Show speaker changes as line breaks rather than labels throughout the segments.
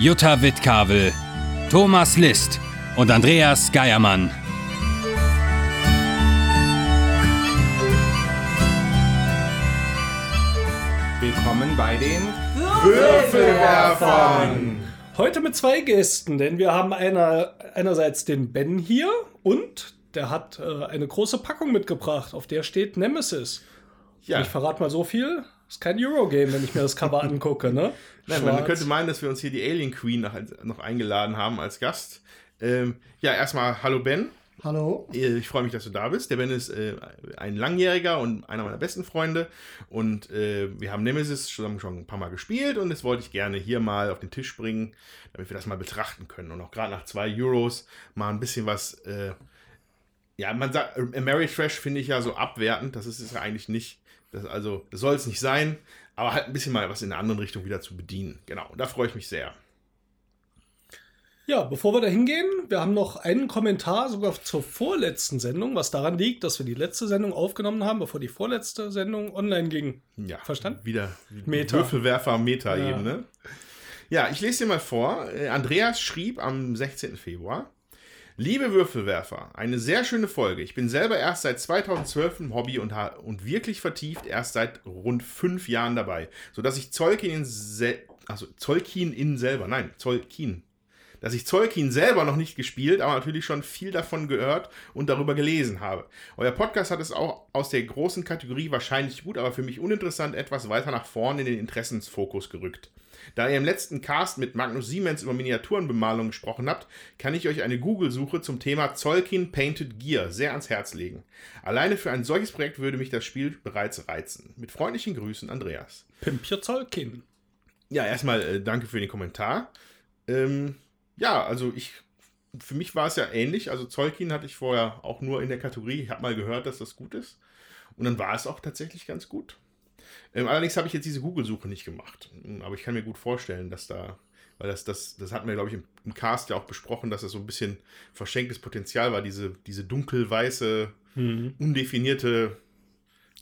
Jutta Wittkavel, Thomas List und Andreas Geiermann.
Willkommen bei den
Würfelwerfern. Heute mit zwei Gästen, denn wir haben einer, einerseits den Ben hier und der hat äh, eine große Packung mitgebracht, auf der steht Nemesis.
Ja.
Ich verrate mal so viel, ist kein Eurogame, wenn ich mir das Cover angucke, ne?
Nein, man könnte meinen, dass wir uns hier die Alien Queen noch, noch eingeladen haben als Gast. Ähm, ja, erstmal hallo Ben.
Hallo.
Äh, Ich freue mich, dass du da bist. Der Ben ist äh, ein Langjähriger und einer meiner besten Freunde. Und äh, wir haben Nemesis schon, schon ein paar Mal gespielt und das wollte ich gerne hier mal auf den Tisch bringen, damit wir das mal betrachten können. Und auch gerade nach zwei Euros mal ein bisschen was. Äh, ja, man sagt, äh, Ameritrash finde ich ja so abwertend. Das ist es ja eigentlich nicht. Das, also, das soll es nicht sein. Aber halt ein bisschen mal was in einer anderen Richtung wieder zu bedienen. Genau, da freue ich mich sehr.
Ja, bevor wir da hingehen, wir haben noch einen Kommentar sogar zur vorletzten Sendung, was daran liegt, dass wir die letzte Sendung aufgenommen haben, bevor die vorletzte Sendung online ging.
Ja,
Verstanden?
Wieder
Meta.
Würfelwerfer Meta-Ebene.
Ja.
Ja. ich lese dir mal vor. Äh, Andreas schrieb am 16. Februar. Liebe Würfelwerfer, eine sehr schöne Folge. Ich bin selber erst seit 2012 im Hobby und, und wirklich vertieft erst seit rund fünf Jahren dabei, sodass ich Zolkin in, sel also Zolkin in selber, nein, Zolkin, dass ich Zolkin selber noch nicht gespielt, aber natürlich schon viel davon gehört und darüber gelesen habe. Euer Podcast hat es auch aus der großen Kategorie wahrscheinlich gut, aber für mich uninteressant etwas weiter nach vorn in den Interessensfokus gerückt. Da ihr im letzten Cast mit Magnus Siemens über Miniaturenbemalung gesprochen habt, kann ich euch eine Google-Suche zum Thema Zolkin Painted Gear sehr ans Herz legen. Alleine für ein solches Projekt würde mich das Spiel bereits reizen. Mit freundlichen Grüßen, Andreas.
Pimp your Zolkin.
Ja, erstmal äh, danke für den Kommentar. Ähm, ja, also ich, für mich war es ja ähnlich. Also Zolkin hatte ich vorher auch nur in der Kategorie. Ich habe mal gehört, dass das gut ist. Und dann war es auch tatsächlich ganz gut. Ähm, allerdings habe ich jetzt diese Google-Suche nicht gemacht. Ähm, Aber ich kann mir gut vorstellen, dass da, weil das, das, das hatten wir, glaube ich, im, im Cast ja auch besprochen, dass das so ein bisschen verschenktes Potenzial war, diese, diese dunkelweiße, undefinierte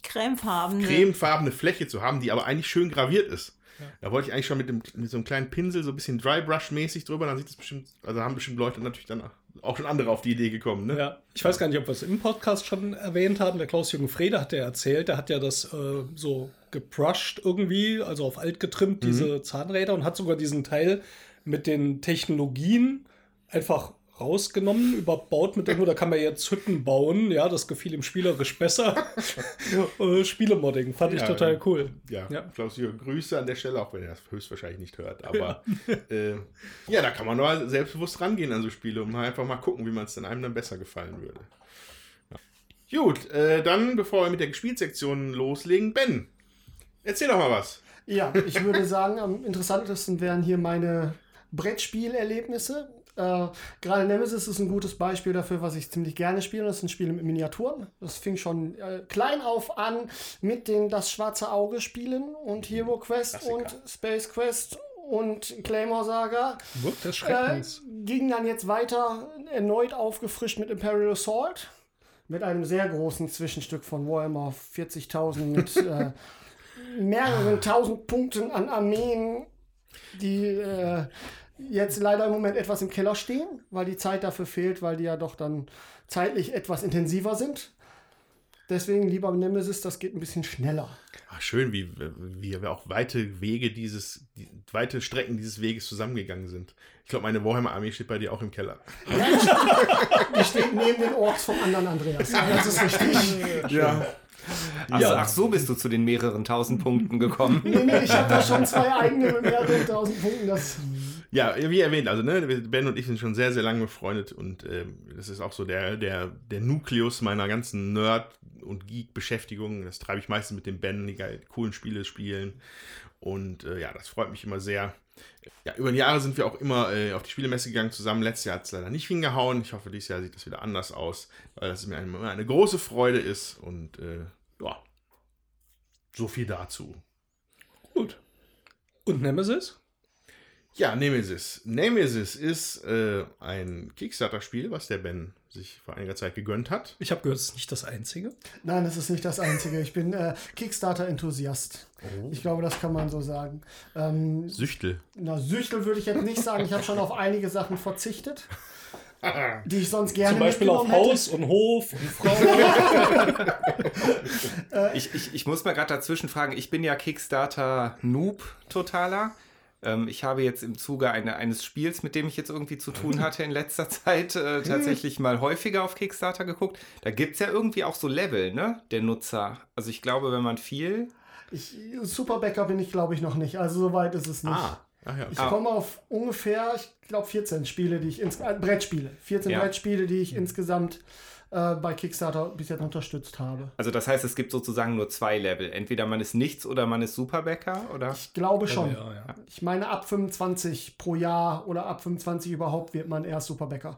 Cremefarbene.
cremefarbene Fläche zu haben, die aber eigentlich schön graviert ist. Da wollte ich eigentlich schon mit, dem, mit so einem kleinen Pinsel so ein bisschen Drybrush-mäßig drüber, dann sieht das bestimmt, also haben bestimmt Leute natürlich dann auch schon andere auf die Idee gekommen, ne?
Ja, ich weiß gar nicht, ob wir es im Podcast schon erwähnt haben. Der Klaus-Jürgen Frede hat ja erzählt, der hat ja das äh, so gebrushed irgendwie, also auf alt getrimmt, diese Zahnräder und hat sogar diesen Teil mit den Technologien einfach rausgenommen, überbaut mit irgendwo, da kann man jetzt Hütten bauen, ja, das gefiel ihm spielerisch besser. äh, Spielemodding, fand ich
Ja,
total cool.
Ja,
Ja.
Klaus-Jürgen, Grüße an der Stelle, auch wenn er das höchstwahrscheinlich nicht hört. Aber ja, äh, ja da kann man nur selbstbewusst rangehen an so Spiele und mal einfach mal gucken, wie man es dann einem dann besser gefallen würde. Ja. Gut, äh, dann, bevor wir mit der Gespielsektion loslegen, Ben, erzähl doch mal was.
Ja, ich würde sagen, am interessantesten wären hier meine Brettspielerlebnisse. Äh, Gerade Nemesis ist ein gutes Beispiel dafür, was ich ziemlich gerne spiele. Das sind Spiele mit Miniaturen. Das fing schon äh, klein auf an mit den Das Schwarze Auge Spielen und Hero Quest
Klassiker.
und Space Quest und Claymore Saga.
Wirkt
Äh,
Schreckens.
ging dann jetzt weiter, erneut aufgefrischt mit Imperial Assault. Mit einem sehr großen Zwischenstück von Warhammer 40.000 mit äh, mehreren tausend Punkten an Armeen, die äh, jetzt leider im Moment etwas im Keller stehen, weil die Zeit dafür fehlt, weil die ja doch dann zeitlich etwas intensiver sind. Deswegen lieber Nemesis, das geht ein bisschen schneller.
Ach, schön, wie, wie wir auch weite Wege dieses, die, weite Strecken dieses Weges zusammengegangen sind. Ich glaube, meine Warhammer-Armee steht bei dir auch im Keller.
Die steht neben den Orks vom anderen Andreas. Das ist richtig.
Ja.
Ach,
Ja.
ach so bist du zu den mehreren tausend Punkten gekommen.
Nee, nee, ich habe da schon zwei eigene mit mehreren tausend Punkten. Das
Ja, wie erwähnt, also ne, Ben und ich sind schon sehr, sehr lange befreundet und ähm, das ist auch so der, der, der Nukleus meiner ganzen Nerd- und Geek-Beschäftigung. Das treibe ich meistens mit dem Ben, die coolen Spiele spielen. Und äh, ja, das freut mich immer sehr. Ja, über die Jahre sind wir auch immer äh, auf die Spielemesse gegangen zusammen. Letztes Jahr hat es leider nicht hingehauen. Ich hoffe, dieses Jahr sieht das wieder anders aus, weil das mir eine, eine große Freude ist. Und äh, ja, so viel dazu.
Gut. Und Nemesis?
Ja, Nemesis. Nemesis ist äh, ein Kickstarter-Spiel, was der Ben sich vor einiger Zeit gegönnt hat.
Ich habe gehört, es ist nicht das einzige.
Nein, das ist nicht das Einzige. Ich bin äh, Kickstarter-Enthusiast. Ich glaube, das kann man so sagen. Ähm,
Süchtel.
na, Süchtel würde ich jetzt nicht sagen. Ich habe schon auf einige Sachen verzichtet, die ich sonst gerne
Zum Beispiel auf
mitgenommen hätte.
Haus und Hof und Frau.
Ich, ich, ich muss mal gerade dazwischen fragen, ich bin ja Kickstarter-Noob totaler. Ähm, ich habe jetzt im Zuge eine, eines Spiels, mit dem ich jetzt irgendwie zu tun hatte in letzter Zeit, äh, tatsächlich mal häufiger auf Kickstarter geguckt. Da gibt es ja irgendwie auch so Level, ne? Der Nutzer. Also ich glaube, wenn man viel.
Ich, Superbäcker bin ich, glaube ich, noch nicht. Also so weit ist es nicht.
Ah, ach ja.
Ich
Ah.
komme auf ungefähr, ich glaube, 14 Spiele, die ich ins äh, Brettspiele. 14
Ja.
Brettspiele, die ich insgesamt äh, bei Kickstarter bis jetzt unterstützt habe.
Also das heißt, es gibt sozusagen nur zwei Level. Entweder man ist nichts oder man ist Superbäcker, oder?
Ich glaube schon.
Ja, ja.
Ich meine, ab 25 pro Jahr oder ab 25 überhaupt wird man erst Superbäcker.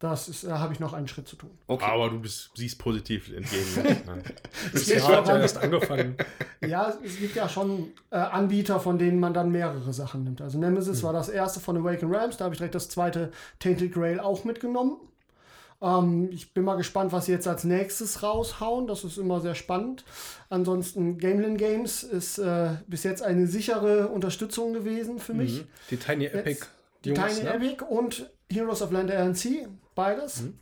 Das ist, da habe ich noch einen Schritt zu tun.
Okay.
Aber du bist, siehst positiv entgegen.
Das Jahr hat ja erst angefangen.
Ja, es gibt ja schon äh, Anbieter, von denen man dann mehrere Sachen nimmt. Also Nemesis
Hm.
war das erste von Awaken Realms, da habe ich direkt das zweite Tainted Grail auch mitgenommen. Ähm, ich bin mal gespannt, was sie jetzt als nächstes raushauen. Das ist immer sehr spannend. Ansonsten Gamelin Games ist äh, bis jetzt eine sichere Unterstützung gewesen für mich.
Die Tiny Epic.
Jetzt die
Jungs,
Tiny
ne?
Epic und Heroes of Land RNC, beides.
Mhm.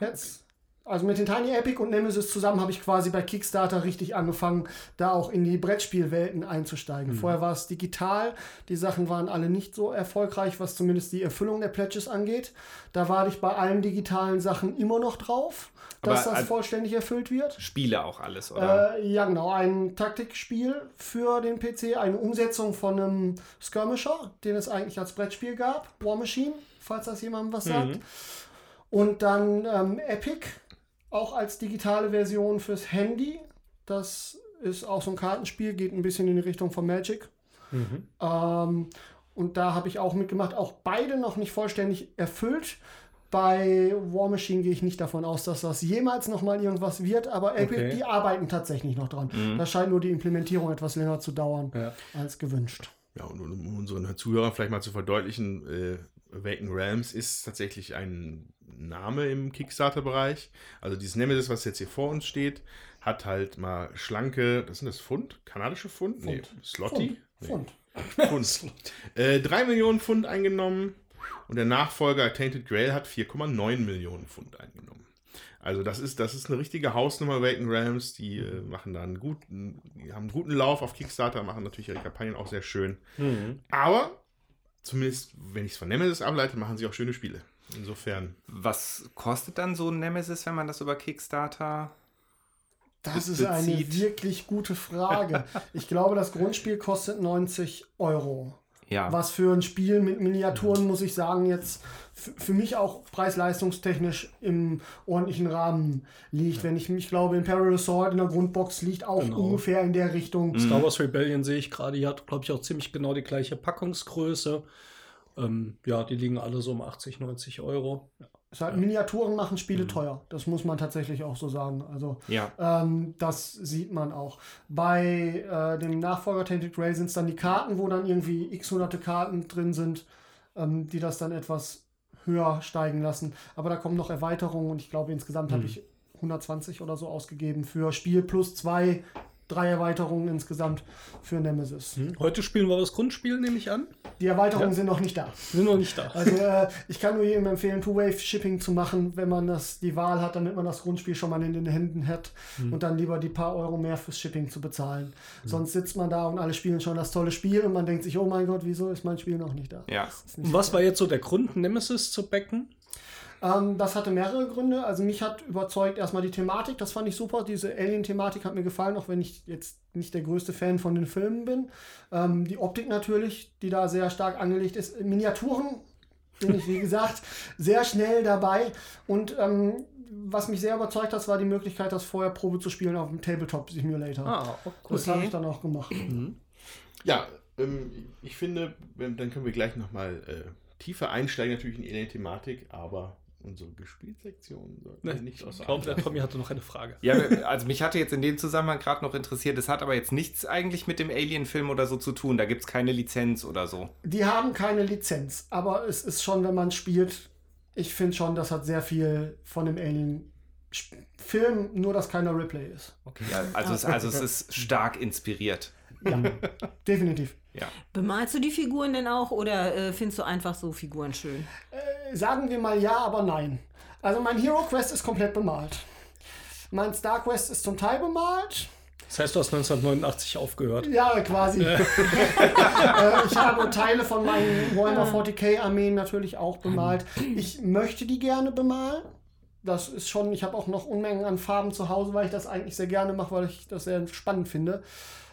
Jetzt, also mit den Tiny Epic und Nemesis zusammen habe ich quasi bei Kickstarter richtig angefangen, da auch in die Brettspielwelten einzusteigen.
Mhm.
Vorher war es digital, die Sachen waren alle nicht so erfolgreich, was zumindest die Erfüllung der Pledges angeht. Da warte ich bei allen digitalen Sachen immer noch drauf, dass
Aber,
das vollständig erfüllt wird.
Spiele auch alles, oder?
Äh, ja, genau. Ein Taktikspiel für den PC, eine Umsetzung von einem Skirmisher, den es eigentlich als Brettspiel gab. War Machine, falls das jemandem was sagt. Und dann ähm, Epic, auch als digitale Version fürs Handy. Das ist auch so ein Kartenspiel, geht ein bisschen in die Richtung von Magic. Ähm, und da habe ich auch mitgemacht. Auch beide noch nicht vollständig erfüllt. Bei War Machine gehe ich nicht davon aus, dass das jemals noch mal irgendwas wird, aber Epic,
Okay.
die arbeiten tatsächlich noch dran. Da scheint nur die Implementierung etwas länger zu dauern
Ja.
als gewünscht.
Ja, und um unseren Zuhörern vielleicht mal zu verdeutlichen, äh, Awaken Realms ist tatsächlich ein Name im Kickstarter-Bereich. Also dieses Nemesis, was jetzt hier vor uns steht, hat halt mal schlanke, das sind das Pfund? Kanadische Pfund? Nee, Slotty?
Pfund.
Pfund. äh, 3 Millionen Pfund eingenommen und der Nachfolger Tainted Grail hat 4,9 Millionen Pfund eingenommen. Also das ist, das ist eine richtige Hausnummer Awaken Realms. Die äh, machen da einen guten, die haben einen guten Lauf auf Kickstarter, machen natürlich ihre Kampagnen auch sehr schön. Aber zumindest, wenn ich es von Nemesis ableite, machen sie auch schöne Spiele. Insofern.
Was kostet dann so ein Nemesis, wenn man das über Kickstarter
Das ist eine wirklich gute Frage. Ich glaube, das Grundspiel kostet 90 Euro.
Ja.
Was für ein Spiel mit Miniaturen, muss ich sagen, jetzt für mich auch preis-leistungstechnisch im ordentlichen Rahmen liegt. Wenn ich mich glaube, Imperial Sword in der Grundbox liegt auch
Genau.
ungefähr in der Richtung.
Star Wars Rebellion sehe ich gerade, die hat, glaube ich, auch ziemlich genau die gleiche Packungsgröße. Ähm, ja, die liegen alle so um 80, 90 Euro.
Es halt, Miniaturen machen Spiele teuer. Das muss man tatsächlich auch so sagen. Also
Ja.
ähm, das sieht man auch. Bei äh, dem Nachfolger Tainted Grail sind es dann die Karten, wo dann irgendwie x hunderte Karten drin sind, ähm, die das dann etwas höher steigen lassen. Aber da kommen noch Erweiterungen und ich glaube insgesamt habe ich 120 oder so ausgegeben für Spiel plus zwei, drei Erweiterungen insgesamt für Nemesis.
Heute spielen wir das Grundspiel, nehme ich an.
Die Erweiterungen sind noch nicht da.
Sind noch nicht da.
Also äh, ich kann nur jedem empfehlen, Two-Wave-Shipping zu machen, wenn man das die Wahl hat, damit man das Grundspiel schon mal in den Händen hat und dann lieber die paar Euro mehr fürs Shipping zu bezahlen. Sonst sitzt man da und alle spielen schon das tolle Spiel und man denkt sich, oh mein Gott, wieso ist mein Spiel noch nicht da?
Ja.
Nicht
Und was war jetzt so der Grund, Nemesis zu backen?
Ähm, das hatte mehrere Gründe. Also mich hat überzeugt erstmal die Thematik, das fand ich super. Diese Alien-Thematik hat mir gefallen, auch wenn ich jetzt nicht der größte Fan von den Filmen bin. Ähm, die Optik natürlich, die da sehr stark angelegt ist. Miniaturen bin ich, wie gesagt, sehr schnell dabei. Und ähm, was mich sehr überzeugt hat, war die Möglichkeit, das vorher Probe zu spielen auf dem Tabletop Simulator.
Ah, cool.
Das habe ich dann auch gemacht.
Ja, ähm, ich finde, dann können wir gleich nochmal äh, tiefer einsteigen, natürlich in die Alien-Thematik, aber unsere Gespielsektion sollten wir
Nein,
nicht
glaube,
Acht
der. Tommy hatte noch eine Frage.
Ja, also mich hatte jetzt in dem Zusammenhang gerade noch interessiert, es hat aber jetzt nichts eigentlich mit dem Alien-Film oder so zu tun. Da gibt es keine Lizenz oder so.
Die haben keine Lizenz, aber es ist schon, wenn man spielt, ich finde schon, das hat sehr viel von dem Alien-Film, nur dass keiner Replay ist.
Ja, also, es, also es ist stark inspiriert.
Ja, definitiv.
Bemalst du die Figuren denn auch oder äh, findest du einfach so Figuren schön?
Sagen wir mal ja, aber nein. Also mein Hero Quest ist komplett bemalt. Mein Star Quest ist zum Teil bemalt.
Das heißt, du hast 1989 aufgehört.
Ja, quasi. äh, ich habe Teile von meinen Warhammer 40k Armeen natürlich auch bemalt. Ich möchte die gerne bemalen. Das ist schon, ich habe auch noch Unmengen an Farben zu Hause, weil ich das eigentlich sehr gerne mache, weil ich das sehr spannend finde.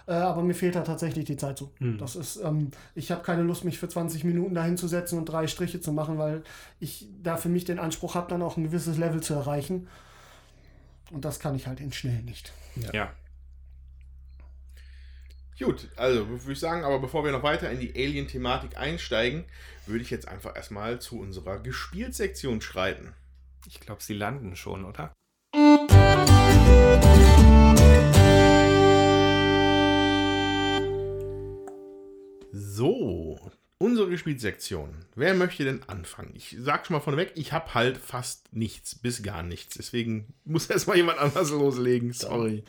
Äh, aber mir fehlt da tatsächlich die Zeit zu. Das ist, ähm, ich habe keine Lust, mich für 20 Minuten dahin zu setzen und drei Striche zu machen, weil ich da für mich den Anspruch habe, dann auch ein gewisses Level zu erreichen. Und das kann ich halt in schnell nicht.
Ja.
Gut, also würde ich sagen, aber bevor wir noch weiter in die Alien-Thematik einsteigen, würde ich jetzt einfach erstmal zu unserer Gespielsektion schreiten.
Ich glaube, sie landen schon, oder?
So, unsere Gespielsektion. Wer möchte denn anfangen? Ich sag schon mal vorneweg, ich habe halt fast nichts, bis gar nichts. Deswegen muss erstmal jemand anders loslegen. Sorry.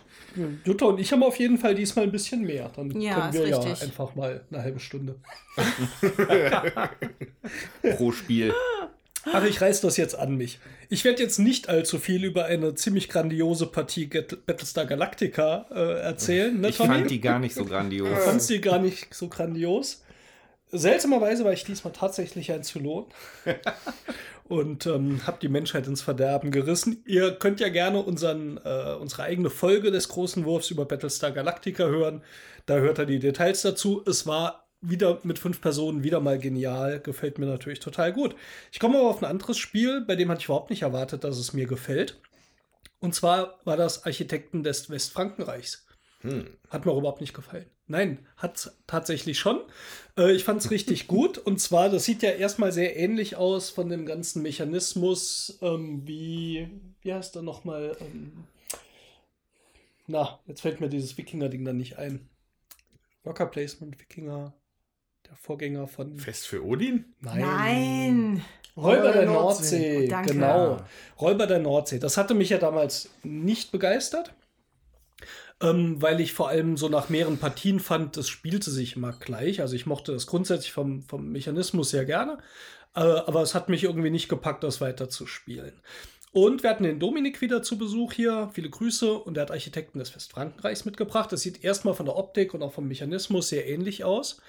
Jutta und ich haben auf jeden Fall diesmal ein bisschen mehr. Dann
Ja,
können wir ja
richtig.
einfach mal eine halbe Stunde.
Pro Spiel.
Ach, ich reiß das jetzt an mich. Ich werde jetzt nicht allzu viel über eine ziemlich grandiose Partie Get Battlestar Galactica äh, erzählen, ne,
Ich
Tommy?
fand die gar nicht so grandios.
Du fandst die gar nicht so grandios. Seltsamerweise war ich diesmal tatsächlich ein Zylon und ähm, habe die Menschheit ins Verderben gerissen. Ihr könnt ja gerne unseren, äh, unsere eigene Folge des großen Wurfs über Battlestar Galactica hören. Da hört ihr die Details dazu. Es war wieder mit fünf Personen wieder mal genial. Gefällt mir natürlich total gut. Ich komme aber auf ein anderes Spiel, bei dem hatte ich überhaupt nicht erwartet, dass es mir gefällt. Und zwar war das Architekten des Westfrankenreichs. Hat mir auch überhaupt nicht gefallen. Nein, hat tatsächlich schon. Äh, ich fand es richtig gut. Und zwar, das sieht ja erstmal sehr ähnlich aus von dem ganzen Mechanismus, ähm, wie, wie heißt er nochmal? Ähm, na, jetzt fällt mir dieses Wikinger-Ding dann nicht ein. Worker Placement, Wikinger, der Vorgänger von.
Fest für Odin?
Nein.
Räuber der Nordsee,
Oh, danke.
genau. Räuber der Nordsee. Das hatte mich ja damals nicht begeistert, ähm, weil ich vor allem so nach mehreren Partien fand, das spielte sich immer gleich. Also ich mochte das grundsätzlich vom, vom Mechanismus sehr gerne, äh, aber es hat mich irgendwie nicht gepackt, das weiter zu spielen. Und wir hatten den Dominik wieder zu Besuch hier. Viele Grüße. Und er hat Architekten des Westfrankenreichs mitgebracht. Das sieht erstmal von der Optik und auch vom Mechanismus sehr ähnlich aus.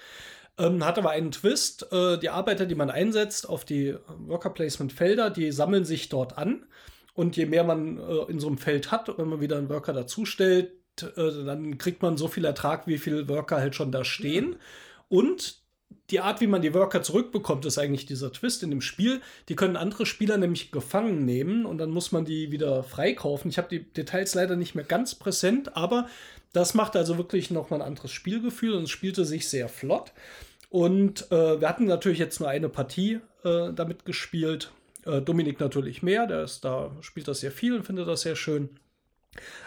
Ähm, hat aber einen Twist. Äh, die Arbeiter, die man einsetzt auf die Worker Placement Felder, die sammeln sich dort an. Und je mehr man äh, in so einem Feld hat, wenn man wieder einen Worker dazustellt, äh, dann kriegt man so viel Ertrag, wie viele Worker halt schon da stehen. Und die Art, wie man die Worker zurückbekommt, ist eigentlich dieser Twist in dem Spiel. Die können andere Spieler nämlich gefangen nehmen und dann muss man die wieder freikaufen. Ich habe die Details leider nicht mehr ganz präsent, aber das macht also wirklich nochmal ein anderes Spielgefühl und es spielte sich sehr flott. Und äh, wir hatten natürlich jetzt nur eine Partie äh, damit gespielt. Äh, Dominik natürlich mehr, der ist da, spielt das sehr viel und findet das sehr schön.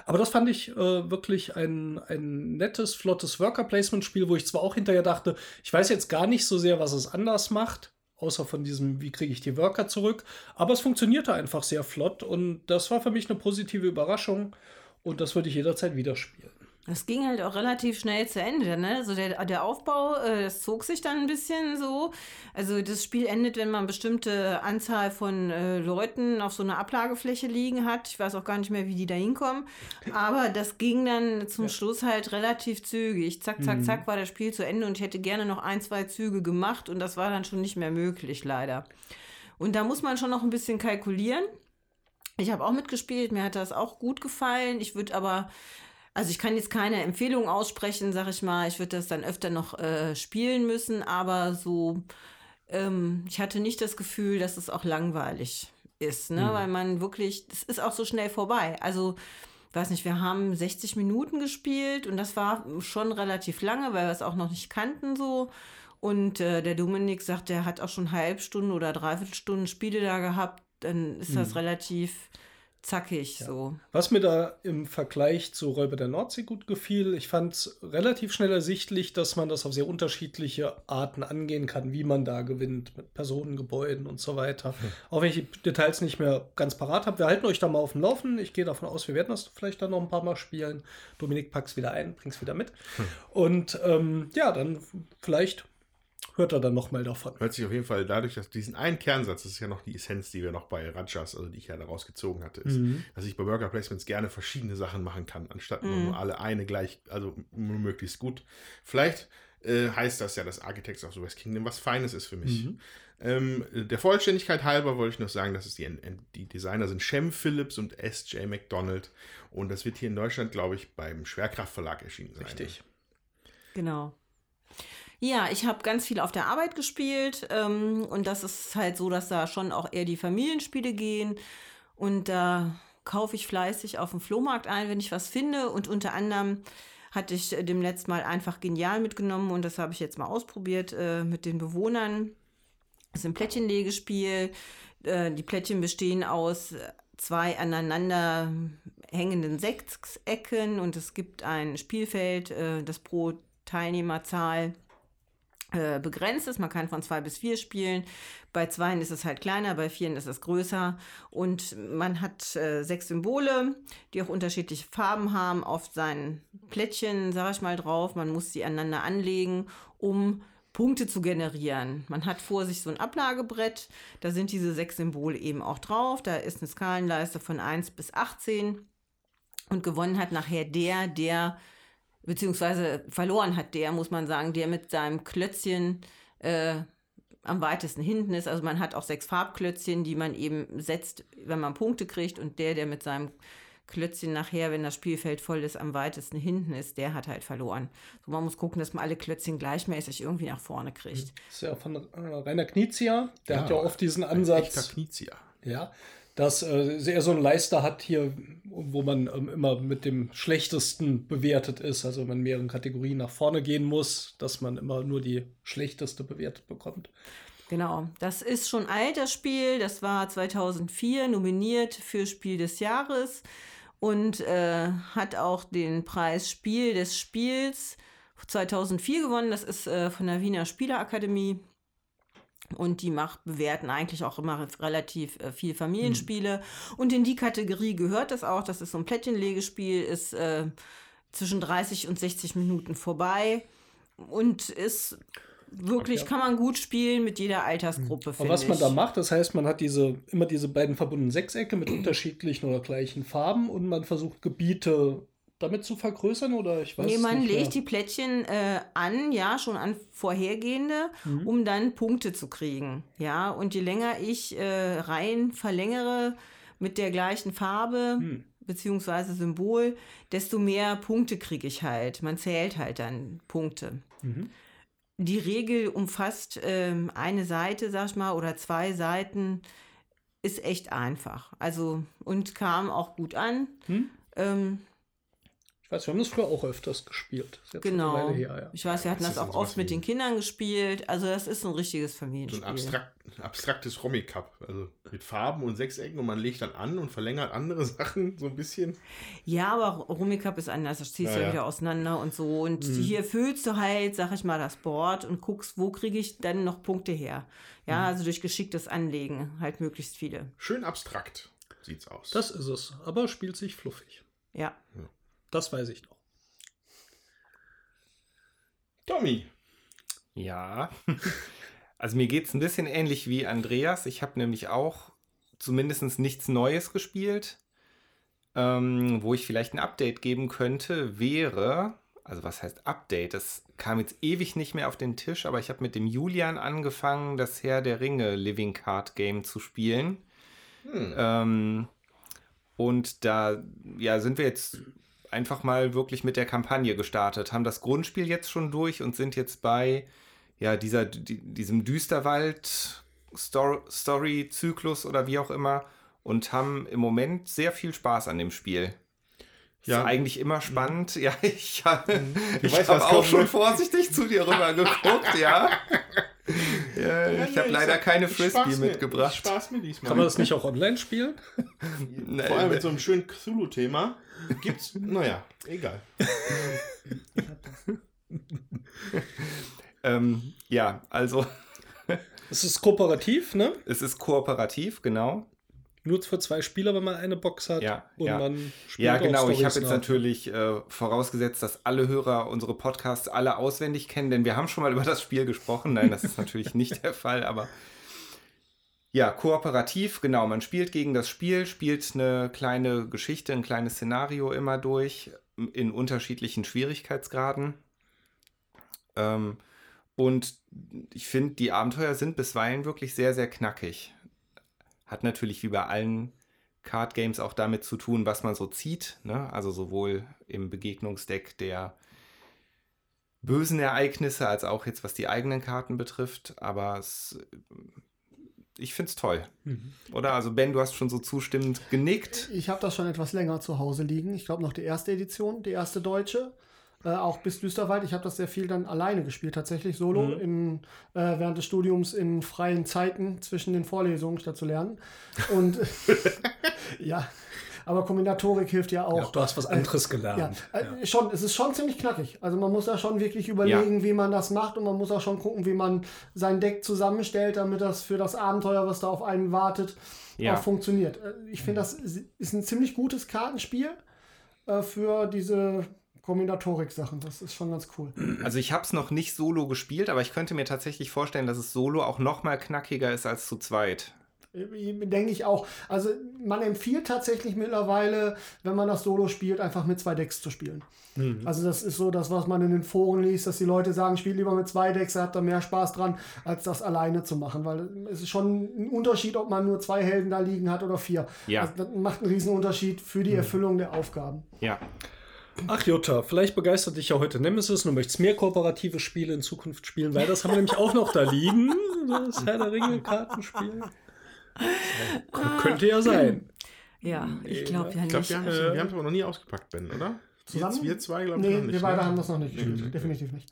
Aber das fand ich äh, wirklich ein, ein nettes, flottes Worker-Placement-Spiel, wo ich zwar auch hinterher dachte, ich weiß jetzt gar nicht so sehr, was es anders macht, außer von diesem, wie kriege ich die Worker zurück, aber es funktionierte einfach sehr flott und das war für mich eine positive Überraschung und das würde ich jederzeit wieder spielen.
Das ging halt auch relativ schnell zu Ende, ne? Also der, der Aufbau, äh, das zog sich dann ein bisschen so. Also das Spiel endet, wenn man eine bestimmte Anzahl von äh, Leuten auf so einer Ablagefläche liegen hat. Ich weiß auch gar nicht mehr, wie die da hinkommen. Aber das ging dann zum Schluss halt relativ zügig. Zack, zack, zack war das Spiel zu Ende und ich hätte gerne noch ein, zwei Züge gemacht und das war dann schon nicht mehr möglich, leider. Und da muss man schon noch ein bisschen kalkulieren. Ich habe auch mitgespielt, mir hat das auch gut gefallen. Ich würde aber, also ich kann jetzt keine Empfehlung aussprechen, sag ich mal. Ich würde das dann öfter noch äh, spielen müssen, aber so, ähm, ich hatte nicht das Gefühl, dass es auch langweilig ist, ne? Weil man wirklich, es ist auch so schnell vorbei. Also weiß nicht, wir haben 60 Minuten gespielt und das war schon relativ lange, weil wir es auch noch nicht kannten so. Und äh, der Dominik sagt, der hat auch schon Halbstunden oder Dreiviertelstunden Spiele da gehabt. Dann ist das relativ zackig so.
Was mir da im Vergleich zu Räuber der Nordsee gut gefiel, ich fand es relativ schnell ersichtlich, dass man das auf sehr unterschiedliche Arten angehen kann, wie man da gewinnt, mit Personen, Gebäuden und so weiter. Auch wenn ich die Details nicht mehr ganz parat habe. Wir halten euch da mal auf dem Laufen. Ich gehe davon aus, wir werden das vielleicht dann noch ein paar Mal spielen. Dominik pack's wieder ein, bring's wieder mit. Und ähm, ja, dann vielleicht hört er dann noch mal davon.
Hört sich auf jeden Fall dadurch, dass diesen einen Kernsatz, das ist ja noch die Essenz, die wir noch bei Rajas, also die ich ja daraus gezogen hatte, ist, dass ich bei Worker Placements gerne verschiedene Sachen machen kann, anstatt nur alle eine gleich, also nur möglichst gut. Vielleicht äh, heißt das ja, dass Architects of the West Kingdom was Feines ist für mich. Ähm, der Vollständigkeit halber wollte ich noch sagen, dass es die, die Designer sind Shem Phillips und S.J. McDonald. Und das wird hier in Deutschland, glaube ich, beim Schwerkraftverlag erschienen sein.
Richtig.
Genau. Ja, ich habe ganz viel auf der Arbeit gespielt ähm, und das ist halt so, dass da schon auch eher die Familienspiele gehen und da kaufe ich fleißig auf dem Flohmarkt ein, wenn ich was finde und unter anderem hatte ich äh, dem letzten Mal einfach genial mitgenommen und das habe ich jetzt mal ausprobiert äh, mit den Bewohnern. Das ist ein Plättchenlegespiel. Äh, die Plättchen bestehen aus äh, zwei aneinander hängenden Sechsecken und es gibt ein Spielfeld, äh, das pro Teilnehmerzahl äh, begrenzt ist. Man kann von zwei bis vier spielen. Bei zweien ist es halt kleiner, bei vieren ist es größer. Und man hat äh, sechs Symbole, die auch unterschiedliche Farben haben, auf seinen Plättchen, sag ich mal, drauf. Man muss sie aneinander anlegen, um Punkte zu generieren. Man hat vor sich so ein Ablagebrett, da sind diese sechs Symbole eben auch drauf. Da ist eine Skalenleiste von 1 bis 18 und gewonnen hat nachher der, der beziehungsweise verloren hat der, muss man sagen, der mit seinem Klötzchen äh, am weitesten hinten ist. Also man hat auch sechs Farbklötzchen, die man eben setzt, wenn man Punkte kriegt. Und der, der mit seinem Klötzchen nachher, wenn das Spielfeld voll ist, am weitesten hinten ist, der hat halt verloren. So, man muss gucken, dass man alle Klötzchen gleichmäßig irgendwie nach vorne kriegt.
Das ist ja von äh, Rainer Knizia. Der
Ja,
hat ja oft diesen
Ein echter
Ansatz.
Knizia.
Ja, dass äh, er so einen Leister hat hier, wo man ähm, immer mit dem Schlechtesten bewertet ist, also man in mehreren Kategorien nach vorne gehen muss, dass man immer nur die schlechteste bewertet bekommt.
Genau, das ist schon alt, das Spiel. Das war 2004 nominiert für Spiel des Jahres und äh, hat auch den Preis Spiel des Spiels 2004 gewonnen. Das ist äh, von der Wiener Spielerakademie. Und die macht, bewerten eigentlich auch immer relativ äh, viel Familienspiele. Und in die Kategorie gehört das auch. Das ist so ein Plättchenlegespiel, ist äh, zwischen 30 und 60 Minuten vorbei und ist wirklich, kann man gut spielen mit jeder Altersgruppe.
Aber
finde
was man
ich.
da macht, das heißt, man hat diese, immer diese beiden verbundenen Sechsecke mit unterschiedlichen oder gleichen Farben und man versucht Gebiete damit zu vergrößern oder ich weiß
Nee, man
nicht
legt
mehr.
die Plättchen äh, an, ja, schon an vorhergehende,
Mhm.
um dann Punkte zu kriegen. Ja, und je länger ich äh, Reihen verlängere mit der gleichen Farbe,
Hm.
beziehungsweise Symbol, desto mehr Punkte kriege ich halt. Man zählt halt dann Punkte.
Mhm.
Die Regel umfasst ähm, eine Seite, sag ich mal, oder zwei Seiten, ist echt einfach. Also, und kam auch gut an.
Hm?
Ähm,
Ich weiß, wir haben das früher auch öfters gespielt.
Genau.
Her, ja.
Ich weiß, wir hatten
Das
das auch oft mit den Kindern gespielt. Also das ist ein richtiges
So
Familienspiel.
ein abstrakt, abstraktes Romy-Cup. Also mit Farben und Sechsecken und man legt dann an und verlängert andere Sachen so ein bisschen.
Ja, aber Rummikub ist anders. Das ziehst du
Ja,
ja,
ja.
wieder auseinander und so. Und hier füllst du halt, sag ich mal, das Board und guckst, wo kriege ich dann noch Punkte her. Ja, also durch geschicktes Anlegen halt möglichst viele.
Schön abstrakt sieht's aus.
Das ist es, aber spielt sich fluffig.
Ja.
Das weiß ich noch.
Tommy.
Ja. Also mir geht es ein bisschen ähnlich wie Andreas. Ich habe nämlich auch zumindest nichts Neues gespielt. Ähm, wo ich vielleicht ein Update geben könnte, wäre, also was heißt Update? Das kam jetzt ewig nicht mehr auf den Tisch, aber ich habe mit dem Julian angefangen, das Herr der Ringe Living Card Game zu spielen. Ähm, und da ja, sind wir jetzt einfach mal wirklich mit der Kampagne gestartet, haben das Grundspiel jetzt schon durch und sind jetzt bei ja, dieser, die, diesem Düsterwald-Story-Zyklus oder wie auch immer und haben im Moment sehr viel Spaß an dem Spiel. Ja. Ist eigentlich immer spannend. Ja, ich, ich
weißt,
habe auch schon vorsichtig zu dir rüber geguckt, ja. Ja, ja, ich habe leider keine Frisbee mitgebracht.
Spaß mir diesmal. Kann man das nicht auch online spielen?
Nein, Vor allem mit so einem schönen Cthulhu-Thema gibt's, naja, egal.
ähm, ja, also.
es ist kooperativ, ne?
Es ist kooperativ, genau.
Nur für zwei Spieler, wenn man eine Box hat.
Ja, und ja. man spielt Ja, genau. Ich habe jetzt natürlich äh, vorausgesetzt, dass alle Hörer unsere Podcasts alle auswendig kennen, denn wir haben schon mal über das Spiel gesprochen. Nein, das ist natürlich nicht der Fall, aber ja, kooperativ, genau. Man spielt gegen das Spiel, spielt eine kleine Geschichte, ein kleines Szenario immer durch in unterschiedlichen Schwierigkeitsgraden. Ähm, und ich finde, die Abenteuer sind bisweilen wirklich sehr, sehr knackig. Hat natürlich wie bei allen Card Games auch damit zu tun, was man so zieht. Ne? Also sowohl im Begegnungsdeck der bösen Ereignisse als auch jetzt was die eigenen Karten betrifft. Aber es, ich finde es toll. Mhm. Oder? Also Ben, du hast schon so zustimmend genickt.
Ich habe das schon etwas länger zu Hause liegen. Ich glaube noch die erste Edition, die erste deutsche. Äh, auch bis Düsterwald. Ich habe das sehr viel dann alleine gespielt, tatsächlich solo, mhm. in, äh, während des Studiums in freien Zeiten zwischen den Vorlesungen statt zu lernen. Und ja, aber Kombinatorik hilft ja auch. Ja,
du hast was anderes gelernt.
Ja, äh, ja. Schon, es ist schon ziemlich knackig. Also man muss da schon wirklich überlegen, wie man das macht und man muss auch schon gucken, wie man sein Deck zusammenstellt, damit das für das Abenteuer, was da auf einen wartet, auch funktioniert. Äh, ich finde, das ist ein ziemlich gutes Kartenspiel äh, für diese Kombinatorik-Sachen. Das ist schon ganz cool.
Also ich habe es noch nicht solo gespielt, aber ich könnte mir tatsächlich vorstellen, dass es solo auch noch mal knackiger ist als zu zweit.
Denke ich auch. Also man empfiehlt tatsächlich mittlerweile, wenn man das Solo spielt, einfach mit zwei Decks zu spielen. Mhm. Also das ist so das, was man in den Foren liest, dass die Leute sagen, spiel lieber mit zwei Decks, er hat da mehr Spaß dran, als das alleine zu machen. Weil es ist schon ein Unterschied, ob man nur zwei Helden da liegen hat oder vier. Ja. Also das macht einen riesen Unterschied für die mhm. Erfüllung der Aufgaben.
Ja.
Ach Jutta, vielleicht begeistert dich ja heute Nemesis und du möchtest mehr kooperative Spiele in Zukunft spielen, weil das haben wir nämlich auch noch da liegen. Das Herr der Ringe Kartenspiel. Könnte ja sein.
Ja, ich glaube ja nicht.
Ich glaube, wir haben es aber noch nie ausgepackt, Ben, oder?
Zusammen?
Wir zwei, glaube
ich, nee, noch nicht. wir beide ne? haben das noch nicht gespielt. Nee, nee, Definitiv nicht.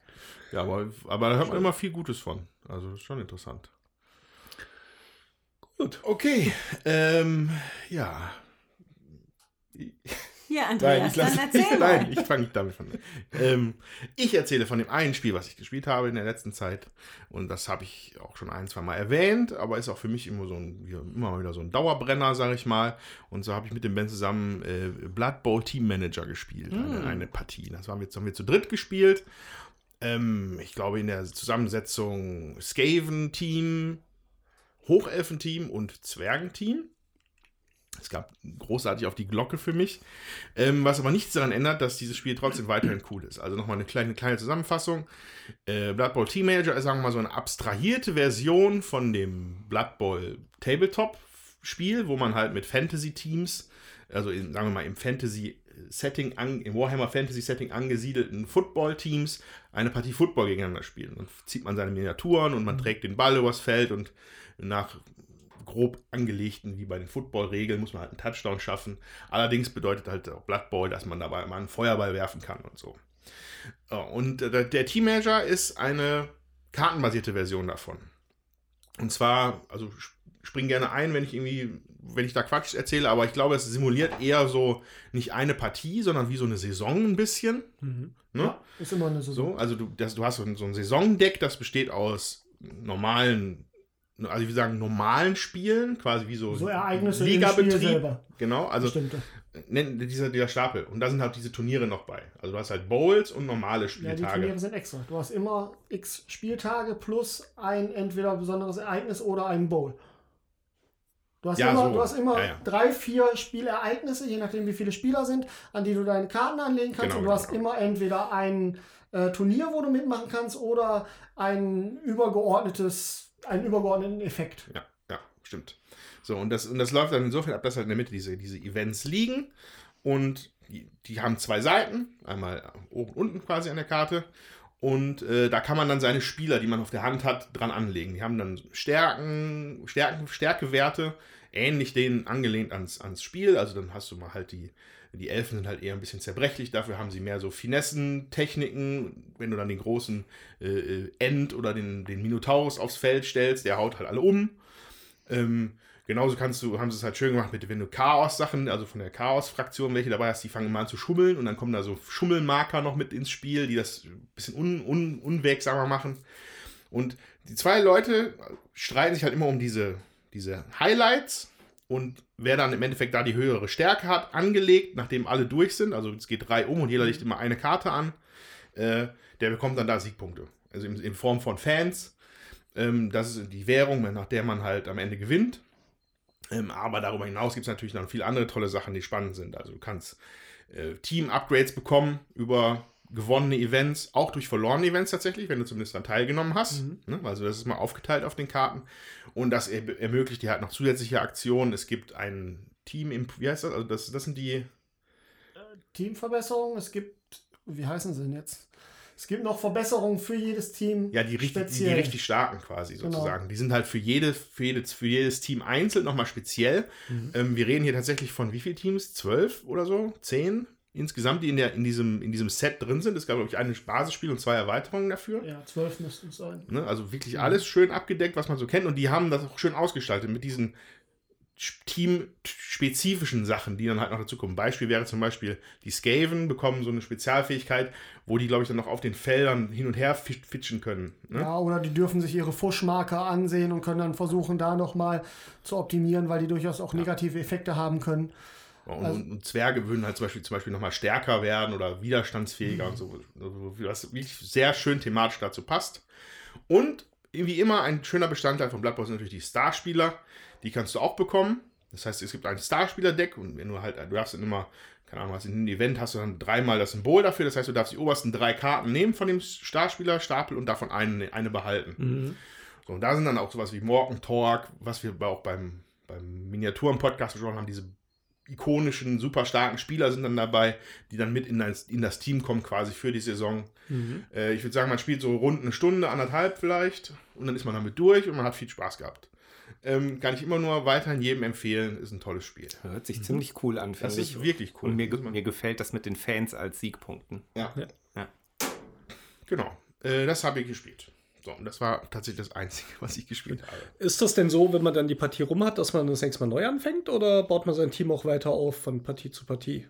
Ja, aber, aber da hört man immer viel Gutes von. Also ist schon interessant. Gut. Okay. Ähm, ja.
Ja, Andreas, nein, ich dann erzähl
ich, Nein, ich fange damit an. Ähm, ich erzähle von dem einen Spiel, was ich gespielt habe in der letzten Zeit. Und das habe ich auch schon ein, zwei Mal erwähnt, aber ist auch für mich immer so ein, immer mal wieder so ein Dauerbrenner, sage ich mal. Und so habe ich mit dem Ben zusammen äh, Blood Bowl Team Manager gespielt. Mm. Eine, eine, Partie. Das haben wir, haben wir zu dritt gespielt. Ähm, ich glaube in der Zusammensetzung Skaven-Team, Hochelfen-Team und Zwergenteam. Es gab großartig auf die Glocke für mich. Ähm, was aber nichts daran ändert, dass dieses Spiel trotzdem weiterhin cool ist. Also nochmal eine kleine, kleine Zusammenfassung. Äh, Blood Bowl Team Manager ist, sagen wir mal, so eine abstrahierte Version von dem Blood Bowl Tabletop-Spiel, wo man halt mit Fantasy-Teams, also in, sagen wir mal im Fantasy-Setting, im Warhammer Fantasy-Setting angesiedelten Football-Teams eine Partie Football gegeneinander spielt. Dann zieht man seine Miniaturen und man mhm. trägt den Ball übers Feld und nach grob angelegten, wie bei den Football-Regeln, muss man halt einen Touchdown schaffen. Allerdings bedeutet halt auch Blood Bowl, dass man dabei mal einen Feuerball werfen kann und so. Und der Team Manager ist eine kartenbasierte Version davon. Und zwar, also spring gerne ein, wenn ich irgendwie, wenn ich da Quatsch erzähle, aber ich glaube, es simuliert eher so nicht eine Partie, sondern wie so eine Saison ein bisschen. Mhm.
Ne? Ja, ist immer eine
Saison. So, also du, das, du hast so ein, so ein Saisondeck, das besteht aus normalen also wie sagen, normalen Spielen, quasi wie so,
so Ereignisse Ligabetrieb.
Genau, also nennt dieser, dieser Stapel. Und da sind halt diese Turniere noch bei. Also du hast halt Bowls und normale Spieltage. Ja, die
Turniere sind extra. Du hast immer x Spieltage plus ein entweder besonderes Ereignis oder einen Bowl. Du hast ja, immer, so. du hast immer ja, ja. drei, vier Spielereignisse, je nachdem wie viele Spieler sind, an die du deine Karten anlegen kannst. Genau, und du genau, hast genau. immer entweder ein äh, Turnier, wo du mitmachen kannst, oder ein übergeordnetes einen übergeordneten Effekt.
Ja, ja, stimmt. So, und das, und das läuft dann insofern ab, dass halt in der Mitte diese, diese Events liegen und die, die haben zwei Seiten, einmal oben und unten quasi an der Karte. Und äh, da kann man dann seine Spieler, die man auf der Hand hat, dran anlegen. Die haben dann Stärken, Stärken, Stärkewerte, ähnlich denen angelehnt ans, ans Spiel. Also dann hast du mal halt die Die Elfen sind halt eher ein bisschen zerbrechlich, dafür haben sie mehr so Finessen, Techniken. Wenn du dann den großen äh, äh, End oder den, den Minotaurus aufs Feld stellst, der haut halt alle um. Ähm, genauso kannst du, haben sie es halt schön gemacht mit, wenn du Chaos-Sachen, also von der Chaos-Fraktion, welche dabei hast, die fangen mal an zu schummeln und dann kommen da so Schummelmarker noch mit ins Spiel, die das ein bisschen un, un, unwegsamer machen. Und die zwei Leute streiten sich halt immer um diese, diese Highlights und wer dann im Endeffekt da die höhere Stärke hat, angelegt, nachdem alle durch sind, also es geht drei um und jeder legt immer eine Karte an, äh, der bekommt dann da Siegpunkte. Also in, in Form von Fans. Ähm, das ist die Währung, nach der man halt am Ende gewinnt. Ähm, aber darüber hinaus gibt es natürlich noch viele andere tolle Sachen, die spannend sind. Also du kannst äh, Team-Upgrades bekommen über gewonnene Events, auch durch verlorene Events tatsächlich, wenn du zumindest daran teilgenommen hast. Mhm. Ne? Also das ist mal aufgeteilt auf den Karten. Und das er ermöglicht dir halt noch zusätzliche Aktionen. Es gibt ein Team, wie heißt das? Also das, das sind die...
Teamverbesserungen, es gibt, wie heißen sie denn jetzt? Es gibt noch Verbesserungen für jedes Team.
Ja, die richtig, die, die, richtig starken quasi genau. sozusagen. Genau. Die sind halt für, jede, für, jedes, für jedes Team einzeln nochmal speziell. Mhm. Ähm, wir reden hier tatsächlich von wie vielen Teams? Zwölf oder so? Zehn? Insgesamt, die in, der, in, diesem, in diesem Set drin sind. Es gab, glaube ich, ein Basisspiel und zwei Erweiterungen dafür.
Ja, zwölf müssten es sein.
Ne? Also wirklich ja. alles schön abgedeckt, was man so kennt. Und die haben das auch schön ausgestaltet mit diesen teamspezifischen Sachen, die dann halt noch dazu kommen. Beispiel wäre zum Beispiel, die Skaven bekommen so eine Spezialfähigkeit, wo die, glaube ich, dann noch auf den Feldern hin und her fitschen können.
Ne? Ja, oder die dürfen sich ihre Fuschmarker ansehen und können dann versuchen, da nochmal zu optimieren, weil die durchaus auch negative Effekte haben können.
Und, also, und, Zwerge würden halt zum Beispiel, zum Beispiel nochmal stärker werden oder widerstandsfähiger mhm. und so. Also, was wirklich sehr schön thematisch dazu passt. Und wie immer ein schöner Bestandteil von Blood Bowl sind natürlich die Starspieler. Die kannst du auch bekommen. Das heißt, es gibt ein Starspieler-Deck und wenn du halt, du darfst dann immer, keine Ahnung, was in einem Event hast du dann dreimal das Symbol dafür. Das heißt, du darfst die obersten drei Karten nehmen von dem Starspieler-Stapel und davon eine, eine behalten. Mhm. So, und da sind dann auch sowas wie Morgen Talk, was wir auch beim, beim Miniaturen-Podcast gesprochen haben, diese ikonischen, super starken Spieler sind dann dabei, die dann mit in das, in das Team kommen, quasi für die Saison. Mhm. Äh, ich würde sagen, man spielt so rund eine Stunde, anderthalb vielleicht, und dann ist man damit durch und man hat viel Spaß gehabt. Ähm, kann ich immer nur weiterhin jedem empfehlen, ist ein tolles Spiel.
Hört sich mhm. ziemlich cool an,
finde ich. Das ist wirklich cool.
Und mir, mir gefällt das mit den Fans als Siegpunkten.
Ja. ja. ja. Genau. Äh, das habe ich gespielt. So, und das war tatsächlich das Einzige, was ich gespielt habe.
Ist das denn so, wenn man dann die Partie rum hat, dass man das nächste Mal neu anfängt oder baut man sein Team auch weiter auf von Partie zu Partie?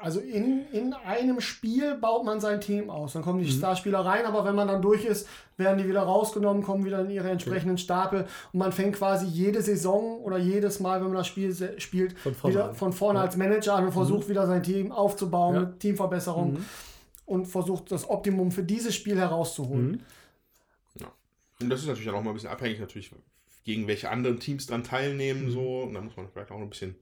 Also in, in einem Spiel baut man sein Team aus. Dann kommen die mhm. Starspieler rein, aber wenn man dann durch ist, werden die wieder rausgenommen, kommen wieder in ihre entsprechenden Stapel und man fängt quasi jede Saison oder jedes Mal, wenn man das Spiel spielt, von vorne, wieder von vorne ja. als Manager an und versucht mhm. wieder sein Team aufzubauen ja. mit Teamverbesserung mhm. und versucht das Optimum für dieses Spiel herauszuholen. Mhm.
Und das ist natürlich dann auch mal ein bisschen abhängig, natürlich, gegen welche anderen Teams dann teilnehmen. Mhm. So. Und da muss man vielleicht auch ein bisschen,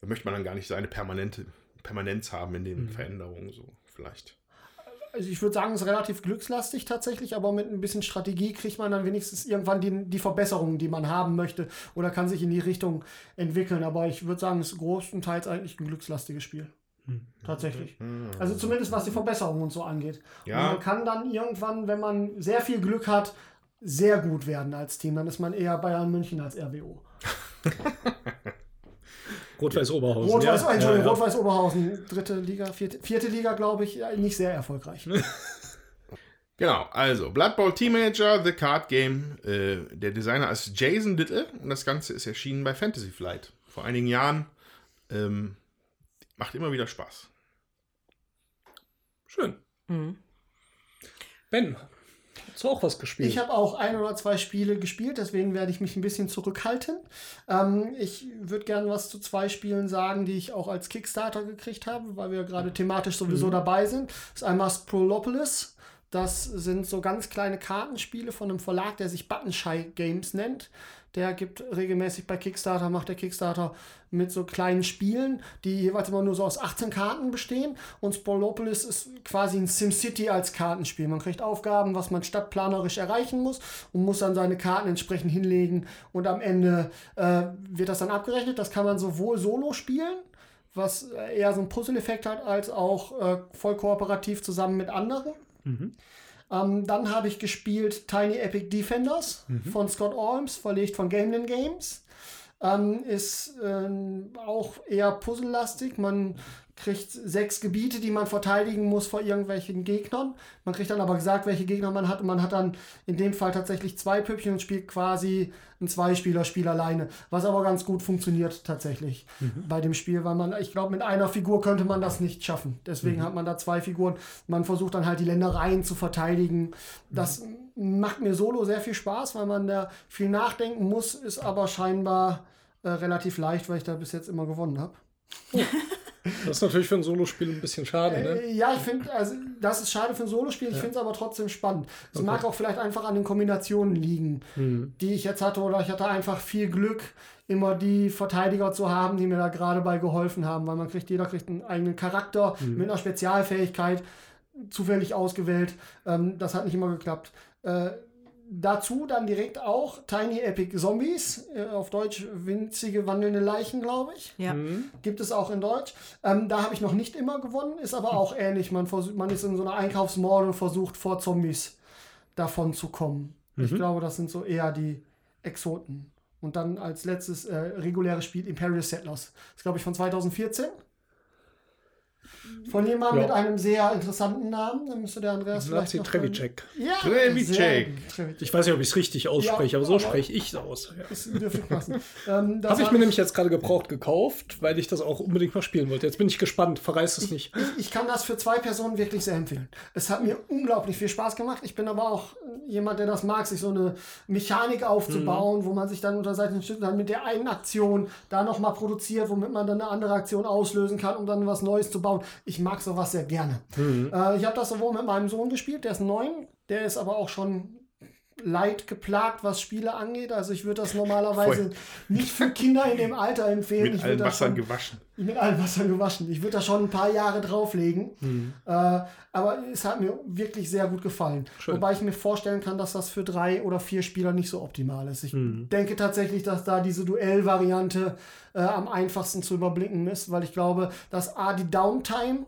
da möchte man dann gar nicht seine permanente Permanenz haben in den mhm. Veränderungen, so vielleicht.
Also ich würde sagen, es ist relativ glückslastig tatsächlich, aber mit ein bisschen Strategie kriegt man dann wenigstens irgendwann die, die Verbesserungen, die man haben möchte oder kann sich in die Richtung entwickeln. Aber ich würde sagen, es ist größtenteils eigentlich ein glückslastiges Spiel. Hm. Tatsächlich. Hm. Also zumindest was die Verbesserungen und so angeht. Ja. Und man kann dann irgendwann, wenn man sehr viel Glück hat, sehr gut werden als Team. Dann ist man eher Bayern München als RWO.
Rot-Weiß Oberhausen.
Rot-Weiß, ja. ja, ja. Rot-Weiß Oberhausen, dritte Liga, vierte, vierte Liga, glaube ich, nicht sehr erfolgreich.
genau, also Blood Bowl Team Manager, The Card Game. Äh, der Designer ist Jason Little und das Ganze ist erschienen bei Fantasy Flight vor einigen Jahren. Ähm, macht immer wieder Spaß.
Schön. Mhm. Ben, Hast du auch was gespielt?
Ich habe auch ein oder zwei Spiele gespielt, deswegen werde ich mich ein bisschen zurückhalten. Ähm, ich würde gerne was zu zwei Spielen sagen, die ich auch als Kickstarter gekriegt habe, weil wir gerade thematisch sowieso mhm. dabei sind. Das ist einmal Sprolopolis. Das sind so ganz kleine Kartenspiele von einem Verlag, der sich Buttonshy Games nennt. Der gibt regelmäßig bei Kickstarter, macht der Kickstarter mit so kleinen Spielen, die jeweils immer nur so aus 18 Karten bestehen. Und Spolopolis ist quasi ein SimCity als Kartenspiel. Man kriegt Aufgaben, was man stadtplanerisch erreichen muss und muss dann seine Karten entsprechend hinlegen. Und am Ende äh, wird das dann abgerechnet. Das kann man sowohl solo spielen, was eher so einen Puzzle-Effekt hat, als auch äh, voll kooperativ zusammen mit anderen. Mhm. Ähm, dann habe ich gespielt Tiny Epic Defenders mhm. von Scott Orms, verlegt von Gamelin Games. Ähm, ist ähm, auch eher puzzlelastig. Man kriegt sechs Gebiete, die man verteidigen muss vor irgendwelchen Gegnern. Man kriegt dann aber gesagt, welche Gegner man hat. Und man hat dann in dem Fall tatsächlich zwei Püppchen und spielt quasi ein Zweispieler-Spiel alleine. Was aber ganz gut funktioniert tatsächlich mhm. bei dem Spiel, weil man, ich glaube, mit einer Figur könnte man das nicht schaffen. Deswegen mhm. hat man da zwei Figuren. Man versucht dann halt die Ländereien zu verteidigen. Das mhm. macht mir solo sehr viel Spaß, weil man da viel nachdenken muss, ist aber scheinbar äh, relativ leicht, weil ich da bis jetzt immer gewonnen habe.
Oh. Das ist natürlich für ein Solospiel ein bisschen schade, ne?
Äh, ja, ich finde, also das ist schade für ein Solospiel, ich ja. finde es aber trotzdem spannend. Es okay. mag auch vielleicht einfach an den Kombinationen liegen, mhm. die ich jetzt hatte, oder ich hatte einfach viel Glück, immer die Verteidiger zu haben, die mir da gerade bei geholfen haben, weil man kriegt, jeder kriegt einen eigenen Charakter mhm. mit einer Spezialfähigkeit, zufällig ausgewählt. Ähm, das hat nicht immer geklappt. Äh, dazu dann direkt auch Tiny Epic Zombies, äh, auf Deutsch winzige wandelnde Leichen, glaube ich.
Ja. Mhm.
Gibt es auch in Deutsch. Ähm, da habe ich noch nicht immer gewonnen, ist aber auch ähnlich. Man, versucht, man ist in so einer Einkaufsmall und versucht vor Zombies davon zu kommen. Mhm. Ich glaube, das sind so eher die Exoten. Und dann als letztes äh, reguläres Spiel Imperial Settlers. Das ist, glaube ich, von 2014. Von jemandem ja. mit einem sehr interessanten Namen. Dann müsste der Andreas
Nazi Trevicek.
Ja,
Trevicek.
Ich weiß nicht, ob ich es richtig ausspreche, ja, aber so spreche ich es aus. Ja.
Das dürfte passen. ähm,
Habe ich mir nämlich jetzt gerade gebraucht gekauft, weil ich das auch unbedingt mal spielen wollte. Jetzt bin ich gespannt, verreiß es
ich,
nicht.
Ich, ich, kann das für zwei Personen wirklich sehr empfehlen. Es hat mir unglaublich viel Spaß gemacht. Ich bin aber auch jemand, der das mag, sich so eine Mechanik aufzubauen, mhm. wo man sich dann unter Seiten dann mit der einen Aktion da nochmal produziert, womit man dann eine andere Aktion auslösen kann, um dann was Neues zu bauen. Ich mag sowas sehr gerne. Mhm. Äh, ich habe das sowohl mit meinem Sohn gespielt, der ist neun, der ist aber auch schon leid geplagt, was Spiele angeht. Also ich würde das normalerweise Voll. nicht für Kinder in dem Alter empfehlen.
Mit allen Wassern gewaschen.
Mit allen Wassern gewaschen. Ich würde da schon ein paar Jahre drauflegen. Mhm. Äh, aber es hat mir wirklich sehr gut gefallen. Schön. Wobei ich mir vorstellen kann, dass das für drei oder vier Spieler nicht so optimal ist. Ich mhm. denke tatsächlich, dass da diese Duellvariante äh, am einfachsten zu überblicken ist, weil ich glaube, dass A, die Downtime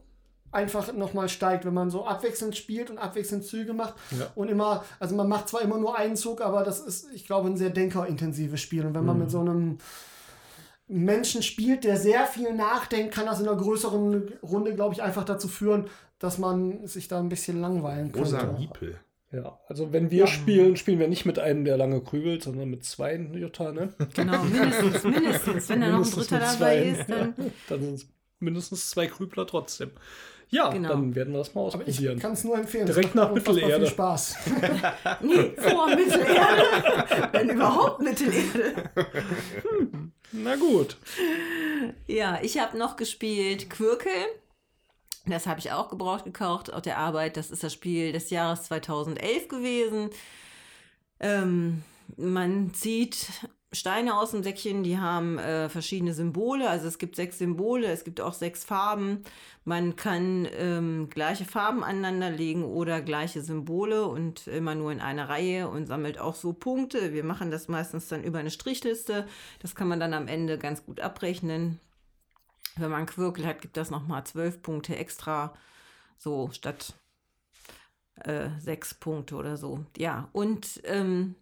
einfach nochmal steigt, wenn man so abwechselnd spielt und abwechselnd Züge macht. Ja. Und immer, also man macht zwar immer nur einen Zug, aber das ist, ich glaube, ein sehr denkerintensives Spiel. Und wenn man mhm. mit so einem Menschen spielt, der sehr viel nachdenkt, kann das in einer größeren Runde, glaube ich, einfach dazu führen, dass man sich da ein bisschen langweilen kann.
Rosa Giepel.
Ja, also wenn wir ja. spielen, spielen wir nicht mit einem, der lange krübelt, sondern mit zwei Jutta, ne?
Genau, mindestens, mindestens. Wenn da noch ein Dritter dabei ist, dann.
dann sind es mindestens zwei Krübler trotzdem. Ja, genau. dann werden wir das mal ausprobieren.
Aber ich kann es nur empfehlen.
Direkt nach Mittelerde.
Viel Spaß.
nee, vor Mittelerde. Wenn überhaupt Mittelerde.
Hm. Na gut.
Ja, ich habe noch gespielt Quirkel. Das habe ich auch gebraucht gekauft auf der Arbeit. Das ist das Spiel des Jahres 2011 gewesen. Ähm, man zieht Steine aus dem Säckchen, die haben äh, verschiedene Symbole. Also es gibt sechs Symbole, es gibt auch sechs Farben. Man kann ähm, gleiche Farben aneinanderlegen oder gleiche Symbole und immer nur in einer Reihe und sammelt auch so Punkte. Wir machen das meistens dann über eine Strichliste. Das kann man dann am Ende ganz gut abrechnen. Wenn man Quirkel hat, gibt das nochmal zwölf Punkte extra. So statt äh, sechs Punkte oder so. Ja, und ähm,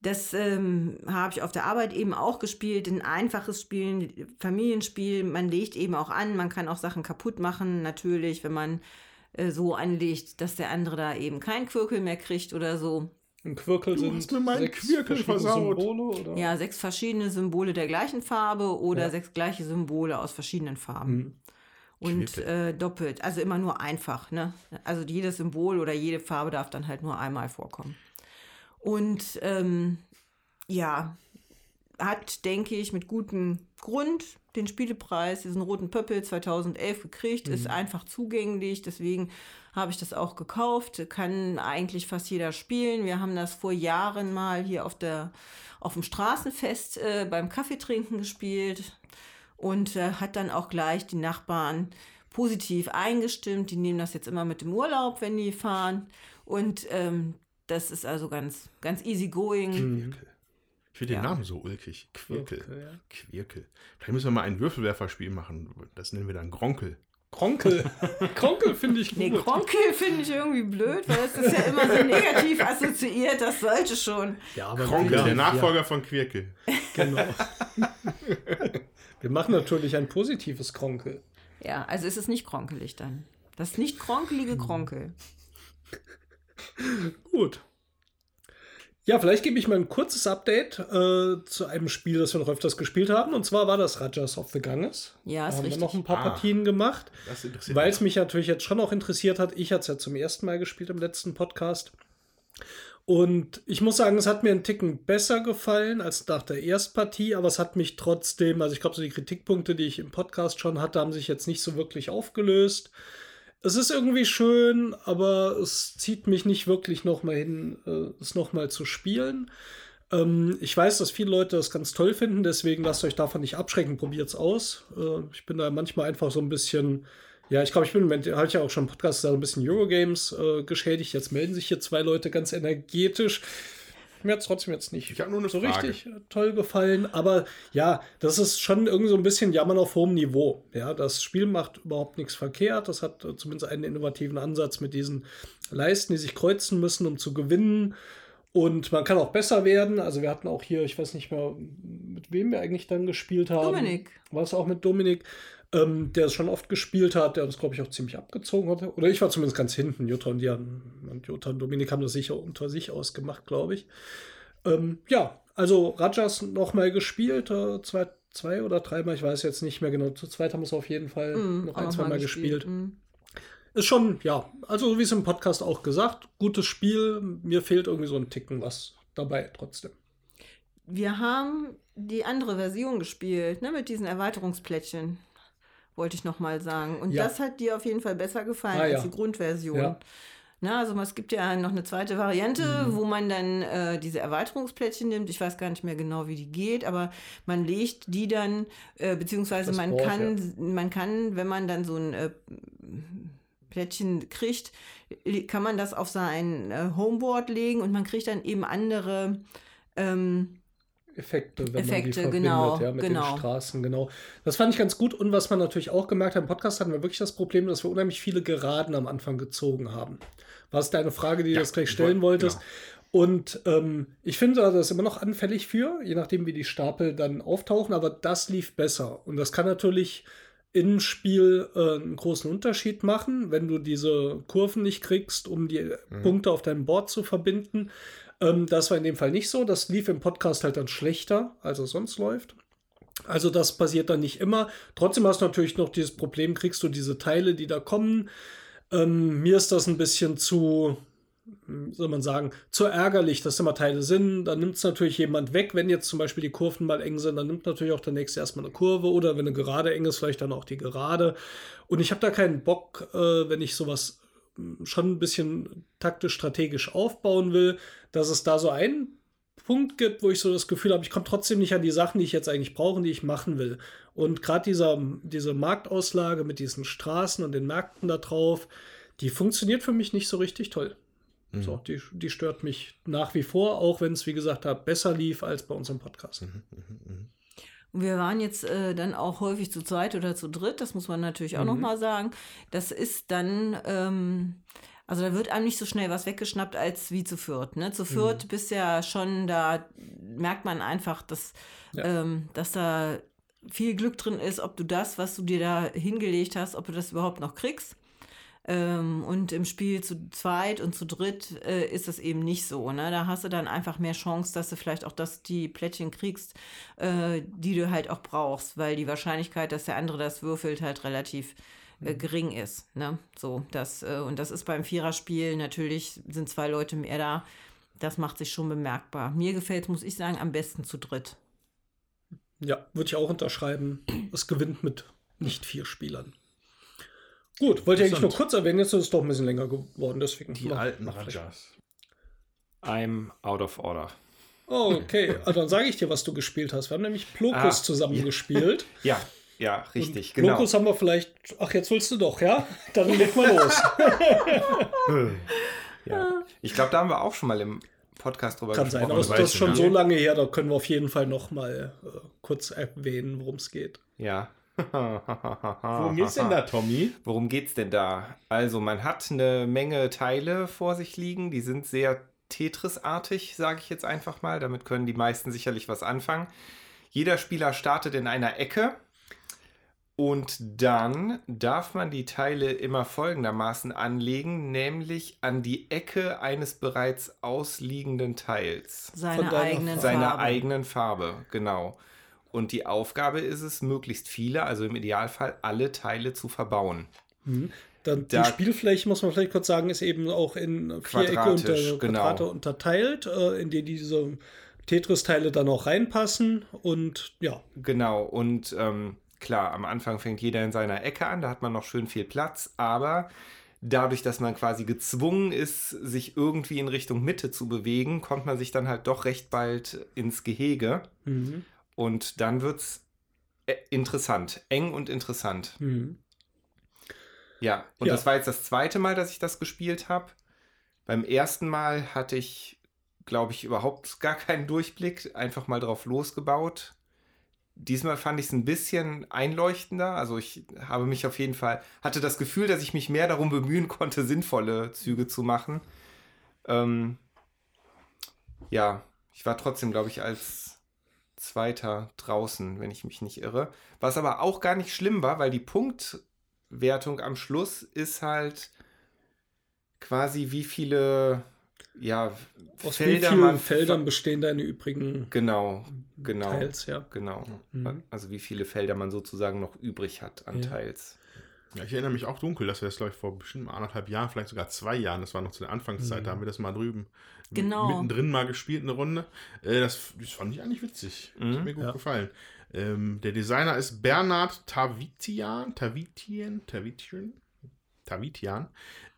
das ähm, habe ich auf der Arbeit eben auch gespielt. Ein einfaches Spiel, ein Familienspiel. Man legt eben auch an, man kann auch Sachen kaputt machen, natürlich, wenn man äh, so anlegt, dass der andere da eben kein Quirkel mehr kriegt oder so.
Ein Quirkel
du
sind
hast mir meinen Quirkel versaut.
Symbole, oder? Ja, sechs verschiedene Symbole der gleichen Farbe oder ja. sechs gleiche Symbole aus verschiedenen Farben. Mhm. Und äh, doppelt, also immer nur einfach. Ne? Also jedes Symbol oder jede Farbe darf dann halt nur einmal vorkommen. Und ähm, ja, hat, denke ich, mit gutem Grund den Spielepreis, diesen roten Pöppel 2011 gekriegt, mhm. ist einfach zugänglich, deswegen habe ich das auch gekauft, kann eigentlich fast jeder spielen. Wir haben das vor Jahren mal hier auf der auf dem Straßenfest äh, beim Kaffeetrinken gespielt und äh, hat dann auch gleich die Nachbarn positiv eingestimmt. Die nehmen das jetzt immer mit dem Urlaub, wenn die fahren. Und ähm, das ist also ganz, ganz easy going.
Quirkel. Ich finde ja. den Namen so ulkig. Quirkel. Quirkel, ja. Quirkel. Vielleicht müssen wir mal ein Würfelwerferspiel machen. Das nennen wir dann Gronkel.
Kronkel. Kronkel finde ich gut.
Nee, Kronkel finde ich irgendwie blöd, weil es ist ja immer so negativ assoziiert, das sollte schon.
Ja, aber Kronkel, ja, der Nachfolger ja. von Quirkel.
Genau. Wir machen natürlich ein positives Kronkel.
Ja, also ist es nicht kronkelig dann. Das nicht kronkelige Kronkel.
Gut. Ja, vielleicht gebe ich mal ein kurzes Update äh, zu einem Spiel, das wir noch öfters gespielt haben. Und zwar war das Rajas of the Ganges.
Ja,
da
ist
haben
richtig.
wir noch ein paar
Ah.
Partien gemacht. Weil es mich natürlich jetzt schon auch interessiert hat. Ich hatte es ja zum ersten Mal gespielt im letzten Podcast. Und ich muss sagen, es hat mir einen Ticken besser gefallen als nach der Erstpartie, aber es hat mich trotzdem, also ich glaube, so die Kritikpunkte, die ich im Podcast schon hatte, haben sich jetzt nicht so wirklich aufgelöst. Es ist irgendwie schön, aber es zieht mich nicht wirklich nochmal hin, äh, es nochmal zu spielen. Ähm, ich weiß, dass viele Leute das ganz toll finden, deswegen lasst euch davon nicht abschrecken, probiert es aus. Äh, ich bin da manchmal einfach so ein bisschen, ja, ich glaube, ich bin, hatte ich ja auch schon im Podcast, so ein bisschen Eurogames äh, geschädigt. Jetzt melden sich hier zwei Leute ganz energetisch. Mir hat es trotzdem jetzt nicht
Ich hab nur eine
so
Frage.
richtig äh, toll gefallen, aber ja, das ist schon irgendwie so ein bisschen Jammern auf hohem Niveau. Ja, das Spiel macht überhaupt nichts verkehrt. Das hat äh, zumindest einen innovativen Ansatz mit diesen Leisten, die sich kreuzen müssen, um zu gewinnen. Und man kann auch besser werden. Also wir hatten auch hier, ich weiß nicht mehr, mit wem wir eigentlich dann gespielt haben.
Dominik.
War es auch mit Dominik, ähm, der es schon oft gespielt hat, der uns, glaube ich, auch ziemlich abgezogen hatte. Oder ich war zumindest ganz hinten. Jutta und, haben, und, Jutta und Dominik haben das sicher unter sich ausgemacht, glaube ich. Ähm, ja, also Rajas nochmal gespielt, äh, zwei, zwei oder dreimal, ich weiß jetzt nicht mehr genau. Zu zweit haben wir es auf jeden Fall
Mhm,
noch ein,
noch
zwei
mal
Mal gespielt.
Mhm.
Ist schon, ja, also wie es im Podcast auch gesagt, gutes Spiel. Mir fehlt irgendwie so ein Ticken was dabei trotzdem.
Wir haben die andere Version gespielt, ne, mit diesen Erweiterungsplättchen. Wollte ich noch mal sagen. Und
Ja.
das hat dir auf jeden Fall besser gefallen
Ah,
als
ja.
die Grundversion.
Ja.
Na, also es gibt ja noch eine zweite Variante,
Mhm.
wo man dann äh, diese Erweiterungsplättchen nimmt. Ich weiß gar nicht mehr genau, wie die geht, aber man legt die dann, äh, beziehungsweise
Das
man
Board,
kann, man kann, wenn man dann so ein äh, Plättchen kriegt, kann man das auf sein äh, Homeboard legen und man kriegt dann eben andere ähm,
Effekte, wenn man die
Effekte,
verbindet,
genau,
ja, mit
genau.
den Straßen, genau. Das fand ich ganz gut. Und was man natürlich auch gemerkt hat, im Podcast hatten wir wirklich das Problem, dass wir unheimlich viele Geraden am Anfang gezogen haben. War es deine Frage, die du
Ja,
jetzt gleich
ich
stellen
wollt-
wolltest?
genau.
Und ähm, ich finde, das ist immer noch anfällig für, je nachdem, wie die Stapel dann auftauchen, aber das lief besser. Und das kann natürlich im Spiel äh, einen großen Unterschied machen, wenn du diese Kurven nicht kriegst, um die Punkte auf deinem Board zu verbinden. Ähm, das war in dem Fall nicht so. Das lief im Podcast halt dann schlechter, als es sonst läuft. Also das passiert dann nicht immer. Trotzdem hast du natürlich noch dieses Problem, kriegst du diese Teile, die da kommen. Ähm, mir ist das ein bisschen zu, soll man sagen, zu ärgerlich, dass immer Teile sind. Dann nimmt es natürlich jemand weg. Wenn jetzt zum Beispiel die Kurven mal eng sind, dann nimmt natürlich auch der nächste erstmal eine Kurve. Oder wenn eine Gerade eng ist, vielleicht dann auch die Gerade. Und ich habe da keinen Bock, äh, wenn ich sowas schon ein bisschen taktisch strategisch aufbauen will, dass es da so einen Punkt gibt, wo ich so das Gefühl habe, ich komme trotzdem nicht an die Sachen, die ich jetzt eigentlich brauche, die ich machen will. Und gerade dieser, diese Marktauslage mit diesen Straßen und den Märkten da drauf, die funktioniert für mich nicht so richtig toll. So, die, die stört mich nach wie vor, auch wenn es, wie gesagt besser lief als bei unserem Podcast.
Und wir waren jetzt äh, dann auch häufig zu zweit oder zu dritt, das muss man natürlich auch noch mal sagen. Das ist dann, ähm, also da wird einem nicht so schnell was weggeschnappt als wie zu viert. Ne? Zu viert bist ja schon, da merkt man einfach, dass,
Ja.
ähm, dass da viel Glück drin ist, ob du das, was du dir da hingelegt hast, ob du das überhaupt noch kriegst. Ähm, und im Spiel zu zweit und zu dritt äh, ist es eben nicht so. Ne? Da hast du dann einfach mehr Chance, dass du vielleicht auch das, die Plättchen kriegst, äh, die du halt auch brauchst, weil die Wahrscheinlichkeit, dass der andere das würfelt, halt relativ äh, gering ist. Ne? So, das, äh, und das ist beim Viererspiel natürlich, sind zwei Leute mehr da. Das macht sich schon bemerkbar. Mir gefällt, muss ich sagen, am besten zu dritt.
Ja, würde ich auch unterschreiben. Es gewinnt mit nicht vier Spielern. Gut, wollte ich eigentlich nur kurz erwähnen, jetzt ist es doch ein bisschen länger geworden, deswegen.
Die alten. Rajas.
I'm out of order.
Oh, okay, also dann sage ich dir, was du gespielt hast. Wir haben nämlich Plokus
Ah,
zusammen
ja.
gespielt.
Ja, ja, richtig,
Und
genau.
Plokus haben wir vielleicht. Ach, jetzt willst du doch, ja? Dann leg mal los.
Ja. Ich glaube, da haben wir auch schon mal im Podcast drüber
Kann sein, aber
gesprochen.
das, das ist schon
ja.
so lange her, da können wir auf jeden Fall noch mal äh, kurz erwähnen, worum es geht.
Ja.
Worum geht's denn da, Tommy?
Worum geht's denn da? Also, man hat eine Menge Teile vor sich liegen, die sind sehr Tetris-artig, sage ich jetzt einfach mal. Damit können die meisten sicherlich was anfangen. Jeder Spieler startet in einer Ecke und dann darf man die Teile immer folgendermaßen anlegen, nämlich an die Ecke eines bereits ausliegenden Teils.
Seine eigenen
Seiner
Farbe.
eigenen Farbe, genau. Und die Aufgabe ist es, möglichst viele, also im Idealfall alle Teile zu verbauen.
Dann
Da-
die Spielfläche, muss man vielleicht kurz sagen, ist eben auch in Vierecke unter,
genau.
Quadrate unterteilt, äh, in die diese Tetris-Teile dann auch reinpassen. Und ja,
Genau, und ähm, klar, am Anfang fängt jeder in seiner Ecke an, da hat man noch schön viel Platz, aber dadurch, dass man quasi gezwungen ist, sich irgendwie in Richtung Mitte zu bewegen, kommt man sich dann halt doch recht bald ins Gehege
mhm.
Und dann wird es interessant, eng und interessant.
Mhm.
Ja, und
Ja.
das war jetzt das zweite Mal, dass ich das gespielt habe. Beim ersten Mal hatte ich, glaube ich, überhaupt gar keinen Durchblick, einfach mal drauf losgebaut. Diesmal fand ich es ein bisschen einleuchtender. Also ich habe mich auf jeden Fall, hatte das Gefühl, dass ich mich mehr darum bemühen konnte, sinnvolle Züge zu machen. Ähm, ja, ich war trotzdem, glaube ich, als Zweiter draußen, wenn ich mich nicht irre. Was aber auch gar nicht schlimm war, weil die Punktwertung am Schluss ist halt quasi wie viele ja,
Aus
Felder
wie vielen
man
Feldern bestehen deine übrigen
Genau, genau.
Teils, ja.
Genau.
Mhm.
Also wie viele Felder man sozusagen noch übrig hat an
Ja.
Teils.
Ja, ich erinnere mich auch dunkel, dass wir das, glaube ich, vor bestimmt anderthalb Jahren, vielleicht sogar zwei Jahren, das war noch zu der Anfangszeit,
Mhm.
da haben wir das mal drüben
Genau.
mittendrin mal gespielt, eine Runde. Äh, das, das fand ich eigentlich witzig.
Mhm.
Hat mir gut
Ja.
gefallen. Ähm, der Designer ist Bernhard Tavitian. Tavitian? Tavitian? Tavitian.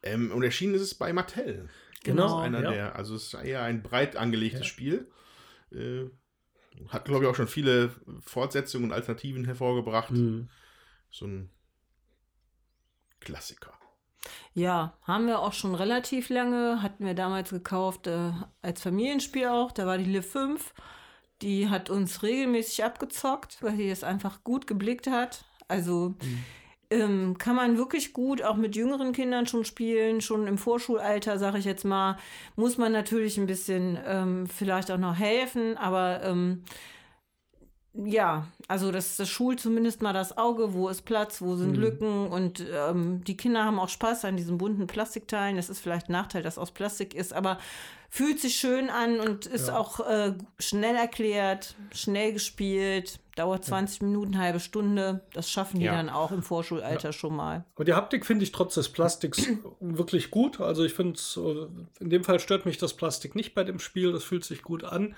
Ähm, und erschienen ist es bei Mattel.
Genau,
Das einer
ja.
der, also es ist eher ein breit angelegtes
Ja.
Spiel. Äh, hat, glaube ich, auch schon viele Fortsetzungen und Alternativen hervorgebracht.
Mhm.
So ein Klassiker.
Ja, haben wir auch schon relativ lange. Hatten wir damals gekauft äh, als Familienspiel auch. Da war die Liv 5. Die hat uns regelmäßig abgezockt, weil sie es einfach gut geblickt hat. Also ähm, kann man wirklich gut auch mit jüngeren Kindern schon spielen, schon im Vorschulalter, sage ich jetzt mal. Muss man natürlich ein bisschen ähm, vielleicht auch noch helfen, aber ähm, ja, also das, das schult zumindest mal das Auge, wo ist Platz, wo sind Lücken und ähm, die Kinder haben auch Spaß an diesen bunten Plastikteilen. Es ist vielleicht ein Nachteil, dass aus Plastik ist, aber fühlt sich schön an und ist
Ja.
auch äh, schnell erklärt, schnell gespielt, dauert 20 Minuten, halbe Stunde. Das schaffen die
Ja.
dann auch im Vorschulalter schon mal.
Aber die Haptik finde ich trotz des Plastiks wirklich gut. Also ich finde es, äh, in dem Fall stört mich das Plastik nicht bei dem Spiel. Das fühlt sich gut an.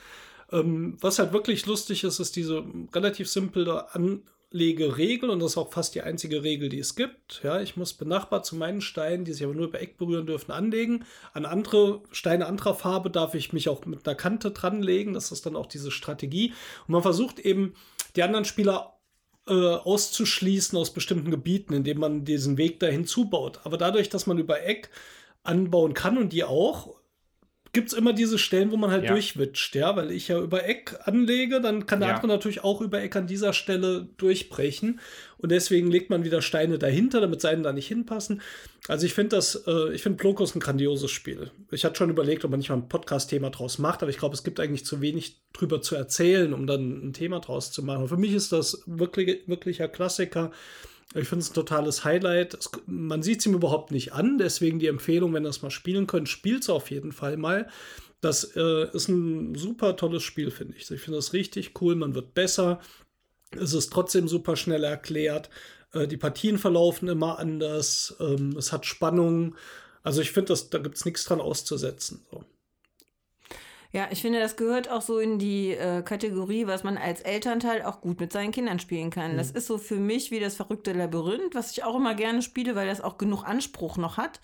Ähm, was halt wirklich lustig ist, ist diese relativ simple Anlegeregel und das ist auch fast die einzige Regel, die es gibt. Ja, ich muss benachbart zu meinen Steinen, die sich aber nur über Eck berühren dürfen, anlegen. An andere Steine anderer Farbe darf ich mich auch mit einer Kante dranlegen. Das ist dann auch diese Strategie. Und man versucht eben, die anderen Spieler äh, auszuschließen aus bestimmten Gebieten, indem man diesen Weg dahin zubaut. Aber dadurch, dass man über Eck anbauen kann und die auch, gibt es immer diese Stellen, wo man halt
Ja.
durchwitscht, ja, weil ich ja über Eck anlege, dann kann der
Ja.
andere natürlich auch über Eck an dieser Stelle durchbrechen. Und deswegen legt man wieder Steine dahinter, damit Seiten da nicht hinpassen. Also ich finde das, äh, ich finde Blokos ein grandioses Spiel. Ich hatte schon überlegt, ob man nicht mal ein Podcast-Thema draus macht, aber ich glaube, es gibt eigentlich zu wenig drüber zu erzählen, um dann ein Thema draus zu machen. Und für mich ist das wirklich, wirklicher Klassiker. Ich finde es ein totales Highlight. Es, man sieht es ihm überhaupt nicht an, deswegen die Empfehlung, wenn ihr es mal spielen könnt, spielt es auf jeden Fall mal. Das äh, ist ein super tolles Spiel, finde ich. Ich finde das richtig cool, man wird besser. Es ist trotzdem super schnell erklärt. Äh, die Partien verlaufen immer anders. Ähm, es hat Spannung. Also ich finde, da gibt es nichts dran auszusetzen. So.
Ja, ich finde, das gehört auch so in die äh, Kategorie, was man als Elternteil auch gut mit seinen Kindern spielen kann. Das ist so für mich wie das verrückte Labyrinth, was ich auch immer gerne spiele, weil das auch genug Anspruch noch hat.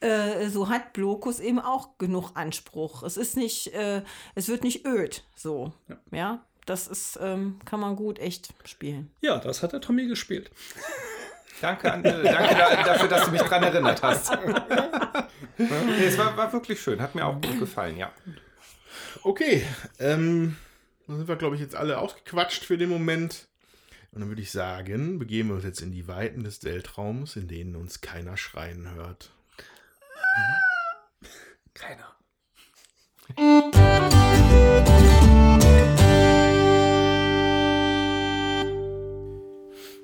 Äh, so hat Blokus eben auch genug Anspruch. Es ist nicht, äh, es wird nicht öd, so. Ja, das ist, ähm, kann man gut echt spielen.
Ja, das hat der Tommy gespielt.
Danke, an, äh, danke da, dafür, dass du mich dran erinnert hast. nee, es war, war wirklich schön, hat mir auch gut gefallen, ja.
Okay, ähm, dann sind wir, glaube ich, jetzt alle ausgequatscht für den Moment. Und dann würde ich sagen, begeben wir uns jetzt in die Weiten des Weltraums, in denen uns keiner schreien hört.
Keiner.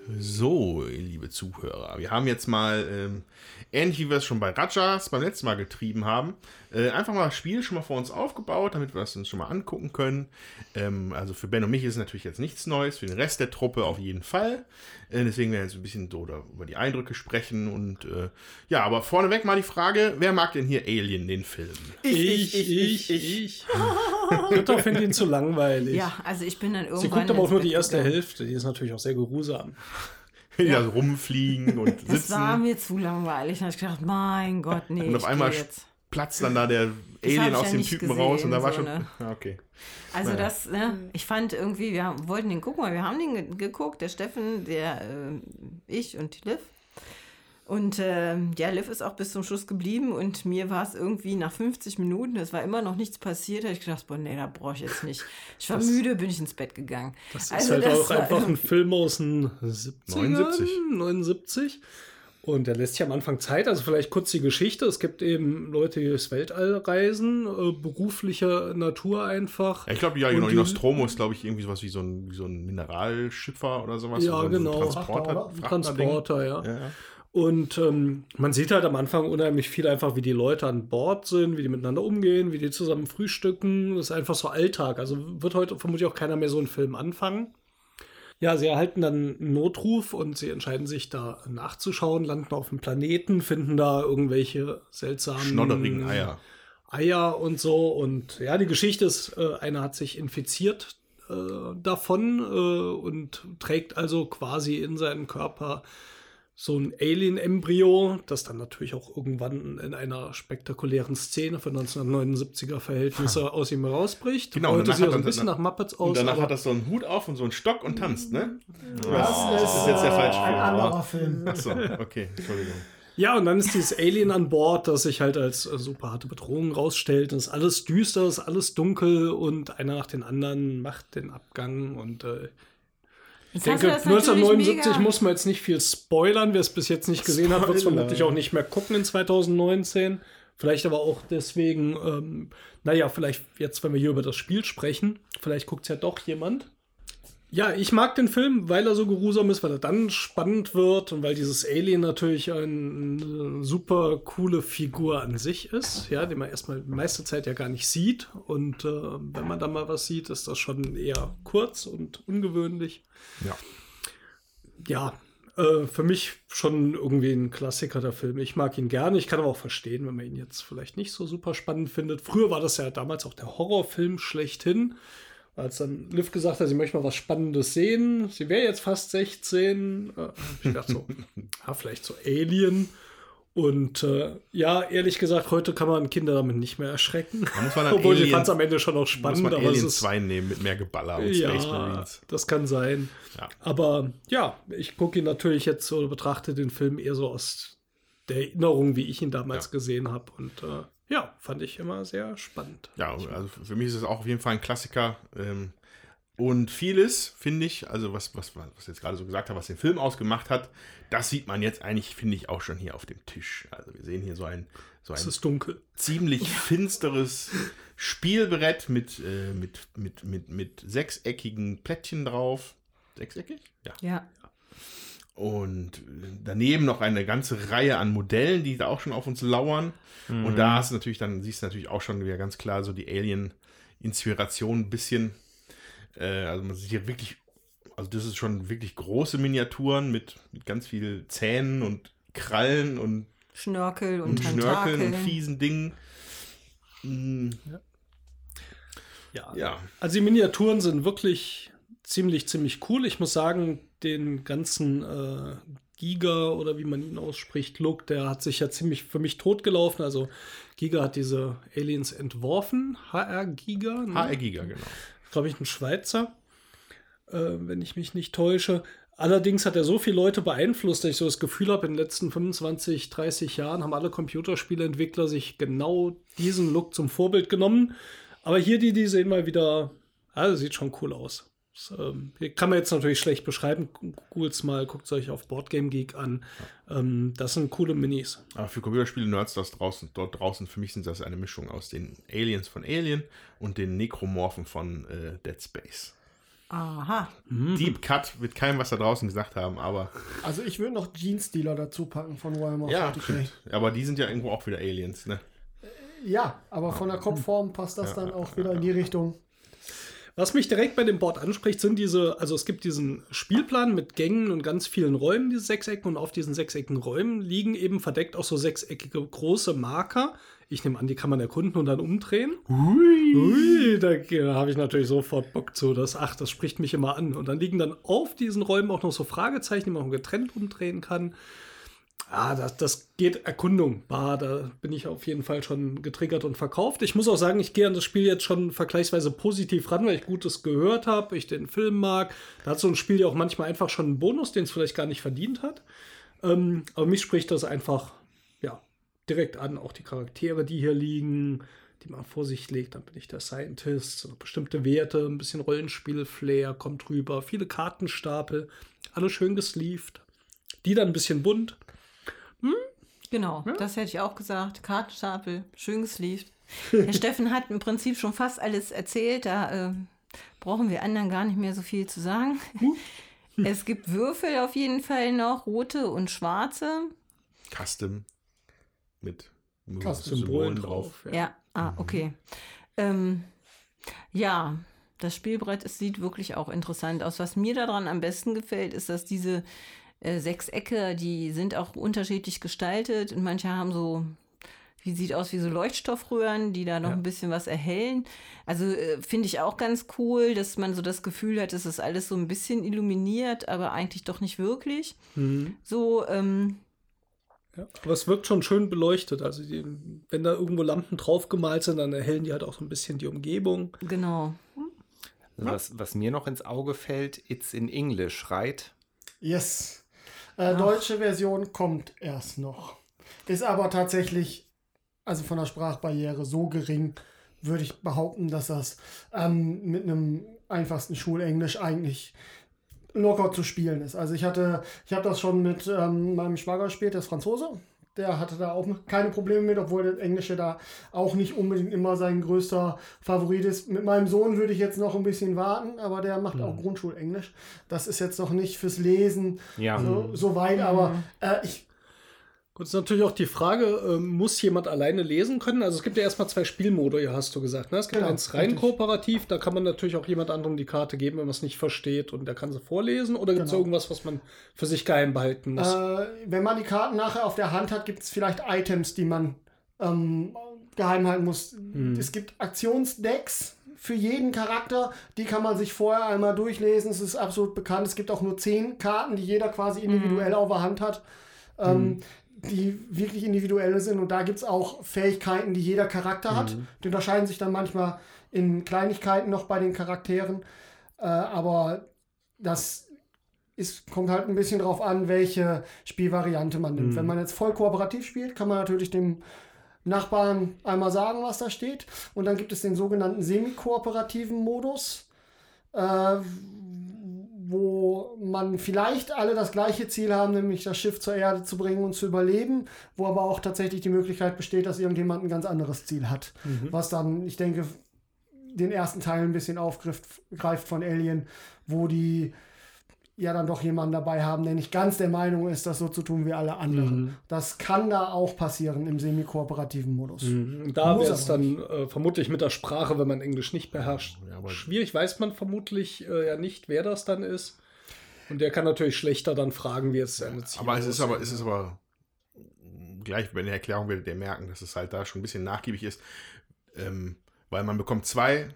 So, liebe Zuhörer, wir haben jetzt mal, ähm, ähnlich wie wir es schon bei Rajas beim letzten Mal getrieben haben, äh, einfach mal das Spiel schon mal vor uns aufgebaut, damit wir es uns schon mal angucken können. Ähm, also für Ben und mich ist es natürlich jetzt nichts Neues, für den Rest der Truppe auf jeden Fall. Äh, deswegen werden wir jetzt ein bisschen so über die Eindrücke sprechen und äh, ja, aber vorneweg mal die Frage, wer mag denn hier Alien, den Film?
Ich, ich, ich, ich. ich. Britta findet ihn zu langweilig.
Ja, also ich bin dann irgendwann.
Sie guckt aber auch nur die erste
gegangen.
Hälfte, die ist natürlich auch sehr geruhsam.
Da so rumfliegen und
Das war
sitzen.
mir zu langweilig. Da habe ich gedacht, mein Gott, nee.
Und auf
ich
einmal platzt dann da der Alien aus
ja
dem Typen
gesehen,
raus und da war
so,
schon.
ne?
Ah, okay.
Also
Naja.
das, ne, ich fand irgendwie, wir haben- wollten den gucken, weil wir haben den ge geguckt, der Steffen, der, äh, ich und Liv. Und äh, ja, Liv ist auch bis zum Schluss geblieben und mir war es irgendwie nach 50 Minuten, es war immer noch nichts passiert, da habe ich gedacht, boah, nee, da brauche ich jetzt nicht. Ich war müde, bin ich ins Bett gegangen.
Das ist
Also
halt
das
auch einfach ein Film aus den 70ern,
79.
79. Und der lässt sich am Anfang Zeit. Also vielleicht kurz die Geschichte. Es gibt eben Leute, die durchs Weltall reisen, äh, beruflicher Natur einfach.
Ja, ich glaube, ja, genau.
die-
Nostromo ist, glaube ich, irgendwie sowas wie so ein, wie so ein Mineralschiffer oder sowas.
Ja,
so ein
genau.
Transporter,
Frachterding.
Transporter, ja.
Ja, ja.
Und ähm, man sieht halt am Anfang unheimlich viel einfach, wie die Leute an Bord sind, wie die miteinander umgehen, wie die zusammen frühstücken. Das ist einfach so Alltag. Also wird heute vermutlich auch keiner mehr so einen Film anfangen. Ja, sie erhalten dann einen Notruf und sie entscheiden sich da nachzuschauen, landen auf dem Planeten, finden da irgendwelche seltsamen
Schnodderigen Eier.
Eier und so. Und ja, die Geschichte ist, äh, einer hat sich infiziert äh, davon äh, und trägt also quasi in seinem Körper so ein Alien-Embryo, das dann natürlich auch irgendwann in einer spektakulären Szene für 1979er Verhältnisse aus ihm herausbricht.
Genau, und
Heute sieht er
hat
so ein bisschen nach Muppets aus.
Und danach hat er so einen Hut auf und so einen Stock und tanzt, ne?
Das ist,
jetzt der falsche
ein
Film.
anderer Film.
Achso, okay, Entschuldigung.
Ja, und dann ist dieses Alien an Bord, das sich halt als äh, super harte Bedrohung rausstellt. Es ist alles düster, es ist alles dunkel und einer nach den anderen macht den Abgang. Und äh, ich denke,
du das natürlich
1979
mega-
muss man jetzt nicht viel spoilern. Wer es bis jetzt nicht gesehen hat, wird es
Spoiler.
vermutlich auch nicht mehr gucken in 2019. Vielleicht aber auch deswegen, ähm, naja, vielleicht jetzt, wenn wir hier über das Spiel sprechen, vielleicht guckt es ja doch jemand. Ja, ich mag den Film, weil er so geruhsam ist, weil er dann spannend wird und weil dieses Alien natürlich eine super coole Figur an sich ist, ja, die man erstmal die meiste Zeit ja gar nicht sieht. Und äh, wenn man da mal was sieht, ist das schon eher kurz und ungewöhnlich.
Ja.
Ja, äh, für mich schon irgendwie ein Klassiker der Film. Ich mag ihn gerne. Ich kann aber auch verstehen, wenn man ihn jetzt vielleicht nicht so super spannend findet. Früher war das ja damals auch der Horrorfilm schlechthin. Als dann Liv gesagt hat, sie möchte mal was Spannendes sehen, sie wäre jetzt fast 16, äh, hab ich gedacht so, ja, vielleicht so Alien. Und äh, ja, ehrlich gesagt, heute kann man Kinder damit nicht mehr erschrecken.
Da muss man dann
Obwohl, ich fand es am Ende schon auch
Muss
spannend,
man
aber es
Alien
ist
2 nehmen mit mehr Geballer und Space
ja,
Marines.
das kann sein.
Ja.
Aber ja, ich gucke ihn natürlich jetzt so, betrachte den Film eher so aus der Erinnerung, wie ich ihn damals
Ja.
gesehen habe. Und äh, ja, fand ich immer sehr spannend.
Ja, also für mich ist es auch auf jeden Fall ein Klassiker. Ähm, und vieles, finde ich, also was, was, was ich jetzt gerade so gesagt habe, was den Film ausgemacht hat, das sieht man jetzt eigentlich, finde ich, auch schon hier auf dem Tisch. Also wir sehen hier so ein, so
Es
ein
ist dunkel.
ziemlich finsteres Spielbrett mit, äh, mit, mit, mit, mit sechseckigen Plättchen drauf. Sechseckig? Ja.
Ja.
Und daneben noch eine ganze Reihe an Modellen, die da auch schon auf uns lauern. Und da hast du natürlich, dann siehst du natürlich auch schon wieder ganz klar so die Alien-Inspiration ein bisschen. Äh, also man sieht hier wirklich, also das ist schon wirklich große Miniaturen mit, mit ganz viel Zähnen und Krallen und,
Schnörkel und,
und Schnörkeln und fiesen Dingen. Mm,
Ja.
Ja.
Also die Miniaturen sind wirklich ziemlich, ziemlich cool. Ich muss sagen, den ganzen äh, Giga oder wie man ihn ausspricht, Look, der hat sich ja ziemlich für mich totgelaufen. Also Giga hat diese Aliens entworfen. HR Giga. ne?
HR Giga, genau.
glaube ich, ein Schweizer, äh, wenn ich mich nicht täusche. Allerdings hat er so viele Leute beeinflusst, dass ich so das Gefühl habe, in den letzten 25, 30 Jahren haben alle Computerspieleentwickler sich genau diesen Look zum Vorbild genommen. Aber hier die, die sehen mal wieder, also sieht schon cool aus. Das, ähm, hier kann man jetzt natürlich schlecht beschreiben. Googles mal, guckt es euch auf Boardgame Geek an. Ähm, das sind coole Minis.
Aber für Computerspiele-Nerds das draußen, dort draußen, für mich sind das eine Mischung aus den Aliens von Alien und den Nekromorphen von äh, Dead Space.
Aha.
Deep Cut wird keinem was da draußen gesagt haben, aber
Also ich würde noch Jeans-Dealer dazu packen von Warhammer
ja,
40k.
stimmt. aber die sind ja irgendwo auch wieder Aliens, ne?
Ja, aber von der Kopfform passt das dann auch wieder in die Richtung.
Was mich direkt bei dem Board anspricht, sind diese, also es gibt diesen Spielplan mit Gängen und ganz vielen Räumen, diese Sechsecken, und auf diesen sechseckigen Räumen liegen eben verdeckt auch so sechseckige große Marker. Ich nehme an, die kann man erkunden und dann umdrehen. Ui, Ui da äh, habe ich natürlich sofort Bock zu. Das, ach, das spricht mich immer an. Und dann liegen dann auf diesen Räumen auch noch so Fragezeichen, die man auch getrennt umdrehen kann. Ah, das, das geht Erkundung. Bah, da bin ich auf jeden Fall schon getriggert und verkauft. Ich muss auch sagen, ich gehe an das Spiel jetzt schon vergleichsweise positiv ran, weil ich Gutes gehört habe, ich den Film mag. Da hat so ein Spiel ja auch manchmal einfach schon einen Bonus, den es vielleicht gar nicht verdient hat. Ähm, aber mich spricht das einfach, ja, direkt an. Auch die Charaktere, die hier liegen, die man vor sich legt. Dann bin ich der Scientist. Bestimmte Werte, ein bisschen Rollenspiel-Flair kommt rüber. Viele Kartenstapel, alle schön gesleeved. Die dann ein bisschen bunt.
Genau, das hätte ich auch gesagt. Kartenstapel, schön gesleeved. Herr Steffen hat im Prinzip schon fast alles erzählt. Da äh, brauchen wir anderen gar nicht mehr so viel zu sagen. Es gibt Würfel auf jeden Fall noch, rote und schwarze.
Custom mit
Custom
Symbolen drauf.
Ja, ah, okay. Ähm, ja, das Spielbrett, es sieht wirklich auch interessant aus. Was mir daran am besten gefällt, ist, dass diese äh, Sechsecke, die sind auch unterschiedlich gestaltet und manche haben so, wie sieht aus wie so Leuchtstoffröhren, die da noch
Ja.
ein bisschen was erhellen. Also äh, finde ich auch ganz cool, dass man so das Gefühl hat, es ist alles so ein bisschen illuminiert, aber eigentlich doch nicht wirklich.
Mhm.
So, ähm,
Ja, aber es wirkt schon schön beleuchtet. Also die, wenn da irgendwo Lampen draufgemalt sind, dann erhellen die halt auch so ein bisschen die Umgebung.
genau.
Also was, was mir noch ins Auge fällt, it's in English, right?
Yes. Äh, deutsche Version kommt erst noch. Ist aber tatsächlich, also von der Sprachbarriere so gering, würde ich behaupten, dass das ähm, mit einem einfachsten Schulenglisch eigentlich locker zu spielen ist. Also ich hatte, ich habe das schon mit ähm, meinem Schwager gespielt, der ist Franzose. Der hatte da auch keine Probleme mit, obwohl das Englische da auch nicht unbedingt immer sein größter Favorit ist. Mit meinem Sohn würde ich jetzt noch ein bisschen warten, aber der macht auch Grundschulenglisch. Das ist jetzt noch nicht fürs Lesen
Ja.
so, so weit, aber äh, ich,
Gut, ist natürlich auch die Frage, ähm, muss jemand alleine lesen können? Also es gibt ja erstmal zwei Spielmodi, hast du gesagt. Ne? Es gibt
Genau,
eins rein
richtig.
kooperativ, da kann man natürlich auch jemand anderem die Karte geben, wenn man es nicht versteht und der kann sie vorlesen. Oder gibt es
Genau.
irgendwas, was man für sich geheim behalten muss?
äh, wenn man die Karten nachher auf der Hand hat, gibt es vielleicht Items, die man ähm, geheim halten muss. Es gibt Aktionsdecks für jeden Charakter, die kann man sich vorher einmal durchlesen. Es ist absolut bekannt. Es gibt auch nur zehn Karten, die jeder quasi individuell auf der Hand hat. Ähm, die wirklich individuell sind und da gibt es auch Fähigkeiten, die jeder Charakter hat. Die unterscheiden sich dann manchmal in Kleinigkeiten noch bei den Charakteren, äh, aber das ist, kommt halt ein bisschen drauf an, welche Spielvariante man nimmt. Wenn man jetzt voll kooperativ spielt, kann man natürlich dem Nachbarn einmal sagen, was da steht. Und dann gibt es den sogenannten semi-kooperativen Modus, äh, wo man vielleicht alle das gleiche Ziel haben, nämlich das Schiff zur Erde zu bringen und zu überleben, wo aber auch tatsächlich die Möglichkeit besteht, dass irgendjemand ein ganz anderes Ziel hat. Was dann, ich denke, den ersten Teil ein bisschen aufgreift greift von Alien, wo die ja dann doch jemanden dabei haben, der nicht ganz der Meinung ist, das so zu tun wie alle anderen. Das kann da auch passieren im semi-kooperativen Modus.
Und da
muss
wäre es dann äh, vermutlich mit der Sprache, wenn man Englisch nicht beherrscht.
Ja, aber-
Schwierig weiß man vermutlich äh, ja nicht, wer das dann ist. Und der kann natürlich schlechter dann fragen, wie jetzt seine Ziele
Aber es ist aber, es ist aber gleich bei der Erklärung werdet ihr merken, dass es halt da schon ein bisschen nachgiebig ist, ähm, weil man bekommt zwei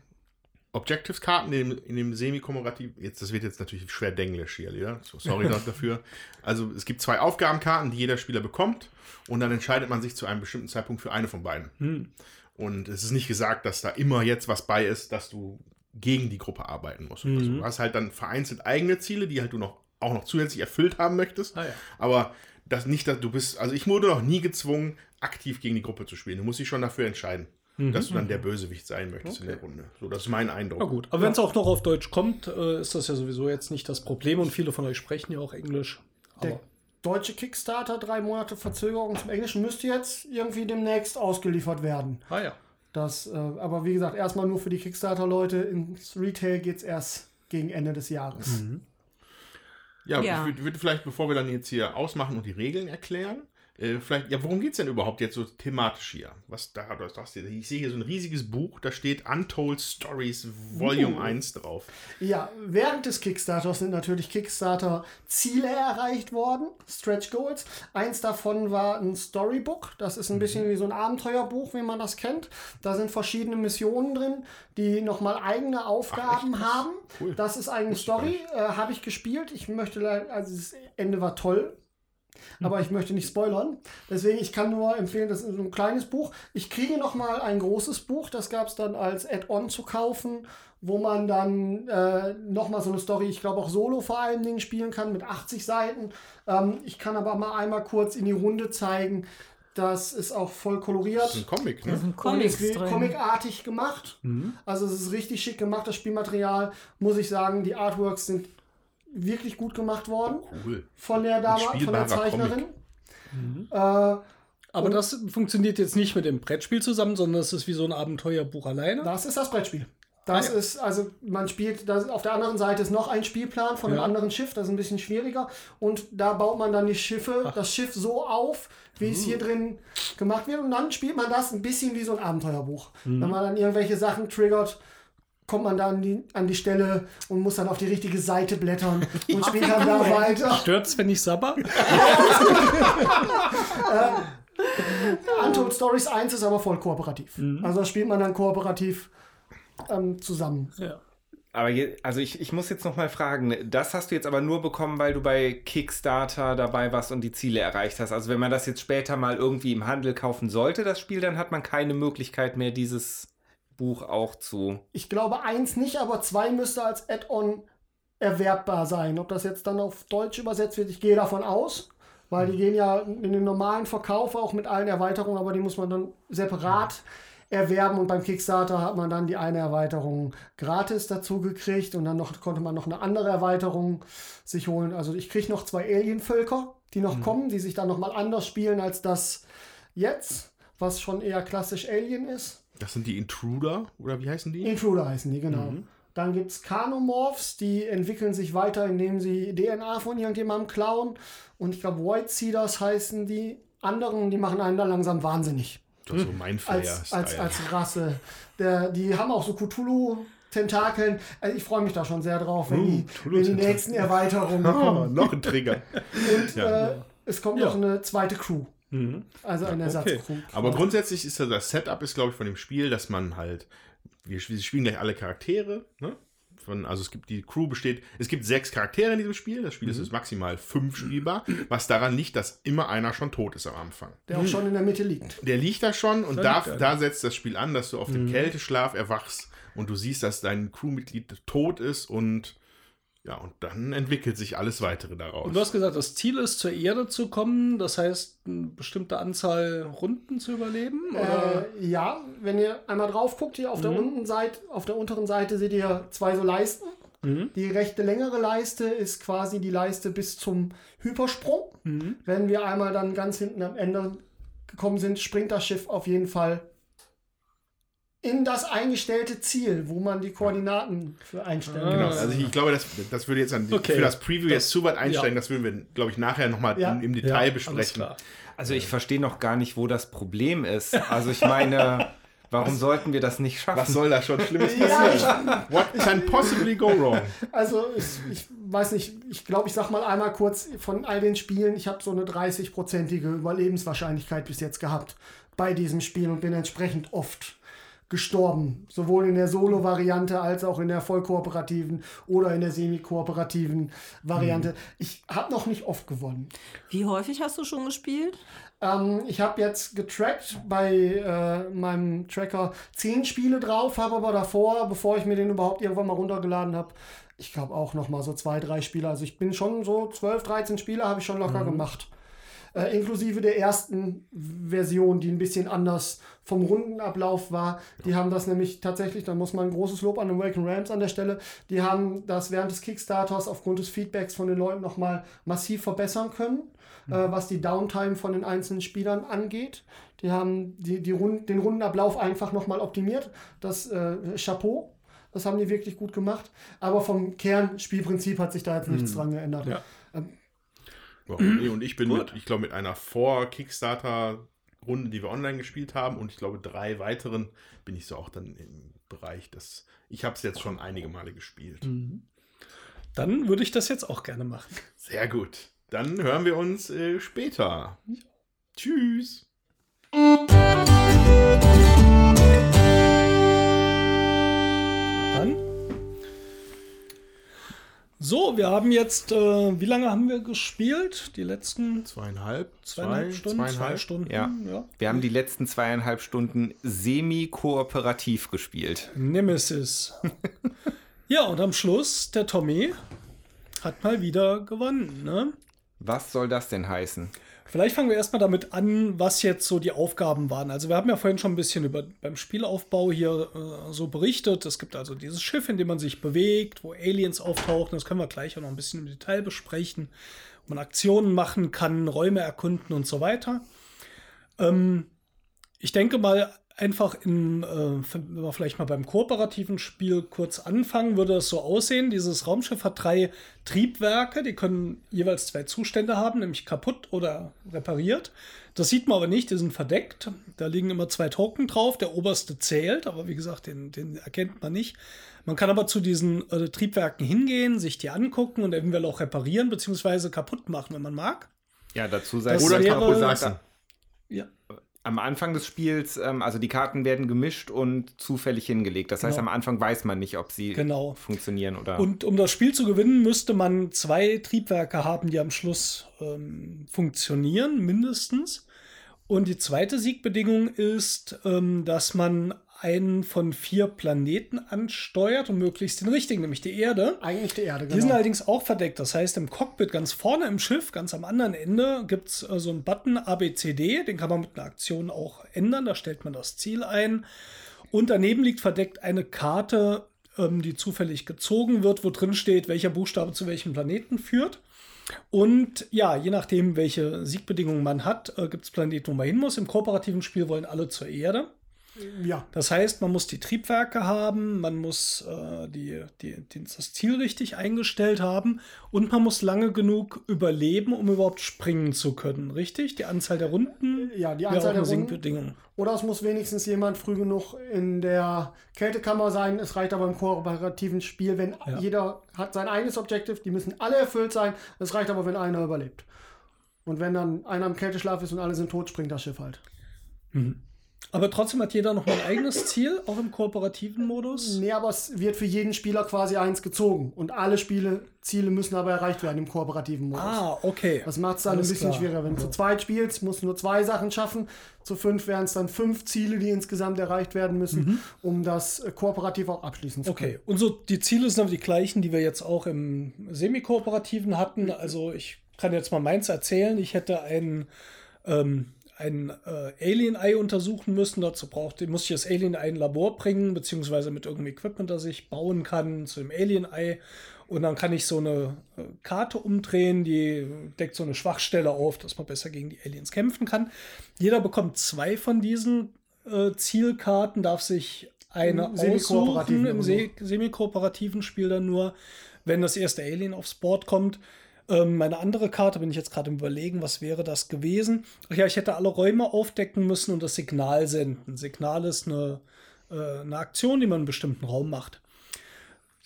Objectives-Karten in dem, in dem semi-kommerativ. Jetzt, das wird jetzt natürlich schwer Denglisch hier, ja? So, sorry dafür. Also es gibt zwei Aufgabenkarten, die jeder Spieler bekommt und dann entscheidet man sich zu einem bestimmten Zeitpunkt für eine von beiden.
Hm.
Und es ist nicht gesagt, dass da immer jetzt was bei ist, dass du gegen die Gruppe arbeiten musst.
Mhm.
Du hast halt dann vereinzelt eigene Ziele, die halt du noch auch noch zusätzlich erfüllt haben möchtest.
Ah, ja.
Aber das nicht, dass du bist, also ich wurde noch nie gezwungen, aktiv gegen die Gruppe zu spielen. Du musst dich schon dafür entscheiden, dass du dann der Bösewicht sein möchtest in der Runde. So, das ist mein Eindruck.
Na gut, aber wenn es auch noch auf Deutsch kommt, äh, ist das ja sowieso jetzt nicht das Problem und viele von euch sprechen ja auch Englisch.
Der
Aber
deutsche Kickstarter, drei Monate Verzögerung zum Englischen, müsste jetzt irgendwie demnächst ausgeliefert werden.
ah ja.
Das, äh, aber wie gesagt, erstmal nur für die Kickstarter-Leute. Ins Retail geht es erst gegen Ende des Jahres.
Ja,
Ja.
ich würde würd vielleicht, bevor wir dann jetzt hier ausmachen und die Regeln erklären, äh, vielleicht, ja, worum geht es denn überhaupt jetzt so thematisch hier? Was da, das, das, ich sehe hier so ein riesiges Buch, da steht Untold Stories Volume 1 drauf.
Ja, während des Kickstarters sind natürlich Kickstarter-Ziele erreicht worden, Stretch Goals. Eins davon war ein Storybook. Das ist ein bisschen wie so ein Abenteuerbuch, wie man das kennt. Da sind verschiedene Missionen drin, die nochmal eigene Aufgaben haben.
Cool.
Das ist eigene Story. Äh, Habe ich gespielt. Ich möchte, leider- also das Ende war toll. Aber ich möchte nicht spoilern. Deswegen, ich kann nur empfehlen, das ist so ein kleines Buch. Ich kriege noch mal ein großes Buch. Das gab es dann als Add-on zu kaufen, wo man dann äh, noch mal so eine Story, ich glaube auch solo vor allen Dingen spielen kann, mit 80 Seiten. Ähm, ich kann aber mal einmal kurz in die Runde zeigen. Das ist auch voll koloriert.
Das ist ein Comic, ne?
Da sind
Und
Comics
ist
drin.
comicartig gemacht. Also es ist richtig schick gemacht, das Spielmaterial. Muss ich sagen, die Artworks sind wirklich gut gemacht worden
Cool.
von der Dame, von der Zeichnerin. Äh,
Aber das funktioniert jetzt nicht mit dem Brettspiel zusammen, sondern es ist wie so ein Abenteuerbuch alleine.
das ist das Brettspiel. Das
Ah, ja.
ist, also man spielt, das, auf der anderen Seite ist noch ein Spielplan von einem
Ja.
anderen Schiff, das ist ein bisschen schwieriger. Und da baut man dann die Schiffe, das Schiff so auf, wie es
Uh.
hier drin gemacht wird. Und dann spielt man das ein bisschen wie so ein Abenteuerbuch.
Mhm.
Wenn man dann irgendwelche Sachen triggert, kommt man dann die, an die Stelle und muss dann auf die richtige Seite blättern und spielt dann da weiter.
Stört's, wenn ich sabber?
Untold Stories 1 ist aber voll kooperativ.
Mhm.
Also da spielt man dann kooperativ ähm, zusammen.
Ja.
Aber je, also ich, ich muss jetzt noch mal fragen, das hast du jetzt aber nur bekommen, weil du bei Kickstarter dabei warst und die Ziele erreicht hast. Also wenn man das jetzt später mal irgendwie im Handel kaufen sollte, das Spiel, dann hat man keine Möglichkeit mehr, dieses Buch auch zu.
Ich glaube eins nicht, aber zwei müsste als Add-on erwerbbar sein. Ob das jetzt dann auf Deutsch übersetzt wird, ich gehe davon aus, weil die gehen ja in den normalen Verkauf auch mit allen Erweiterungen, aber die muss man dann separat erwerben und beim Kickstarter hat man dann die eine Erweiterung gratis dazu gekriegt und dann noch, konnte man noch eine andere Erweiterung sich holen. Also ich kriege noch zwei Alien-Völker, die noch kommen, die sich dann nochmal anders spielen als das jetzt, was schon eher klassisch Alien ist.
Das sind die Intruder, oder wie heißen die?
Intruder heißen die, genau.
Mhm.
Dann gibt es Kanomorphs, die entwickeln sich weiter, indem sie DNA von irgendjemandem klauen. Und ich glaube, White Cedars heißen die anderen, die machen einen dann langsam wahnsinnig.
Das ist so mein
Als, als,
Flair-Style.
als Rasse. Der, die haben auch so Cthulhu. Tentakeln. Also ich freue mich da schon sehr drauf, wenn,
Uh,
die, wenn die nächsten Erweiterungen kommen.
noch ein Trigger.
Und äh, es kommt noch eine zweite Crew.
Mhm.
Also eine Ersatzcrew.
Aber grundsätzlich ist ja das Setup, ist glaube ich von dem Spiel, dass man halt, wir, spielen gleich alle Charaktere, ne? Von, also es gibt die Crew besteht, es gibt sechs Charaktere in diesem Spiel. Das Spiel ist jetzt maximal fünf spielbar, was daran liegt, dass immer einer schon tot ist am Anfang.
Der auch schon in der Mitte liegt.
Der liegt da schon und
Da
da, da setzt das Spiel an, dass du auf dem Kälteschlaf erwachst und du siehst, dass dein Crewmitglied tot ist und ja, und dann entwickelt sich alles weitere daraus.
Und du hast gesagt, das Ziel ist, zur Erde zu kommen, das heißt, eine bestimmte Anzahl Runden zu überleben? Oder?
Äh, ja, wenn ihr einmal drauf guckt, hier auf der unten Seite, auf der unteren Seite seht ihr zwei so Leisten. Die rechte längere Leiste ist quasi die Leiste bis zum Hypersprung. Wenn wir einmal dann ganz hinten am Ende gekommen sind, springt das Schiff auf jeden Fall in das eingestellte Ziel, wo man die Koordinaten für einstellen
Ah.
Genau, also ich, ich glaube, das, das würde jetzt an,
Okay.
für das Preview jetzt zu weit einsteigen.
ja.
Das würden wir, glaube ich, nachher nochmal
Ja.
im, im Detail
Ja,
besprechen.
Also ich verstehe noch gar nicht, wo das Problem ist. Also ich meine, warum sollten wir das nicht schaffen?
Was soll da schon Schlimmes
Ja,
passieren? What can possibly go wrong?
Also ich, ich weiß nicht, ich glaube, ich sag mal einmal kurz von all den Spielen, ich habe so eine 30-prozentige Überlebenswahrscheinlichkeit bis jetzt gehabt bei diesem Spiel und bin entsprechend oft gestorben. Sowohl in der Solo-Variante als auch in der vollkooperativen oder in der semi-kooperativen Variante. Ich habe noch nicht oft gewonnen.
Wie häufig hast du schon gespielt?
Ähm, ich habe jetzt getrackt bei äh, meinem Tracker zehn Spiele drauf, habe aber davor, bevor ich mir den überhaupt irgendwann mal runtergeladen habe, ich glaube auch noch mal so zwei, drei Spiele. Also ich bin schon so 12, 13 Spiele habe ich schon locker gemacht. Äh, inklusive der ersten Version, die ein bisschen anders vom Rundenablauf war. Die haben das nämlich tatsächlich, da muss man ein großes Lob an den Waken Rams an der Stelle, die haben das während des Kickstarters aufgrund des Feedbacks von den Leuten nochmal massiv verbessern können, äh, was die Downtime von den einzelnen Spielern angeht. Die haben die, die Rund, den Rundenablauf einfach nochmal optimiert. Das äh, Chapeau. Das haben die wirklich gut gemacht. Aber vom Kernspielprinzip hat sich da jetzt nichts dran geändert.
Ja.
Ähm,
Ja, nee, und ich bin mit, ich glaube, mit einer Vor-Kickstarter-Runde, die wir online gespielt haben, und ich glaube drei weiteren, bin ich so auch dann im Bereich, dass ich habe es jetzt schon einige Male gespielt.
Dann würde ich das jetzt auch gerne machen.
Sehr gut. Dann hören wir uns äh, später. Tschüss.
So, wir haben jetzt, äh, wie lange haben wir gespielt? Die letzten
Zweieinhalb,
zweieinhalb
zwei,
Stunden?
zweieinhalb.
Zwei Stunden,
Ja.
ja.
Wir haben die letzten zweieinhalb Stunden semi-kooperativ gespielt.
Nemesis. ja, und am Schluss, der Tommy hat mal wieder gewonnen. Ne?
Was soll das denn heißen?
Vielleicht fangen wir erstmal damit an, was jetzt so die Aufgaben waren. Also wir haben ja vorhin schon ein bisschen über beim Spielaufbau hier äh, so berichtet. Es gibt also dieses Schiff, in dem man sich bewegt, wo Aliens auftauchen. Das können wir gleich auch noch ein bisschen im Detail besprechen. Wo man Aktionen machen kann, Räume erkunden und so weiter. Ähm, ich denke mal, einfach in, äh, wenn wir vielleicht mal beim kooperativen Spiel kurz anfangen, würde es so aussehen. Dieses Raumschiff hat drei Triebwerke, die können jeweils zwei Zustände haben, nämlich kaputt oder repariert. Das sieht man aber nicht, die sind verdeckt. Da liegen immer zwei Token drauf. Der oberste zählt, aber wie gesagt, den, den erkennt man nicht. Man kann aber zu diesen äh, Triebwerken hingehen, sich die angucken und eventuell auch reparieren bzw. kaputt machen, wenn man mag.
Ja, dazu sei
Das
Oder
wäre-
kaputt lassen.
Ja,
am Anfang des Spiels, ähm, also die Karten werden gemischt und zufällig hingelegt. Das heißt,
Genau.
am Anfang weiß man nicht, ob sie
Genau.
funktionieren oder.
Und um das Spiel zu gewinnen, müsste man zwei Triebwerke haben, die am Schluss ähm, funktionieren, mindestens. Und die zweite Siegbedingung ist, ähm, dass man einen von vier Planeten ansteuert und möglichst den richtigen, nämlich die Erde.
eigentlich die Erde,
Die sind
genau.
allerdings auch verdeckt. Das heißt, im Cockpit ganz vorne im Schiff, ganz am anderen Ende, gibt es äh, so einen Button ABCD. Den kann man mit einer Aktion auch ändern. Da stellt man das Ziel ein. Und daneben liegt verdeckt eine Karte, ähm, die zufällig gezogen wird, wo drin steht, welcher Buchstabe zu welchem Planeten führt. Und ja, je nachdem, welche Siegbedingungen man hat, äh, gibt es Planeten, wo man hin muss. Im kooperativen Spiel wollen alle zur Erde.
Ja,
Das heißt, man muss die Triebwerke haben, man muss äh, die, die, die, das Ziel richtig eingestellt haben und man muss lange genug überleben, um überhaupt springen zu können. Richtig? Die Anzahl der Runden
Ja, die Anzahl der.
Siegbedingung.
Oder es muss wenigstens jemand früh genug in der Kältekammer sein. Es reicht aber im kooperativen Spiel, wenn
Ja.
jeder hat sein eigenes Objective, die müssen alle erfüllt sein. Es reicht aber, wenn einer überlebt. Und wenn dann einer im Kälteschlaf ist und alle sind tot, springt das Schiff halt.
Aber trotzdem hat jeder noch ein eigenes Ziel, auch im kooperativen Modus.
Nee, aber es wird für jeden Spieler quasi eins gezogen. Und alle Spiele, Ziele müssen aber erreicht werden im kooperativen Modus.
Ah, okay.
Das macht es dann
Alles
ein bisschen
klar.
schwieriger. Wenn du zu zweit spielst, musst du nur zwei Sachen schaffen. Zu fünf wären es dann fünf Ziele, die insgesamt erreicht werden müssen, um das äh, kooperativ auch abschließen zu können.
Mhm. Okay, und so die Ziele sind aber die gleichen, die wir jetzt auch im Semi-Kooperativen hatten. Also ich kann jetzt mal meins erzählen. Ich hätte ein, ähm, ein äh, Alien-Ei untersuchen müssen. Dazu brauchte, muss ich das Alien-Ei in ein Labor bringen, beziehungsweise mit irgendeinem Equipment, das ich bauen kann zu dem Alien-Ei. Und dann kann ich so eine äh, Karte umdrehen, die deckt so eine Schwachstelle auf, dass man besser gegen die Aliens kämpfen kann. Jeder bekommt zwei von diesen äh, Zielkarten, darf sich eine
Im
aussuchen, im Se semi-kooperativen Spiel dann nur, wenn das erste Alien aufs Board kommt. Ähm, meine andere Karte bin ich jetzt gerade im Überlegen, was wäre das gewesen? Ach ja, ich hätte alle Räume aufdecken müssen und das Signal senden. Signal ist eine, äh, eine Aktion, die man in einem bestimmten Raum macht.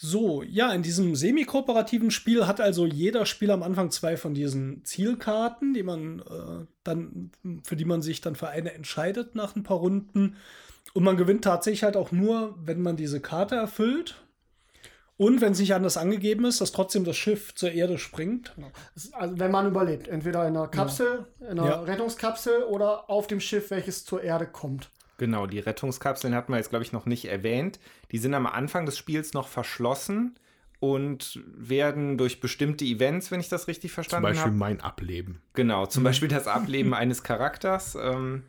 So, ja, in diesem semi-kooperativen Spiel hat also jeder Spieler am Anfang zwei von diesen Zielkarten, die man äh, dann, für die man sich dann für eine entscheidet nach ein paar Runden. Und man gewinnt tatsächlich halt auch nur, wenn man diese Karte erfüllt. Und wenn es nicht anders angegeben ist, dass trotzdem das Schiff zur Erde springt.
Ist Also wenn man überlebt, entweder in einer Kapsel, in einer
Ja.
Rettungskapsel oder auf dem Schiff, welches zur Erde kommt.
Genau, die Rettungskapseln hatten wir jetzt, glaube ich, noch nicht erwähnt. Die sind am Anfang des Spiels noch verschlossen und werden durch bestimmte Events, wenn ich das richtig
Zum
verstanden
Beispiel
habe.
mein Ableben.
Genau, zum Beispiel das Ableben eines Charakters. Ähm,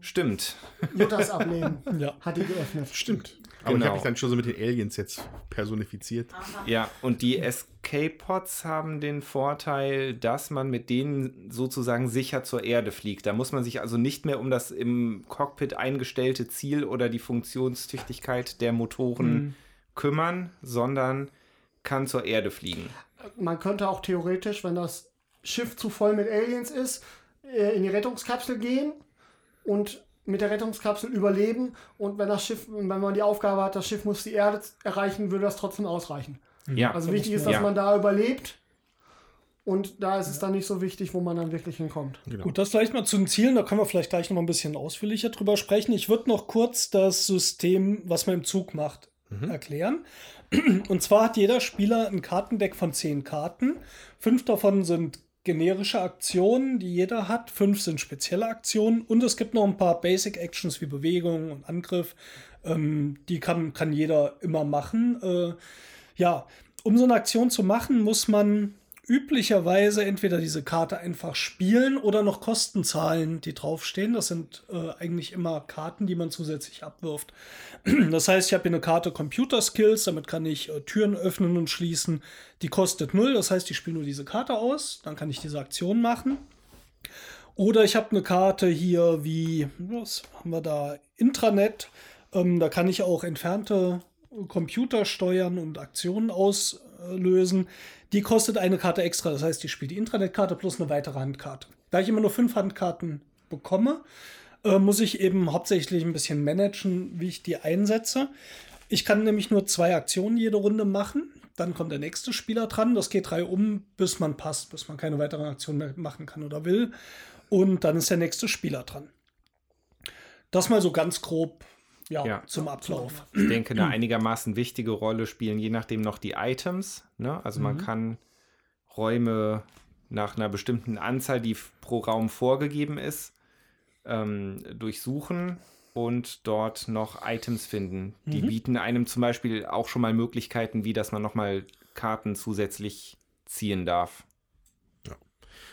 stimmt.
Juttas Ableben
Ja.
hat die geöffnet.
Stimmt. Aber ich
Genau.
habe mich dann schon so mit den Aliens jetzt personifiziert.
Ja, und die es K-Pods haben den Vorteil, dass man mit denen sozusagen sicher zur Erde fliegt. Da muss man sich also nicht mehr um das im Cockpit eingestellte Ziel oder die Funktionstüchtigkeit der Motoren mhm. kümmern, sondern kann zur Erde fliegen.
Man könnte auch theoretisch, wenn das Schiff zu voll mit Aliens ist, äh, in die Rettungskapsel gehen und mit der Rettungskapsel überleben und wenn das Schiff, wenn man die Aufgabe hat, das Schiff muss die Erde erreichen, würde das trotzdem ausreichen. Ja. Also wichtig ist, dass ja. man da überlebt. Und da ist es dann nicht so wichtig, wo man dann wirklich hinkommt.
Genau. Gut, das vielleicht mal zu den Zielen, da können wir vielleicht gleich noch mal ein bisschen ausführlicher drüber sprechen. Ich würde noch kurz das System, was man im Zug macht, mhm. erklären. Und zwar hat jeder Spieler ein Kartendeck von zehn Karten. Fünf davon sind generische Aktionen, die jeder hat. Fünf sind spezielle Aktionen. Und es gibt noch ein paar Basic Actions wie Bewegung und Angriff. Ähm, die kann, kann jeder immer machen. Äh, ja, um so eine Aktion zu machen, muss man üblicherweise entweder diese Karte einfach spielen oder noch Kosten zahlen, die draufstehen. Das sind äh, eigentlich immer Karten, die man zusätzlich abwirft. Das heißt, ich habe hier eine Karte Computer Skills, damit kann ich äh, Türen öffnen und schließen. Die kostet null, das heißt, ich spiele nur diese Karte aus, dann kann ich diese Aktion machen. Oder ich habe eine Karte hier wie, was haben wir da, Intranet. Ähm, da kann ich auch entfernte Computer steuern und Aktionen auslösen. Die kostet eine Karte extra. Das heißt, ich spiele die Intranet-Karte plus eine weitere Handkarte. Da ich immer nur fünf Handkarten bekomme, äh, muss ich eben hauptsächlich ein bisschen managen, wie ich die einsetze. Ich kann nämlich nur zwei Aktionen jede Runde machen. Dann kommt der nächste Spieler dran. Das geht drei um, bis man passt, bis man keine weiteren Aktionen mehr machen kann oder will. Und dann ist der nächste Spieler dran. Das mal so ganz grob ja, ja, zum Ablauf.
Ich denke, eine einigermaßen wichtige Rolle spielen je nachdem noch die Items. Ne? Also man mhm. kann Räume nach einer bestimmten Anzahl, die pro Raum vorgegeben ist, ähm, durchsuchen und dort noch Items finden. Die mhm. bieten einem zum Beispiel auch schon mal Möglichkeiten, wie dass man nochmal Karten zusätzlich ziehen darf.
Ja.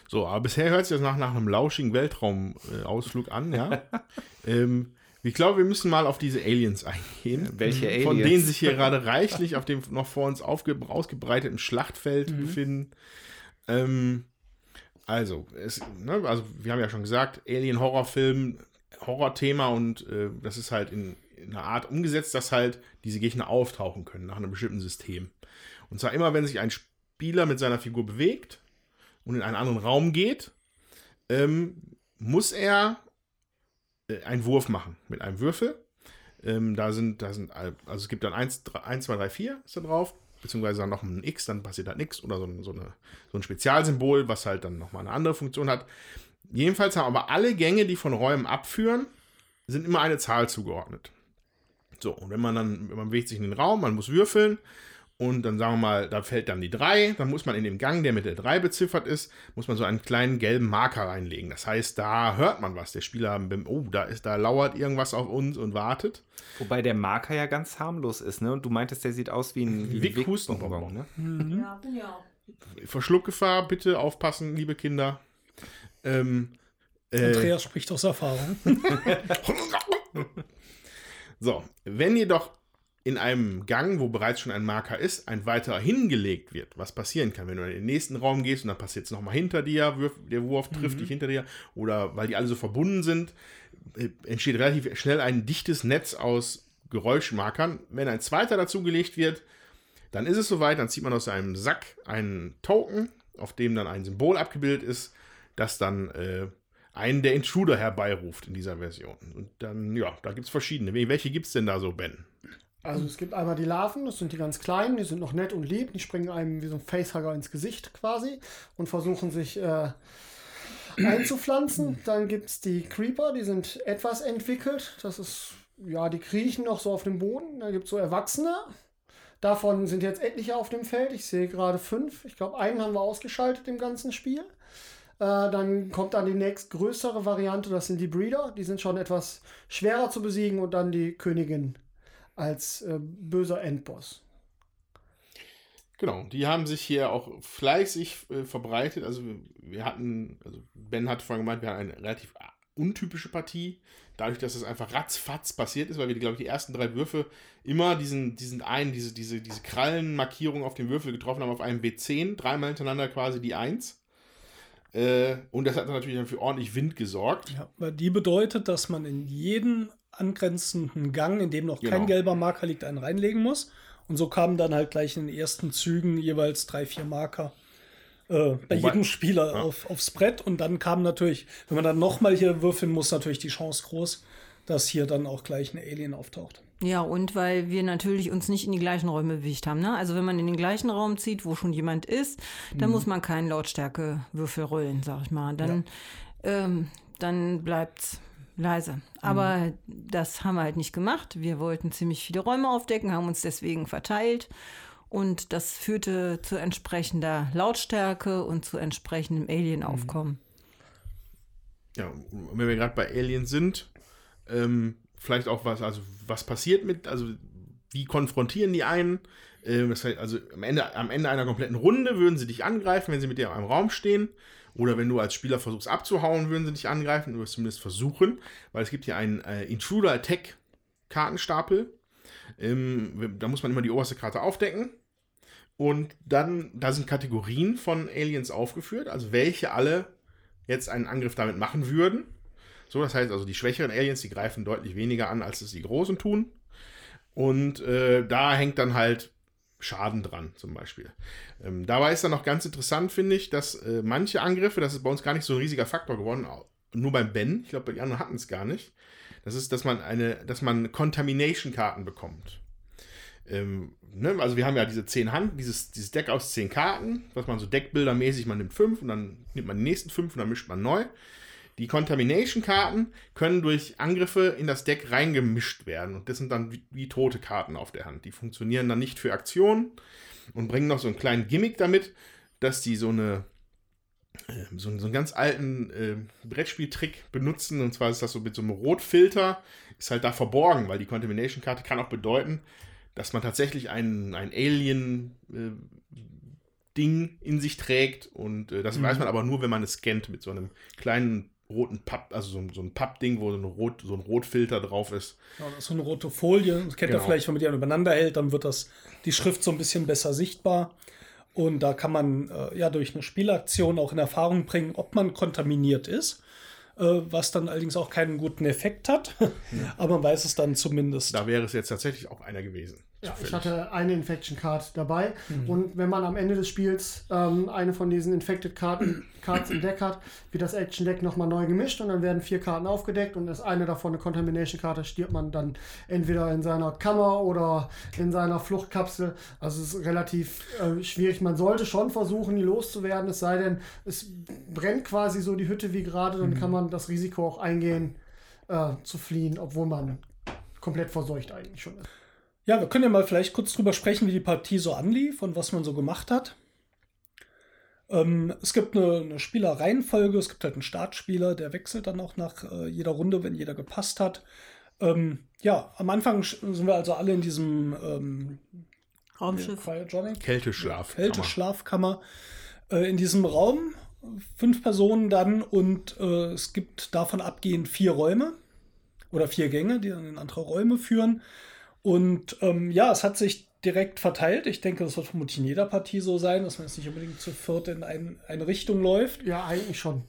So, aber bisher hört sich das nach, nach einem lauschigen Weltraumausflug äh, an, ja. ähm, ich glaube, wir müssen mal auf diese Aliens eingehen.
Welche Aliens?
Von denen sich hier gerade reichlich auf dem noch vor uns ausgebreiteten Schlachtfeld mhm. befinden. Ähm, also, es, ne, also, wir haben ja schon gesagt, Alien-Horrorfilm, Horrorthema und äh, das ist halt in, in einer Art umgesetzt, dass halt diese Gegner auftauchen können nach einem bestimmten System. Und zwar immer, wenn sich ein Spieler mit seiner Figur bewegt und in einen anderen Raum geht, ähm, muss er einen Wurf machen mit einem Würfel. Ähm, da sind, da sind, also es gibt dann 1, 1 2, 3, 4 ist da drauf, beziehungsweise dann noch ein X, dann passiert halt nichts oder so, so, eine, so ein Spezialsymbol, was halt dann nochmal eine andere Funktion hat. Jedenfalls haben aber alle Gänge, die von Räumen abführen, sind immer eine Zahl zugeordnet. So, und wenn man dann, man bewegt sich in den Raum, man muss würfeln und dann sagen wir mal, da fällt dann die 3, dann muss man in dem Gang, der mit der 3 beziffert ist, muss man so einen kleinen gelben Marker reinlegen. Das heißt, da hört man was. Der Spieler, oh, da ist, da lauert irgendwas auf uns und wartet.
Wobei der Marker ja ganz harmlos ist, ne? Und du meintest, der sieht aus wie ein, wie
Wick Hustenbonbon, ne? Mhm. Ja, ja. Verschluckgefahr, bitte aufpassen, liebe Kinder. Ähm,
äh, Andreas spricht aus Erfahrung.
so, wenn jedoch in einem Gang, wo bereits schon ein Marker ist, ein weiterer hingelegt wird, was passieren kann, wenn du in den nächsten Raum gehst und dann passiert es nochmal hinter dir, der Wurf trifft mhm. dich hinter dir, oder weil die alle so verbunden sind, äh, entsteht relativ schnell ein dichtes Netz aus Geräuschmarkern. Wenn ein zweiter dazugelegt wird, dann ist es soweit, dann zieht man aus seinem Sack einen Token, auf dem dann ein Symbol abgebildet ist, das dann äh, einen der Intruder herbeiruft in dieser Version. Und dann, ja, da gibt es verschiedene. Welche gibt es denn da so, Ben?
Also es gibt einmal die Larven, das sind die ganz kleinen, die sind noch nett und lieb, die springen einem wie so ein Facehugger ins Gesicht quasi und versuchen sich äh, einzupflanzen. Dann gibt es die Creeper, die sind etwas entwickelt. Das ist, ja, die kriechen noch so auf dem Boden. Dann gibt es so Erwachsene. Davon sind jetzt etliche auf dem Feld. Ich sehe gerade fünf. Ich glaube, einen haben wir ausgeschaltet im ganzen Spiel. Äh, dann kommt dann die nächstgrößere Variante, das sind die Breeder. Die sind schon etwas schwerer zu besiegen und dann die Königin als äh, böser Endboss.
Genau, die haben sich hier auch fleißig äh, verbreitet. Also wir hatten, also Ben hat vorhin gemeint, wir hatten ein relativ untypische Partie. Dadurch, dass es einfach ratzfatz passiert ist, weil wir, glaube ich, die ersten drei Würfe immer diesen, diesen einen, diese, diese, diese Krallenmarkierung auf dem Würfel getroffen haben, auf einem W10, dreimal hintereinander quasi die 1. Äh, und das hat dann natürlich dann für ordentlich Wind gesorgt.
Ja, weil die bedeutet, dass man in jeden angrenzenden Gang, in dem noch
Genau.
kein gelber Marker liegt, einen reinlegen muss. Und so kamen dann halt gleich in den ersten Zügen jeweils drei, vier Marker äh, bei
Wobei-
jedem Spieler
ja.
auf, aufs Brett. Und dann kam natürlich, wenn man dann nochmal hier würfeln muss, natürlich die Chance groß, dass hier dann auch gleich ein Alien auftaucht.
Ja, und weil wir natürlich uns nicht in die gleichen Räume bewegt haben. Ne? Also wenn man in den gleichen Raum zieht, wo schon jemand ist, dann muss man keinen Lautstärkewürfel rollen, sag ich mal. Dann, ähm, dann bleibt's leise. Aber das haben wir halt nicht gemacht. Wir wollten ziemlich viele Räume aufdecken, haben uns deswegen verteilt. Und das führte zu entsprechender Lautstärke und zu entsprechendem Alienaufkommen.
Ja, und wenn wir gerade bei Aliens sind, ähm, vielleicht auch was, also was passiert mit, also wie konfrontieren die einen? Ähm, das heißt, also am Ende, am Ende einer kompletten Runde würden sie dich angreifen, wenn sie mit dir in einem Raum stehen. Oder wenn du als Spieler versuchst abzuhauen, würden sie dich angreifen. Wirst zumindest versuchen, weil es gibt hier einen äh, Intruder Attack Kartenstapel. Ähm, da muss man immer die oberste Karte aufdecken. Und dann, da sind Kategorien von Aliens aufgeführt, also welche alle jetzt einen Angriff damit machen würden. So, das heißt also, die schwächeren Aliens, die greifen deutlich weniger an, als es die großen tun. Und äh, da hängt dann halt Schaden dran, zum Beispiel. Ähm, dabei ist dann noch ganz interessant, finde ich, dass äh, manche Angriffe, das ist bei uns gar nicht so ein riesiger Faktor geworden, nur beim Ben, ich glaube, die anderen hatten es gar nicht. Das ist, dass man eine, dass man Contamination-Karten bekommt. Ähm, ne? Also wir haben ja diese zehn Hand, dieses, dieses Deck aus zehn Karten, was man so Deckbildermäßig, man nimmt fünf und dann nimmt man die nächsten fünf und dann mischt man neu. Die Contamination-Karten können durch Angriffe in das Deck reingemischt werden. Und das sind dann wie, wie tote Karten auf der Hand. Die funktionieren dann nicht für Aktionen und bringen noch so einen kleinen Gimmick damit, dass die so eine äh, so, einen- so einen ganz alten äh, Brettspieltrick benutzen. Und zwar ist das so mit so einem Rotfilter, ist halt da verborgen, weil die Contamination-Karte kann auch bedeuten, dass man tatsächlich ein, ein Alien-Ding in sich trägt. Und äh, das weiß man aber nur, wenn man es scannt mit so einem kleinen roten Papp, also so, so ein Pappding, wo so ein, Rot, so ein Rotfilter drauf ist.
Ja, das ist so eine rote Folie. Das kennt ihr
Genau.
vielleicht, wenn man die übereinander hält, dann wird das die Schrift so ein bisschen besser sichtbar. Und da kann man äh, ja durch eine Spielaktion auch in Erfahrung bringen, ob man kontaminiert ist, äh, was dann allerdings auch keinen guten Effekt hat. Aber man weiß es dann zumindest.
Da wäre es jetzt tatsächlich auch einer gewesen.
Ja, ich hatte eine Infection Card dabei und wenn man am Ende des Spiels ähm, eine von diesen Infected Karten, Cards im Deck hat, wird das Action Deck nochmal neu gemischt und dann werden vier Karten aufgedeckt und ist eine davon eine Contamination Karte, stirbt man dann entweder in seiner Kammer oder in seiner Fluchtkapsel. Also es ist relativ äh, schwierig. Man sollte schon versuchen, die loszuwerden, es sei denn, es brennt quasi so die Hütte wie gerade, dann kann man das Risiko auch eingehen, äh, zu fliehen, obwohl man komplett verseucht eigentlich schon ist.
Ja, wir können ja mal vielleicht kurz drüber sprechen, wie die Partie so anlief und was man so gemacht hat. Ähm, es gibt eine, eine Spielerreihenfolge, es gibt halt einen Startspieler, der wechselt dann auch nach äh, jeder Runde, wenn jeder gepasst hat. Ähm, ja, am Anfang sind wir also alle in diesem ähm,
Raumschiff.
Cryogenic
Kälteschlaf.
Kälteschlafkammer äh, in diesem Raum. Fünf Personen dann und äh, es gibt davon abgehend vier Räume oder vier Gänge, die dann in andere Räume führen. Und ähm, ja, es hat sich direkt verteilt. Ich denke, das wird vermutlich in jeder Partie so sein, dass man jetzt nicht unbedingt zu viert in ein, eine Richtung läuft.
Ja, eigentlich schon.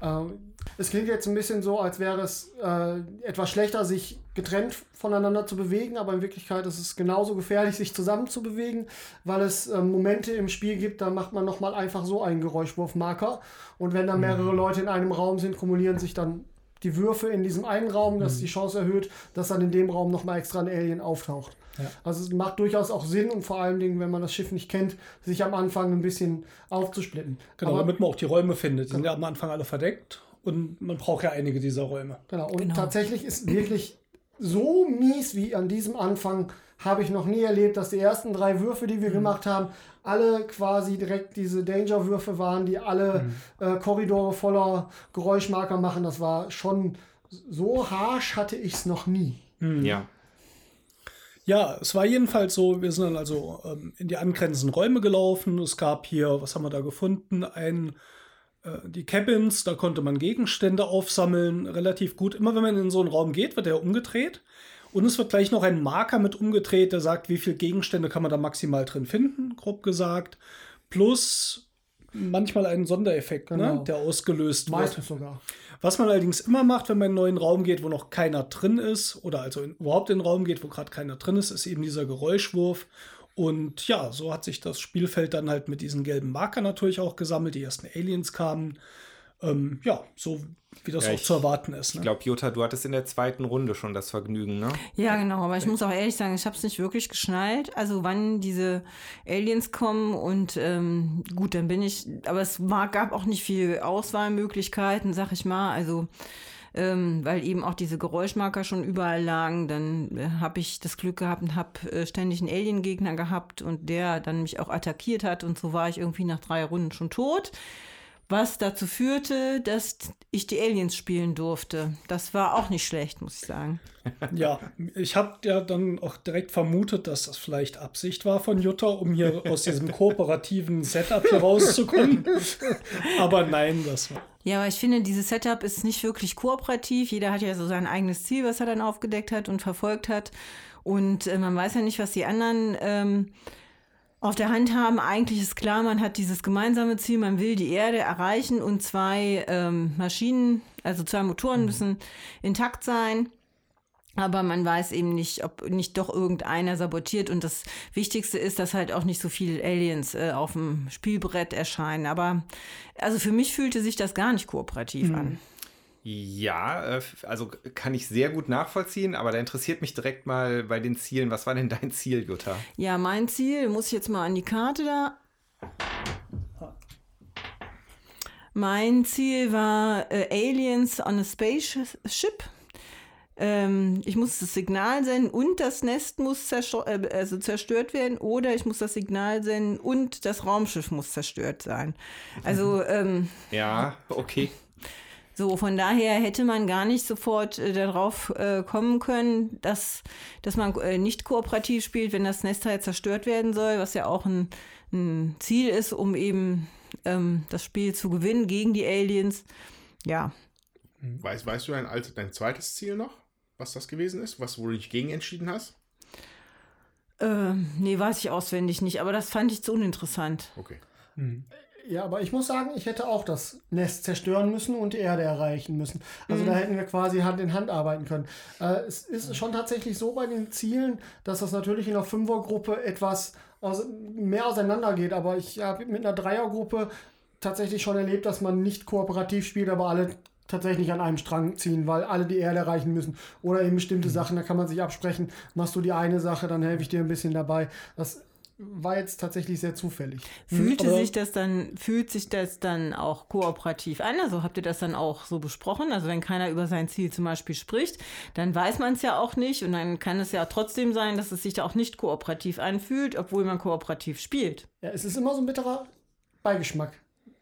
Ähm, es klingt jetzt ein bisschen so, als wäre es äh, etwas schlechter, sich getrennt voneinander zu bewegen, aber in Wirklichkeit ist es genauso gefährlich, sich zusammen zu bewegen, weil es ähm, Momente im Spiel gibt, da macht man nochmal einfach so einen Geräuschwurfmarker und wenn dann mehrere Leute in einem Raum sind, kumulieren sich dann die Würfe in diesem einen Raum, das die Chance erhöht, dass dann in dem Raum nochmal extra ein Alien auftaucht.
Ja.
Also es macht durchaus auch Sinn und vor allen Dingen, wenn man das Schiff nicht kennt, sich am Anfang ein bisschen aufzusplitten.
Genau,
Aber-
damit man auch die Räume findet. Die sind ja am Anfang alle verdeckt und man braucht ja einige dieser Räume.
Genau, und
Genau.
tatsächlich ist wirklich so mies wie an diesem Anfang habe ich noch nie erlebt, dass die ersten drei Würfe, die wir gemacht haben, alle quasi direkt diese Danger-Würfe waren, die alle äh, Korridore voller Geräuschmarker machen. Das war schon so harsch hatte ich es noch nie.
Ja.
Ja, es war jedenfalls so, wir sind dann also ähm, in die angrenzenden Räume gelaufen. Es gab hier, was haben wir da gefunden? Ein äh, die Cabins, da konnte man Gegenstände aufsammeln, relativ gut. Immer wenn man in so einen Raum geht, wird er umgedreht. Und es wird gleich noch ein Marker mit umgedreht, der sagt, wie viele Gegenstände kann man da maximal drin finden, grob gesagt. Plus manchmal einen Sondereffekt, ne,
Genau.
der ausgelöst wird.
Meistens sogar.
Was man allerdings immer macht, wenn man in einen neuen Raum geht, wo noch keiner drin ist, oder also in, überhaupt in einen Raum geht, wo gerade keiner drin ist, ist eben dieser Geräuschwurf. Und ja, so hat sich das Spielfeld dann halt mit diesen gelben Markern natürlich auch gesammelt. Die ersten Aliens kamen. Ähm, ja, so wie das
Ja,
auch
ich-
zu erwarten ist. Ne?
Ich glaube, Jutta, du hattest in der zweiten Runde schon das Vergnügen, ne?
Ja, genau, aber ich muss auch ehrlich sagen, ich habe es nicht wirklich geschnallt. Also wann diese Aliens kommen und ähm, gut, dann bin ich, aber es war, gab auch nicht viel Auswahlmöglichkeiten, sag ich mal. Also ähm, weil eben auch diese Geräuschmarker schon überall lagen, dann äh, habe ich das Glück gehabt und habe äh, ständig einen Alien-Gegner gehabt und der dann mich auch attackiert hat und so war ich irgendwie nach drei Runden schon tot. Was dazu führte, dass ich die Aliens spielen durfte. Das war auch nicht schlecht, muss ich sagen.
Ja, ich habe ja dann auch direkt vermutet, dass das vielleicht Absicht war von Jutta, um hier aus diesem kooperativen Setup hier rauszukommen. Aber nein, das war.
Ja, aber ich finde, dieses Setup ist nicht wirklich kooperativ. Jeder hat ja so sein eigenes Ziel, was er dann aufgedeckt hat und verfolgt hat. Und äh, man weiß ja nicht, was die anderen ähm, auf der Hand haben. Eigentlich ist klar, man hat dieses gemeinsame Ziel, man will die Erde erreichen und zwei ähm, Maschinen, also zwei Motoren müssen intakt sein. Aber man weiß eben nicht, ob nicht doch irgendeiner sabotiert. Und das Wichtigste ist, dass halt auch nicht so viele Aliens äh, auf dem Spielbrett erscheinen. Aber also für mich fühlte sich das gar nicht kooperativ an.
Ja, äh, also kann ich sehr gut nachvollziehen, aber da interessiert mich direkt mal bei den Zielen. Was war denn dein Ziel, Jutta?
Ja, mein Ziel, muss ich jetzt mal an die Karte da. Mein Ziel war äh, Aliens on a Spaceship. Ähm, ich muss das Signal senden und das Nest muss zerstört, äh, also zerstört werden oder ich muss das Signal senden und das Raumschiff muss zerstört sein. Also ähm,
Ja, okay.
So, von daher hätte man gar nicht sofort äh, darauf äh, kommen können, dass, dass man äh, nicht kooperativ spielt, wenn das Nest halt zerstört werden soll, was ja auch ein, ein Ziel ist, um eben ähm, das Spiel zu gewinnen gegen die Aliens. Ja,
Weißt, weißt du dein, alt- dein zweites Ziel noch? Was das gewesen ist? Was, wo du dich gegen entschieden hast?
ähm, nee, weiß ich auswendig nicht, aber das fand ich zu uninteressant.
Okay.
Ja, aber ich muss sagen, ich hätte auch das Nest zerstören müssen und die Erde erreichen müssen. Also da hätten wir quasi Hand in Hand arbeiten können. Äh, es ist schon tatsächlich so bei den Zielen, dass das natürlich in der Fünfergruppe etwas aus, mehr auseinander geht. Aber ich habe mit einer Dreiergruppe tatsächlich schon erlebt, dass man nicht kooperativ spielt, aber alle tatsächlich an einem Strang ziehen, weil alle die Erde erreichen müssen. Oder eben bestimmte Sachen, da kann man sich absprechen. Machst du die eine Sache, dann helfe ich dir ein bisschen dabei. Das war jetzt tatsächlich sehr zufällig.
Fühlte
aber-
sich das dann, fühlt sich das dann auch kooperativ an? Also habt ihr das dann auch so besprochen? Also wenn keiner über sein Ziel zum Beispiel spricht, dann weiß man es ja auch nicht und dann kann es ja trotzdem sein, dass es sich da auch nicht kooperativ anfühlt, obwohl man kooperativ spielt.
Ja, es ist immer so ein bitterer Beigeschmack.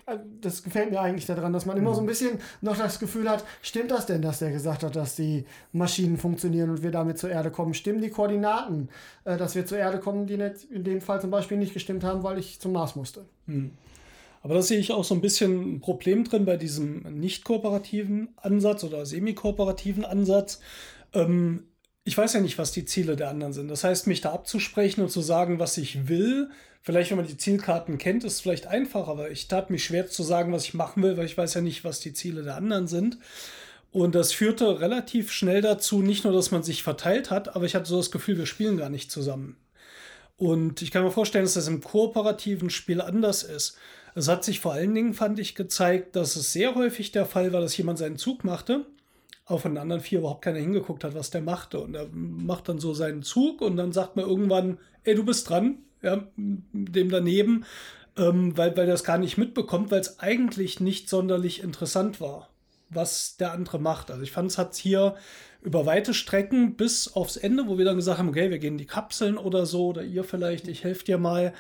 Also, Das gefällt mir eigentlich daran, dass man immer so ein bisschen noch das Gefühl hat, stimmt das denn, dass der gesagt hat, dass die Maschinen funktionieren und wir damit zur Erde kommen? Stimmen die Koordinaten, äh, dass wir zur Erde kommen, die nicht, in dem Fall zum Beispiel nicht gestimmt haben, weil ich zum Mars musste?
Aber da sehe ich auch so ein bisschen ein Problem drin bei diesem nicht kooperativen Ansatz oder semi-kooperativen Ansatz. Ähm, ich weiß ja nicht, was die Ziele der anderen sind. Das heißt, mich da abzusprechen und zu sagen, was ich will, vielleicht, wenn man die Zielkarten kennt, ist es vielleicht einfach, aber ich tat mich schwer zu sagen, was ich machen will, weil ich weiß ja nicht, was die Ziele der anderen sind. Und das führte relativ schnell dazu, nicht nur, dass man sich verteilt hat, aber ich hatte so das Gefühl, wir spielen gar nicht zusammen. Und ich kann mir vorstellen, dass das im kooperativen Spiel anders ist. Es hat sich vor allen Dingen, fand ich, gezeigt, dass es sehr häufig der Fall war, dass jemand seinen Zug machte, auch von den anderen vier überhaupt keiner hingeguckt hat, was der machte. Und er macht dann so seinen Zug und dann sagt man irgendwann, ey, du bist dran, ja, dem daneben, ähm, weil, weil er das gar nicht mitbekommt, weil es eigentlich nicht sonderlich interessant war, was der andere macht. Also ich fand, es hat hier über weite Strecken bis aufs Ende, wo wir dann gesagt haben, okay, wir gehen die Kapseln oder so, oder ihr vielleicht, ich helfe dir mal.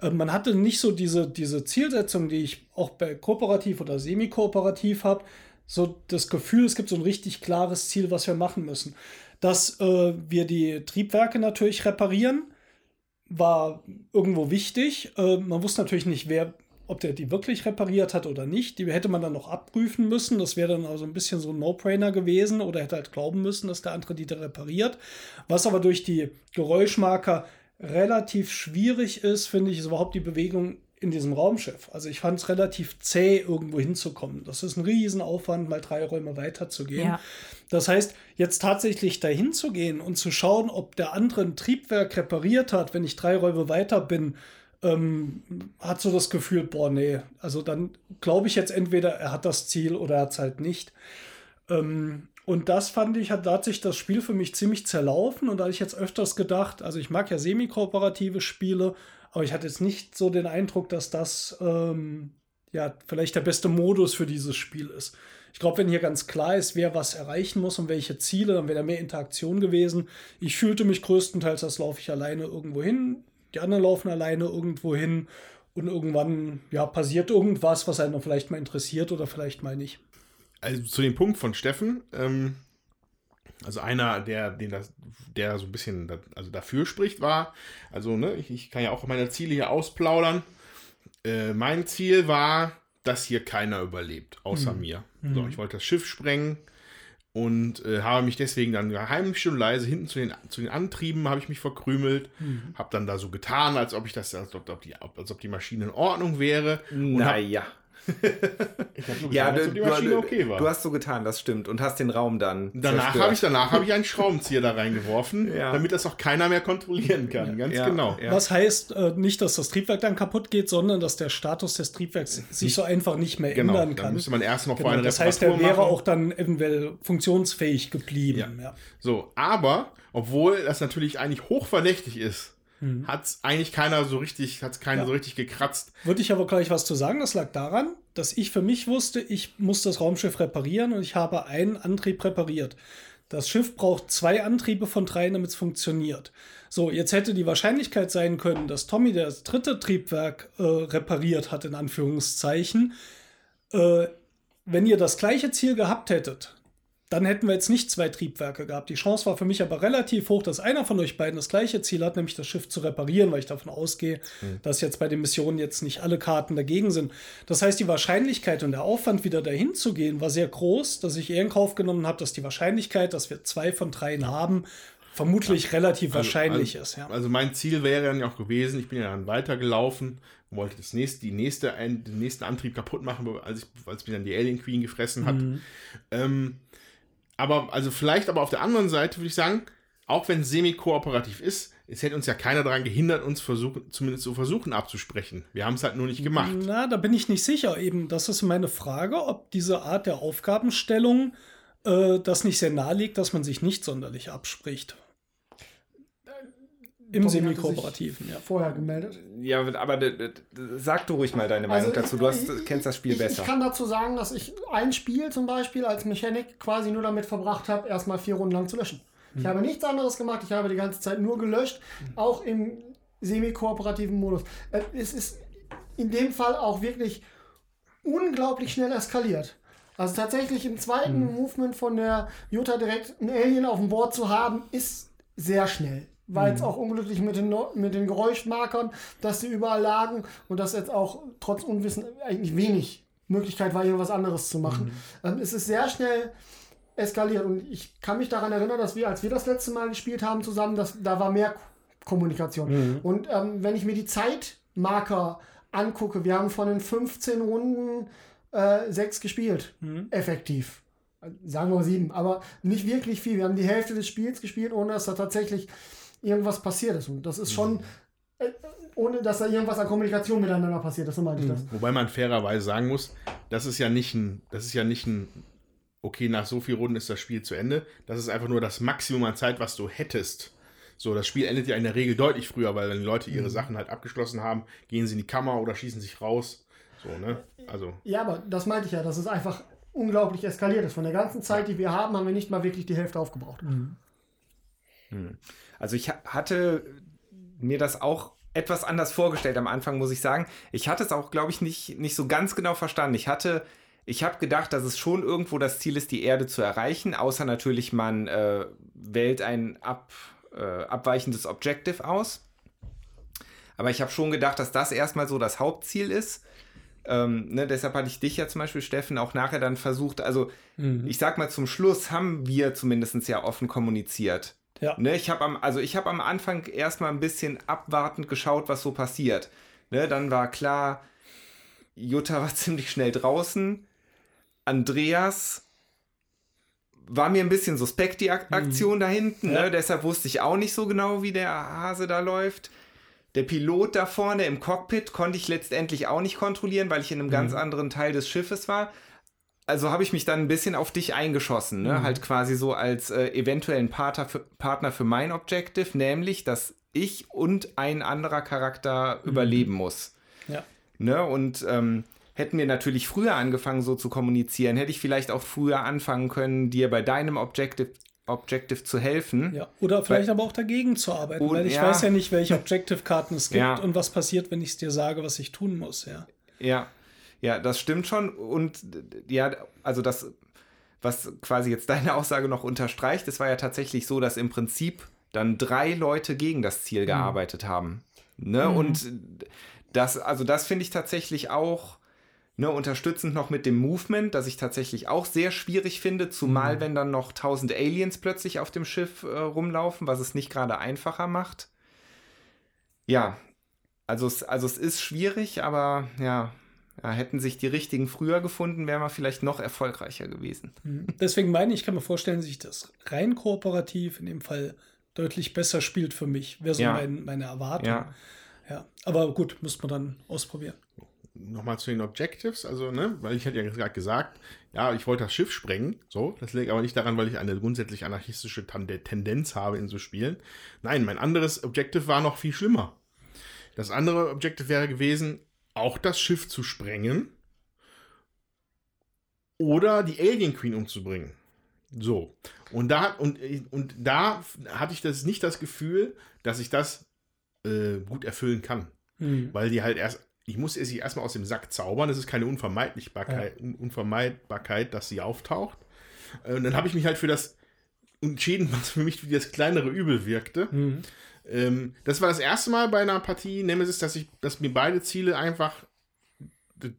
Ähm, man hatte nicht so diese, diese Zielsetzung, die ich auch bei kooperativ oder semi-kooperativ habe, so das Gefühl, es gibt so ein richtig klares Ziel, was wir machen müssen. Dass äh, wir die Triebwerke natürlich reparieren, war irgendwo wichtig. Äh, man wusste natürlich nicht, wer ob der die wirklich repariert hat oder nicht. Die hätte man dann noch abprüfen müssen. Das wäre dann also ein bisschen so ein No-Brainer gewesen oder hätte halt glauben müssen, dass der andere die da repariert. Was aber durch die Geräuschmarker relativ schwierig ist, finde ich, ist überhaupt die Bewegung in diesem Raumschiff. Also ich fand es relativ zäh, irgendwo hinzukommen. Das ist ein Riesenaufwand, mal drei Räume weiterzugehen. Ja. Das heißt, jetzt tatsächlich dahin zu gehen und zu schauen, ob der andere ein Triebwerk repariert hat, wenn ich drei Räume weiter bin, ähm, hat so das Gefühl, boah, nee, also dann glaube ich jetzt entweder, er hat das Ziel oder er hat es halt nicht. Ähm, und das fand ich, hat, da hat sich das Spiel für mich ziemlich zerlaufen und da habe ich jetzt öfters gedacht, also ich mag ja semi-kooperative Spiele, aber ich hatte jetzt nicht so den Eindruck, dass das ähm, ja vielleicht der beste Modus für dieses Spiel ist. Ich glaube, wenn hier ganz klar ist, wer was erreichen muss und welche Ziele, dann wäre da mehr Interaktion gewesen. Ich fühlte mich größtenteils, das laufe ich alleine irgendwo hin die anderen laufen alleine irgendwo hin und irgendwann ja, passiert irgendwas, was einen vielleicht mal interessiert oder vielleicht mal nicht.
Also zu dem Punkt von Steffen, ähm, also einer, der, den das, der so ein bisschen also dafür spricht, war, also ne, ich, ich kann ja auch meine Ziele hier ausplaudern. Äh, mein Ziel war, dass hier keiner überlebt, außer mhm. mir. So, hm. ich wollte das Schiff sprengen und äh, habe mich deswegen dann heimlich und leise hinten zu den, zu den Antrieben habe ich mich verkrümelt, mhm. habe dann da so getan, als ob ich das, als ob, die, als ob die Maschine in Ordnung wäre.
Naja ja, getan, du, du, okay du, hast so getan, das stimmt. Und hast den Raum dann.
Danach habe ich, hab ich einen Schraubenzieher da reingeworfen, ja. damit das auch keiner mehr kontrollieren kann. Ganz ja, genau.
Ja. Was heißt äh, nicht, dass das Triebwerk dann kaputt geht, sondern dass der Status des Triebwerks sich so einfach nicht mehr genau, ändern kann. Dann
müsste man erst noch genau, vor
Das heißt, der wäre auch dann eventuell funktionsfähig geblieben.
So, aber, obwohl das natürlich eigentlich hochverdächtig ist, mhm. hat es eigentlich keiner so richtig, hat keiner ja. so richtig gekratzt.
Würde ich aber gleich was zu sagen. Das lag daran, dass ich für mich wusste, ich muss das Raumschiff reparieren und ich habe einen Antrieb repariert. Das Schiff braucht zwei Antriebe von drei, damit es funktioniert. So, jetzt hätte die Wahrscheinlichkeit sein können, dass Tommy das dritte Triebwerk äh, repariert hat, in Anführungszeichen. Äh, wenn ihr das gleiche Ziel gehabt hättet, dann hätten wir jetzt nicht zwei Triebwerke gehabt. Die Chance war für mich aber relativ hoch, dass einer von euch beiden das gleiche Ziel hat, nämlich das Schiff zu reparieren, weil ich davon ausgehe, mhm. dass jetzt bei den Missionen jetzt nicht alle Karten dagegen sind. Das heißt, die Wahrscheinlichkeit und der Aufwand, wieder dahin zu gehen, war sehr groß, dass ich eher in Kauf genommen habe, dass die Wahrscheinlichkeit, dass wir zwei von dreien haben, vermutlich ja. relativ also, wahrscheinlich
also,
ist. Ja.
Also mein Ziel wäre dann ja auch gewesen, ich bin ja dann weitergelaufen, wollte das nächste, die nächste, den nächsten Antrieb kaputt machen, als, ich, als mir dann die Alien Queen gefressen hat. Mhm. Ähm, aber, also vielleicht aber auf der anderen Seite würde ich sagen, auch wenn semi-kooperativ ist, es hätte uns ja keiner daran gehindert, uns versuchen, zumindest zu versuchen abzusprechen. Wir haben es halt nur nicht gemacht.
Na, da bin ich nicht sicher. Eben, das ist meine Frage, ob diese Art der Aufgabenstellung äh, das nicht sehr nahe liegt, dass man sich nicht sonderlich abspricht. Im Semi-Kooperativen, ja.
Vorher gemeldet.
Ja, aber sag du ruhig mal deine Meinung also dazu. Du hast, ich, kennst das Spiel
ich,
besser.
Ich kann dazu sagen, dass ich ein Spiel zum Beispiel als Mechanik quasi nur damit verbracht habe, erstmal vier Runden lang zu löschen. Ich hm. habe nichts anderes gemacht. Ich habe die ganze Zeit nur gelöscht, auch im semi-kooperativen Modus. Äh, es ist in dem Fall auch wirklich unglaublich schnell eskaliert. Also tatsächlich im zweiten hm. Movement von der Jutta direkt ein Alien auf dem Board zu haben, ist sehr schnell war jetzt mhm. auch unglücklich mit den, mit den Geräuschmarkern, dass sie überall lagen und dass jetzt auch trotz Unwissen eigentlich wenig Möglichkeit war, hier was anderes zu machen. Mhm. Ähm, es ist sehr schnell eskaliert und ich kann mich daran erinnern, dass wir, als wir das letzte Mal gespielt haben zusammen, dass, da war mehr Kommunikation. Mhm. Und ähm, wenn ich mir die Zeitmarker angucke, wir haben von den 15 Runden äh, sechs gespielt, mhm. effektiv sagen wir sieben, aber nicht wirklich viel. Wir haben die Hälfte des Spiels gespielt, ohne dass da tatsächlich irgendwas passiert ist. Und das ist schon, mhm. äh, ohne dass da irgendwas an Kommunikation miteinander passiert ist, so meinte ich das.
Mhm. Wobei man fairerweise sagen muss, das ist ja nicht ein, das ist ja nicht ein, okay, nach so vielen Runden ist das Spiel zu Ende. Das ist einfach nur das Maximum an Zeit, was du hättest. So, das Spiel endet ja in der Regel deutlich früher, weil wenn die Leute ihre mhm. Sachen halt abgeschlossen haben, gehen sie in die Kammer oder schießen sich raus. So, ne? Also.
Ja, aber das meinte ich ja, dass es einfach unglaublich eskaliert ist. Von der ganzen Zeit, die wir haben, haben wir nicht mal wirklich die Hälfte aufgebraucht. Mhm.
Hm. Also ich hatte mir das auch etwas anders vorgestellt am Anfang, muss ich sagen. Ich hatte es auch, glaube ich, nicht, nicht so ganz genau verstanden. Ich hatte, ich habe gedacht, dass es schon irgendwo das Ziel ist, die Erde zu erreichen, außer natürlich, man äh, wählt ein ab, äh, abweichendes Objective aus. Aber ich habe schon gedacht, dass das erstmal so das Hauptziel ist. Ähm, ne, deshalb hatte ich dich ja zum Beispiel, Steffen, auch nachher dann versucht, also mhm. ich sag mal, zum Schluss haben wir zumindest ja offen kommuniziert. Ja. Ne, ich habe am, also ich habe am Anfang erstmal ein bisschen abwartend geschaut, was so passiert. Ne, dann war klar, Jutta war ziemlich schnell draußen. Andreas war mir ein bisschen suspekt, die Ak mhm. Aktion mhm. da hinten. Ja. Ne? Deshalb wusste ich auch nicht so genau, wie der Hase da läuft. Der Pilot da vorne im Cockpit konnte ich letztendlich auch nicht kontrollieren, weil ich in einem mhm. ganz anderen Teil des Schiffes war. Also habe ich mich dann ein bisschen auf dich eingeschossen, ne? Mhm. halt quasi so als äh, eventuellen Partner für, Partner für mein Objective, nämlich, dass ich und ein anderer Charakter mhm. überleben muss. Ja. Ne? Und ähm, hätten wir natürlich früher angefangen, so zu kommunizieren, hätte ich vielleicht auch früher anfangen können, dir bei deinem Objective Objective zu helfen.
Ja, oder vielleicht weil, aber auch dagegen zu arbeiten, und, weil ich ja. weiß ja nicht, welche Objective-Karten es gibt ja. und was passiert, wenn ich es dir sage, was ich tun muss, ja.
Ja, ja, das stimmt schon. Und ja, also das, was quasi jetzt deine Aussage noch unterstreicht, es war ja tatsächlich so, dass im Prinzip dann drei Leute gegen das Ziel mhm. gearbeitet haben. Ne? Mhm. Und das, also das finde ich tatsächlich auch Ne, unterstützend noch mit dem Movement, das ich tatsächlich auch sehr schwierig finde, zumal mhm. wenn dann noch tausend Aliens plötzlich auf dem Schiff äh, rumlaufen, was es nicht gerade einfacher macht. Ja, also es, also es ist schwierig, aber ja, ja, hätten sich die richtigen früher gefunden, wären wir vielleicht noch erfolgreicher gewesen.
Mhm. Deswegen meine ich, kann mir vorstellen, dass sich das rein kooperativ in dem Fall deutlich besser spielt für mich. Wäre so ja. mein, meine Erwartung. Ja. ja. Aber gut, muss man dann ausprobieren
nochmal zu den Objectives, also, ne, weil ich hatte ja gerade gesagt, ja, ich wollte das Schiff sprengen, so, das liegt aber nicht daran, weil ich eine grundsätzlich anarchistische Tendenz habe in so Spielen. Nein, mein anderes Objective war noch viel schlimmer. Das andere Objective wäre gewesen, auch das Schiff zu sprengen oder die Alien Queen umzubringen. So. Und da, und, und da hatte ich das nicht das Gefühl, dass ich das äh, gut erfüllen kann. Mhm. Weil die halt erst ich muss sie erstmal aus dem Sack zaubern. Es ist keine Unvermeidlichbarkeit, ja. Unvermeidbarkeit, dass sie auftaucht. Äh, und dann habe ich mich halt für das entschieden, was für mich wie das kleinere Übel wirkte. Mhm. Ähm, das war das erste Mal bei einer Partie Nemesis, dass ich, dass mir beide Ziele einfach,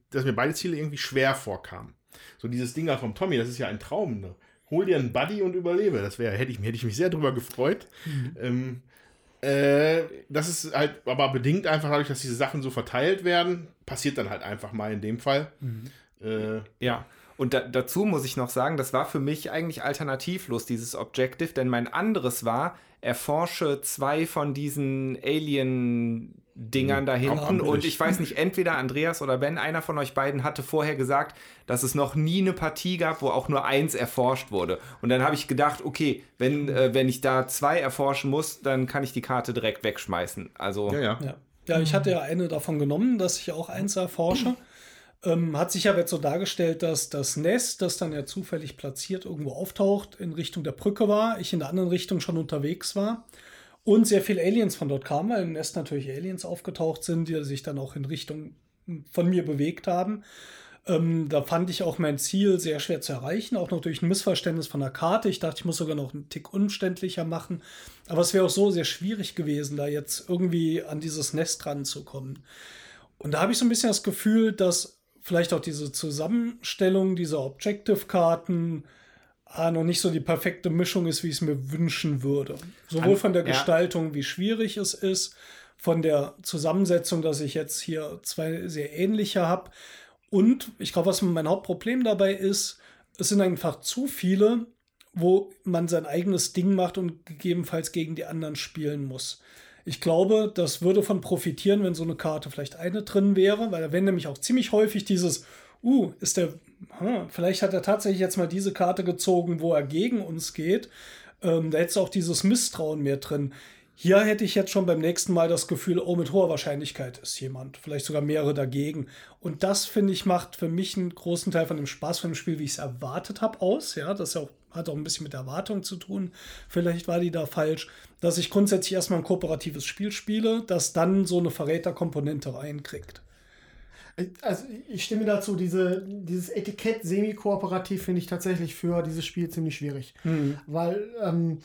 dass mir beide Ziele irgendwie schwer vorkamen. So dieses Ding da vom Tommy, das ist ja ein Traum. Ne? Hol dir einen Buddy und überlebe. Das wäre, hätte ich, hätte ich mich sehr drüber gefreut. Mhm. Ähm, äh, das ist halt aber bedingt einfach dadurch, dass diese Sachen so verteilt werden. Passiert dann halt einfach mal in dem Fall. Mhm.
Äh, ja. Und da, dazu muss ich noch sagen, das war für mich eigentlich alternativlos, dieses Objective, denn mein anderes war, erforsche zwei von diesen Alien Dingern da hinten. Und ich weiß nicht, entweder Andreas oder Ben, einer von euch beiden hatte vorher gesagt, dass es noch nie eine Partie gab, wo auch nur eins erforscht wurde. Und dann habe ich gedacht, okay, wenn, äh, wenn ich da zwei erforschen muss, dann kann ich die Karte direkt wegschmeißen. Also.
Ja, ja. ja. ja ich hatte ja eine davon genommen, dass ich auch eins erforsche. Ähm, hat sich aber jetzt so dargestellt, dass das Nest, das dann ja zufällig platziert irgendwo auftaucht, in Richtung der Brücke war, ich in der anderen Richtung schon unterwegs war und sehr viele Aliens von dort kamen, weil im Nest natürlich Aliens aufgetaucht sind, die sich dann auch in Richtung von mir bewegt haben. Ähm, da fand ich auch mein Ziel sehr schwer zu erreichen, auch noch durch ein Missverständnis von der Karte. Ich dachte, ich muss sogar noch einen Tick umständlicher machen. Aber es wäre auch so sehr schwierig gewesen, da jetzt irgendwie an dieses Nest ranzukommen. Und da habe ich so ein bisschen das Gefühl, dass vielleicht auch diese Zusammenstellung dieser Objective-Karten ah, noch nicht so die perfekte Mischung ist, wie ich es mir wünschen würde. Sowohl von der Gestaltung, wie schwierig es ist, von der Zusammensetzung, dass ich jetzt hier zwei sehr ähnliche habe. Und ich glaube, was mein Hauptproblem dabei ist, es sind einfach zu viele, wo man sein eigenes Ding macht und gegebenenfalls gegen die anderen spielen muss. Ich glaube, das würde von profitieren, wenn so eine Karte vielleicht eine drin wäre, weil wäre nämlich auch ziemlich häufig dieses, uh, ist der hm, vielleicht hat er tatsächlich jetzt mal diese Karte gezogen, wo er gegen uns geht. Ähm, da hätte es auch dieses Misstrauen mehr drin. Hier hätte ich jetzt schon beim nächsten Mal das Gefühl, oh, mit hoher Wahrscheinlichkeit ist jemand, vielleicht sogar mehrere dagegen. Und das, finde ich, macht für mich einen großen Teil von dem Spaß von dem Spiel, wie ich es erwartet habe, aus. Ja, das auch, hat auch ein bisschen mit Erwartung zu tun. Vielleicht war die da falsch, dass ich grundsätzlich erstmal ein kooperatives Spiel spiele, das dann so eine Verräterkomponente reinkriegt. Also ich stimme dazu, diese, dieses Etikett semi-kooperativ finde ich tatsächlich für dieses Spiel ziemlich schwierig. Mhm. Weil ähm,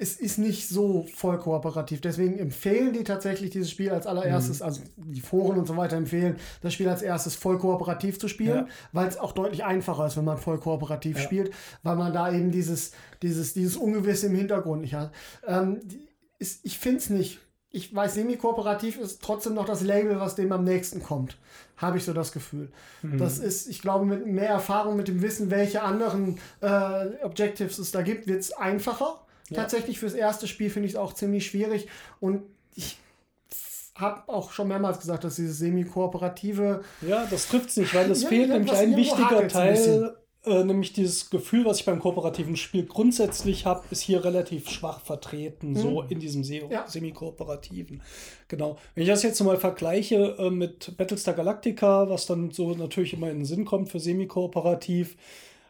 es ist nicht so voll kooperativ. Deswegen empfehlen die tatsächlich dieses Spiel als allererstes, mhm. also die Foren und so weiter empfehlen, das Spiel als erstes voll kooperativ zu spielen, ja. weil es auch deutlich einfacher ist, wenn man voll kooperativ ja. spielt, weil man da eben dieses, dieses, dieses Ungewisse im Hintergrund nicht hat. Ähm, ist, ich finde es nicht. Ich weiß, semi-kooperativ ist trotzdem noch das Label, was dem am nächsten kommt. Habe ich so das Gefühl. Mhm. Das ist, ich glaube, mit mehr Erfahrung, mit dem Wissen, welche anderen äh, Objectives es da gibt, wird es einfacher. Ja. Tatsächlich fürs erste Spiel finde ich es auch ziemlich schwierig. Und ich habe auch schon mehrmals gesagt, dass dieses semi-kooperative.
Ja, das trifft es nicht, weil es ja, fehlt nämlich ein wichtiger Teil äh, nämlich dieses Gefühl, was ich beim kooperativen Spiel grundsätzlich habe, ist hier relativ schwach vertreten, mhm. so in diesem Se ja. semi-kooperativen. Genau. Wenn ich das jetzt mal vergleiche äh, mit Battlestar Galactica, was dann so natürlich immer in den Sinn kommt für semi-kooperativ,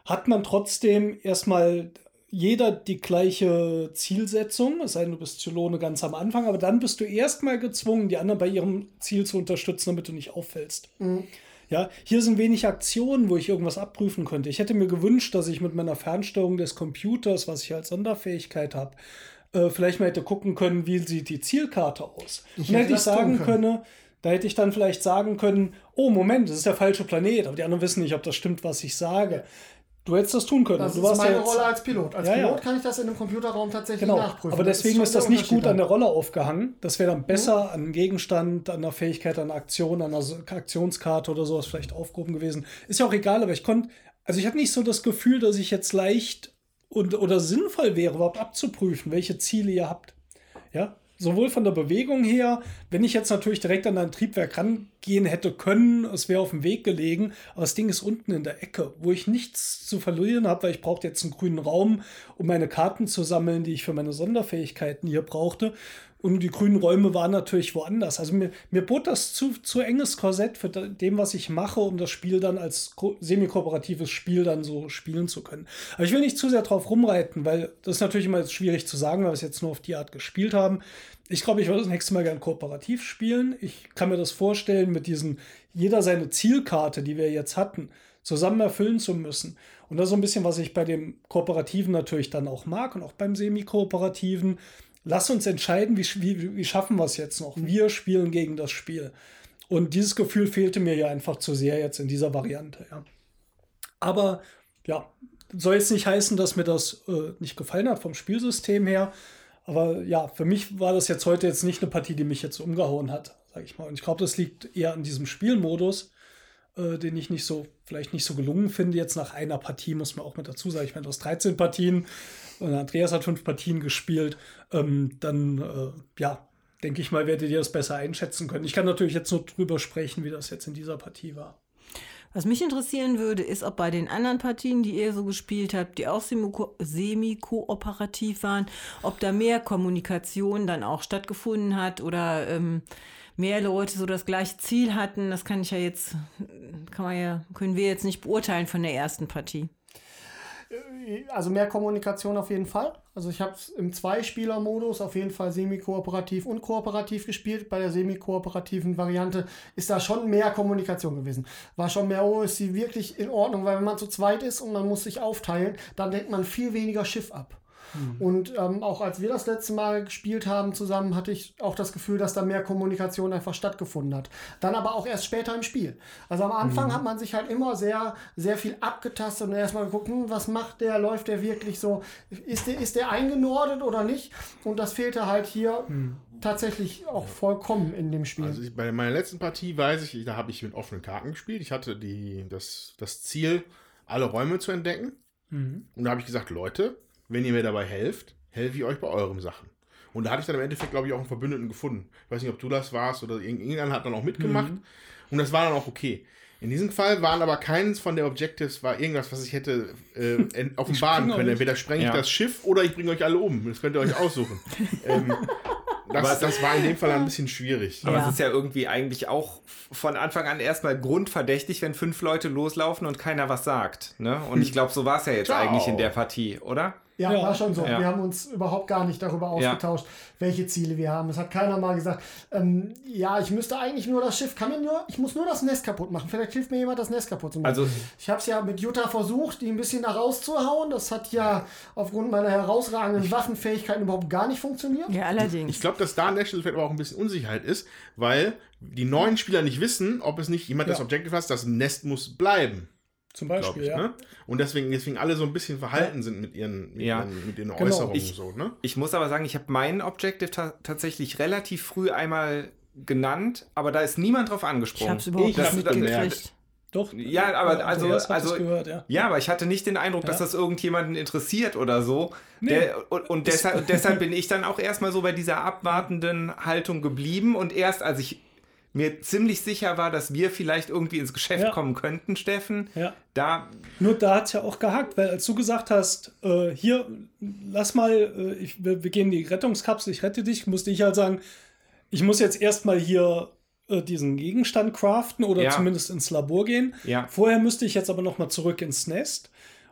hat man trotzdem erstmal jeder die gleiche Zielsetzung, es sei denn, du bist Zylone ganz am Anfang, aber dann bist du erstmal gezwungen, die anderen bei ihrem Ziel zu unterstützen, damit du nicht auffällst. Mhm. Ja, hier sind wenig Aktionen, wo ich irgendwas abprüfen könnte. Ich hätte mir gewünscht, dass ich mit meiner Fernsteuerung des Computers, was ich als Sonderfähigkeit habe, äh, vielleicht mal hätte gucken können, wie sieht die Zielkarte aus. Ich Und hätte ich sagen können. können, da hätte ich dann vielleicht sagen können, oh Moment, das ist der falsche Planet, aber die anderen wissen nicht, ob das stimmt, was ich sage. Du hättest das tun können.
Das
du
ist meine ja Rolle als Pilot. Als ja, Pilot ja. kann ich das in einem Computerraum tatsächlich genau. nachprüfen.
Aber deswegen ist, ist das nicht gut an der Rolle aufgehangen. Das wäre dann besser mhm. an Gegenstand, an der Fähigkeit, an einer Aktion, an einer Aktionskarte oder sowas vielleicht aufgehoben gewesen. Ist ja auch egal, aber ich konnte, also ich hatte nicht so das Gefühl, dass ich jetzt leicht und, oder sinnvoll wäre, überhaupt abzuprüfen, welche Ziele ihr habt. Ja, sowohl von der Bewegung her, wenn ich jetzt natürlich direkt an ein Triebwerk rangehen hätte können, es wäre auf dem Weg gelegen, aber das Ding ist unten in der Ecke, wo ich nichts zu verlieren habe, weil ich brauchte jetzt einen grünen Raum, um meine Karten zu sammeln, die ich für meine Sonderfähigkeiten hier brauchte. Und die grünen Räume waren natürlich woanders. Also mir, mir bot das zu, zu enges Korsett für dem, was ich mache, um das Spiel dann als semi-kooperatives Spiel dann so spielen zu können. Aber ich will nicht zu sehr drauf rumreiten, weil das ist natürlich immer schwierig zu sagen, weil wir es jetzt nur auf die Art gespielt haben. Ich glaube, ich würde das nächste Mal gern kooperativ spielen. Ich kann mir das vorstellen, mit diesen, jeder seine Zielkarte, die wir jetzt hatten, zusammen erfüllen zu müssen. Und das ist so ein bisschen, was ich bei dem Kooperativen natürlich dann auch mag und auch beim Semi-Kooperativen lass uns entscheiden, wie, wie, wie schaffen wir es jetzt noch. Wir spielen gegen das Spiel. Und dieses Gefühl fehlte mir ja einfach zu sehr jetzt in dieser Variante. Ja. Aber ja, soll jetzt nicht heißen, dass mir das äh, nicht gefallen hat vom Spielsystem her. Aber ja, für mich war das jetzt heute jetzt nicht eine Partie, die mich jetzt umgehauen hat, sag ich mal. Und ich glaube, das liegt eher an diesem Spielmodus, äh, den ich nicht so, vielleicht nicht so gelungen finde. Jetzt nach einer Partie muss man auch mit dazu sagen, ich meine, hast 13 Partien und Andreas hat fünf Partien gespielt, ähm, dann äh, ja, denke ich mal, werdet ihr das besser einschätzen können. Ich kann natürlich jetzt nur drüber sprechen, wie das jetzt in dieser Partie war.
Was mich interessieren würde, ist, ob bei den anderen Partien, die ihr so gespielt habt, die auch semi-kooperativ waren, ob da mehr Kommunikation dann auch stattgefunden hat oder ähm, mehr Leute so das gleiche Ziel hatten. Das kann ich ja jetzt, kann man ja, können wir jetzt nicht beurteilen von der ersten Partie.
Also mehr Kommunikation auf jeden Fall. Also ich habe es im Zweispieler-Modus auf jeden Fall semi-kooperativ und kooperativ gespielt. Bei der semi-kooperativen Variante ist da schon mehr Kommunikation gewesen. War schon mehr, oh, ist sie wirklich in Ordnung, weil wenn man zu zweit ist und man muss sich aufteilen, dann denkt man viel weniger Schiff ab. Mhm. Und ähm, auch als wir das letzte Mal gespielt haben zusammen, hatte ich auch das Gefühl, dass da mehr Kommunikation einfach stattgefunden hat. Dann aber auch erst später im Spiel. Also am Anfang mhm. hat man sich halt immer sehr, sehr viel abgetastet und erstmal geguckt, hm, was macht der, läuft der wirklich so, ist der, ist der eingenordet oder nicht? Und das fehlte halt hier. Mhm tatsächlich auch vollkommen in dem Spiel.
Also bei meiner letzten Partie weiß ich, da habe ich mit offenen Karten gespielt. Ich hatte die, das, das Ziel, alle Räume zu entdecken. Mhm. Und da habe ich gesagt, Leute, wenn ihr mir dabei helft, helfe ich euch bei euren Sachen. Und da hatte ich dann im Endeffekt, glaube ich, auch einen Verbündeten gefunden. Ich weiß nicht, ob du das warst oder irgendeiner hat dann auch mitgemacht. Mhm. Und das war dann auch okay. In diesem Fall waren aber keins von der Objectives war irgendwas, was ich hätte äh, offenbaren können. Entweder sprenge ich ja. das Schiff oder ich bringe euch alle um. Das könnt ihr euch aussuchen. ähm, das, das, war in dem Fall ein bisschen schwierig.
Aber ja. es ist ja irgendwie eigentlich auch von Anfang an erstmal grundverdächtig, wenn fünf Leute loslaufen und keiner was sagt. Ne? Und ich glaube, so war es ja jetzt Ciao. eigentlich in der Partie, oder?
Ja,
Ja.
war schon so.
Ja.
Wir haben uns überhaupt gar nicht darüber ausgetauscht, welche Ziele wir haben. Es hat keiner mal gesagt, ähm, ja, ich müsste eigentlich nur das Schiff, kann mir nur, ich muss nur das Nest kaputt machen. Vielleicht hilft mir jemand, das Nest kaputt zu machen.
Also-
ich habe es ja mit Jutta versucht, die ein bisschen da rauszuhauen. Das hat ja aufgrund meiner herausragenden Waffenfähigkeiten überhaupt gar nicht funktioniert.
Ja, allerdings.
Ich glaube, dass da Stelle vielleicht aber auch ein bisschen Unsicherheit ist, weil die neuen Spieler nicht wissen, ob es nicht jemand das
Ja.
Objective hat, das Nest muss bleiben,
Zum Beispiel,
ich.
ja.
Ne? Und deswegen, deswegen alle so ein bisschen verhalten sind mit ihren, mit
Ja.
ihren, mit ihren
Genau.
Äußerungen
Ich-
so, ne?
Ich muss aber sagen, ich habe meinen Objective ta tatsächlich relativ früh einmal genannt, aber da ist niemand drauf
ich
angesprungen.
hab's überhaupt
Ich
nicht mitgekriegt.
Doch.
Ja, aber also- also-
es gehört, ja.
Ja, aber ich hatte nicht den Eindruck, dass
Ja.
das irgendjemanden interessiert oder so.
Nee.
Der, und und deshalb, und deshalb bin ich dann auch erstmal so bei dieser abwartenden Haltung geblieben. Und erst als ich mir ziemlich sicher war, dass wir vielleicht irgendwie ins Geschäft
Ja.
kommen könnten, Steffen,
Ja.
da
Nur da hat es ja auch gehakt, weil als du gesagt hast, äh, hier, lass mal, äh, ich, wir, wir gehen in die Rettungskapsel, ich rette dich, musste ich halt sagen, ich muss jetzt erstmal hier äh, diesen Gegenstand craften oder
Ja.
zumindest ins Labor gehen.
Ja.
Vorher müsste ich jetzt aber nochmal zurück ins Nest,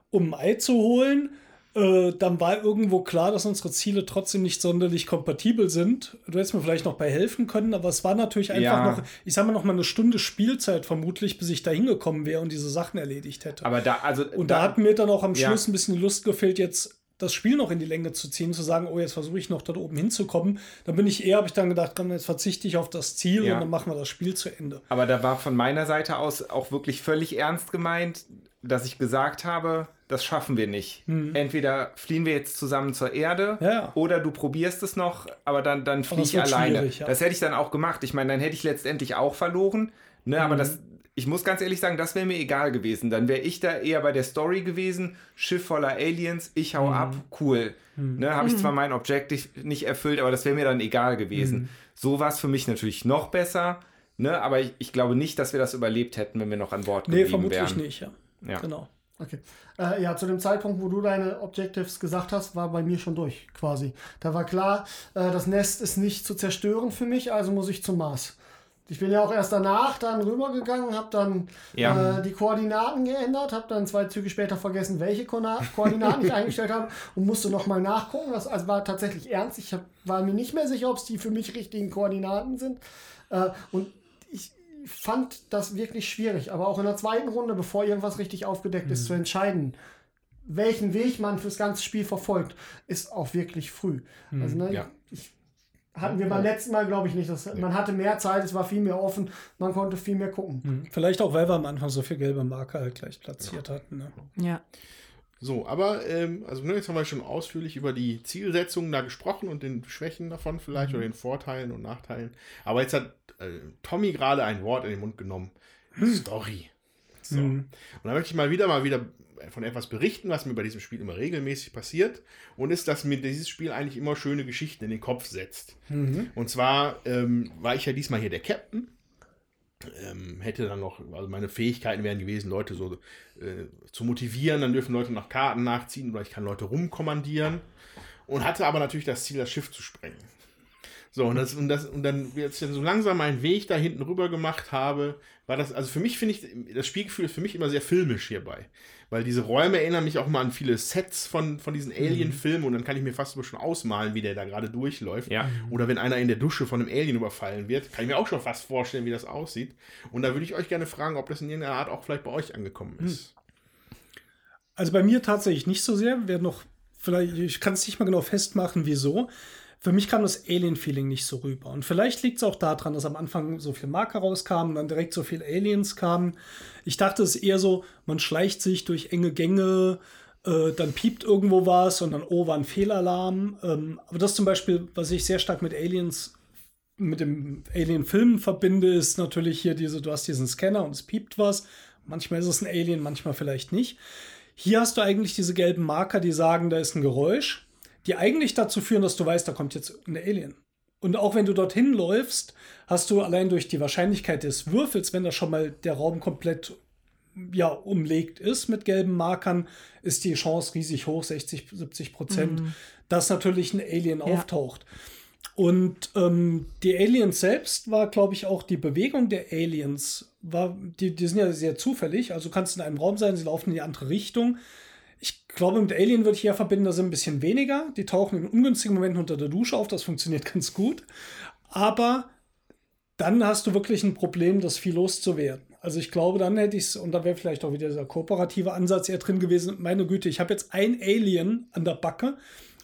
um ein Ei zu holen. Äh, dann war irgendwo klar, dass unsere Ziele trotzdem nicht sonderlich kompatibel sind. Du hättest mir vielleicht noch bei helfen können, aber es war natürlich einfach
Ja.
noch, ich sag mal, noch mal eine Stunde Spielzeit vermutlich, bis ich da hingekommen wäre und diese Sachen erledigt hätte.
aber da, also
Und da, hat mir dann auch am
Ja.
Schluss ein bisschen Lust gefehlt, jetzt das Spiel noch in die Länge zu ziehen, zu sagen, oh, jetzt versuche ich noch dort oben hinzukommen. Dann bin ich eher, habe ich dann gedacht, komm, jetzt verzichte ich auf das Ziel
Ja.
und dann machen wir das Spiel zu Ende.
Aber da war von meiner Seite aus auch wirklich völlig ernst gemeint, dass ich gesagt habe, das schaffen wir nicht. Entweder fliehen wir jetzt zusammen zur Erde
Mhm. Ja,
oder du probierst es noch, aber dann, dann fliege
das
ich alleine.
ja.
Das hätte ich dann auch gemacht. Ich meine, dann hätte ich letztendlich auch verloren. Ne, aber
Mhm.
das, ich muss ganz ehrlich sagen, das wäre mir egal gewesen. Dann wäre ich da eher bei der Story gewesen. Schiff voller Aliens, ich
Mhm.
hau ab, cool. Ne, habe ich zwar mein Objective nicht erfüllt, aber das wäre mir dann egal gewesen.
Mhm.
So war es für mich natürlich noch besser. Ne, aber ich, ich glaube nicht, dass wir das überlebt hätten, wenn wir noch an Bord
Nee,
geblieben
vermutlich
wären.
nicht, ja.
Ja.
Genau.
Okay. Äh, ja, zu dem Zeitpunkt, wo du deine Objectives gesagt hast, war bei mir schon durch, quasi. Da war klar, äh, das Nest ist nicht zu zerstören für mich, also muss ich zum Mars. Ich bin ja auch erst danach dann rübergegangen, habe dann
Ja.
äh, die Koordinaten geändert, habe dann zwei Züge später vergessen, welche Kona- Koordinaten ich eingestellt habe und musste nochmal nachgucken. Das also war tatsächlich ernst. Ich hab, war mir nicht mehr sicher, ob es die für mich richtigen Koordinaten sind. Äh, und fand das wirklich schwierig, aber auch in der zweiten Runde, bevor irgendwas richtig aufgedeckt ist, zu entscheiden, welchen Weg man fürs ganze Spiel verfolgt, ist auch wirklich früh. Also, ne,
Ja.
ich, hatten wir beim letzten Mal, glaube ich, nicht. Das, Man hatte mehr Zeit, es war viel mehr offen, man konnte viel mehr gucken.
Hm. Vielleicht auch, weil wir am Anfang so viel gelbe Marker halt gleich platziert hatten. Ne?
Ja.
So, aber ähm, also ne, jetzt haben wir schon ausführlich über die Zielsetzungen da gesprochen und den Schwächen davon vielleicht oder den Vorteilen und Nachteilen. Aber jetzt hat äh, Tommy gerade ein Wort in den Mund genommen. Story. So. Und da möchte ich mal wieder mal wieder von etwas berichten, was mir bei diesem Spiel immer regelmäßig passiert. Und ist, dass mir dieses Spiel eigentlich immer schöne Geschichten in den Kopf setzt. Und zwar ähm, war ich ja diesmal hier der Captain ähm, hätte dann noch, also meine Fähigkeiten wären gewesen, Leute so äh, zu motivieren, dann dürfen Leute nach Karten nachziehen oder ich kann Leute rumkommandieren und hatte aber natürlich das Ziel, das Schiff zu sprengen. So, und, das, und, das, und dann, dann so langsam meinen Weg da hinten rüber gemacht habe, war das, also für mich finde ich, das Spielgefühl ist für mich immer sehr filmisch hierbei. Weil diese Räume erinnern mich auch mal an viele Sets von, von diesen Alien-Filmen und dann kann ich mir fast schon ausmalen, wie der da gerade durchläuft.
Ja.
Oder wenn einer in der Dusche von einem Alien überfallen wird, kann ich mir auch schon fast vorstellen, wie das aussieht. Und da würde ich euch gerne fragen, ob das in irgendeiner Art auch vielleicht bei euch angekommen ist.
Also bei mir tatsächlich nicht so sehr. Wer noch, vielleicht, ich kann es nicht mal genau festmachen, wieso. Für mich kam das Alien-Feeling nicht so rüber. Und vielleicht liegt es auch daran, dass am Anfang so viel Marker rauskamen, dann direkt so viel Aliens kamen. Ich dachte, es ist eher so, man schleicht sich durch enge Gänge, äh, dann piept irgendwo was und dann, oh, war ein Fehlalarm. Ähm, aber das zum Beispiel, was ich sehr stark mit Aliens, mit dem Alien-Film verbinde, ist natürlich hier diese, du hast diesen Scanner und es piept was. Manchmal ist es ein Alien, manchmal vielleicht nicht. Hier hast du eigentlich diese gelben Marker, die sagen, da ist ein Geräusch, die eigentlich dazu führen, dass du weißt, da kommt jetzt ein Alien. Und auch wenn du dorthin läufst, hast du allein durch die Wahrscheinlichkeit des Würfels, wenn da schon mal der Raum komplett ja, umlegt ist mit gelben Markern, ist die Chance riesig hoch, 60, 70 Prozent, dass natürlich ein Alien auftaucht. Und ähm, die Aliens selbst war, glaube ich, auch die Bewegung der Aliens, war, die, die sind ja sehr zufällig. Also du kannst in einem Raum sein, sie laufen in die andere Richtung. Ich glaube, mit Alien würde ich eher verbinden, da sind ein bisschen weniger. Die tauchen in ungünstigen Momenten unter der Dusche auf, das funktioniert ganz gut. Aber dann hast du wirklich ein Problem, das viel loszuwerden. Also ich glaube, dann hätte ich es, und da wäre vielleicht auch wieder dieser kooperative Ansatz eher drin gewesen. Meine Güte, ich habe jetzt ein Alien an der Backe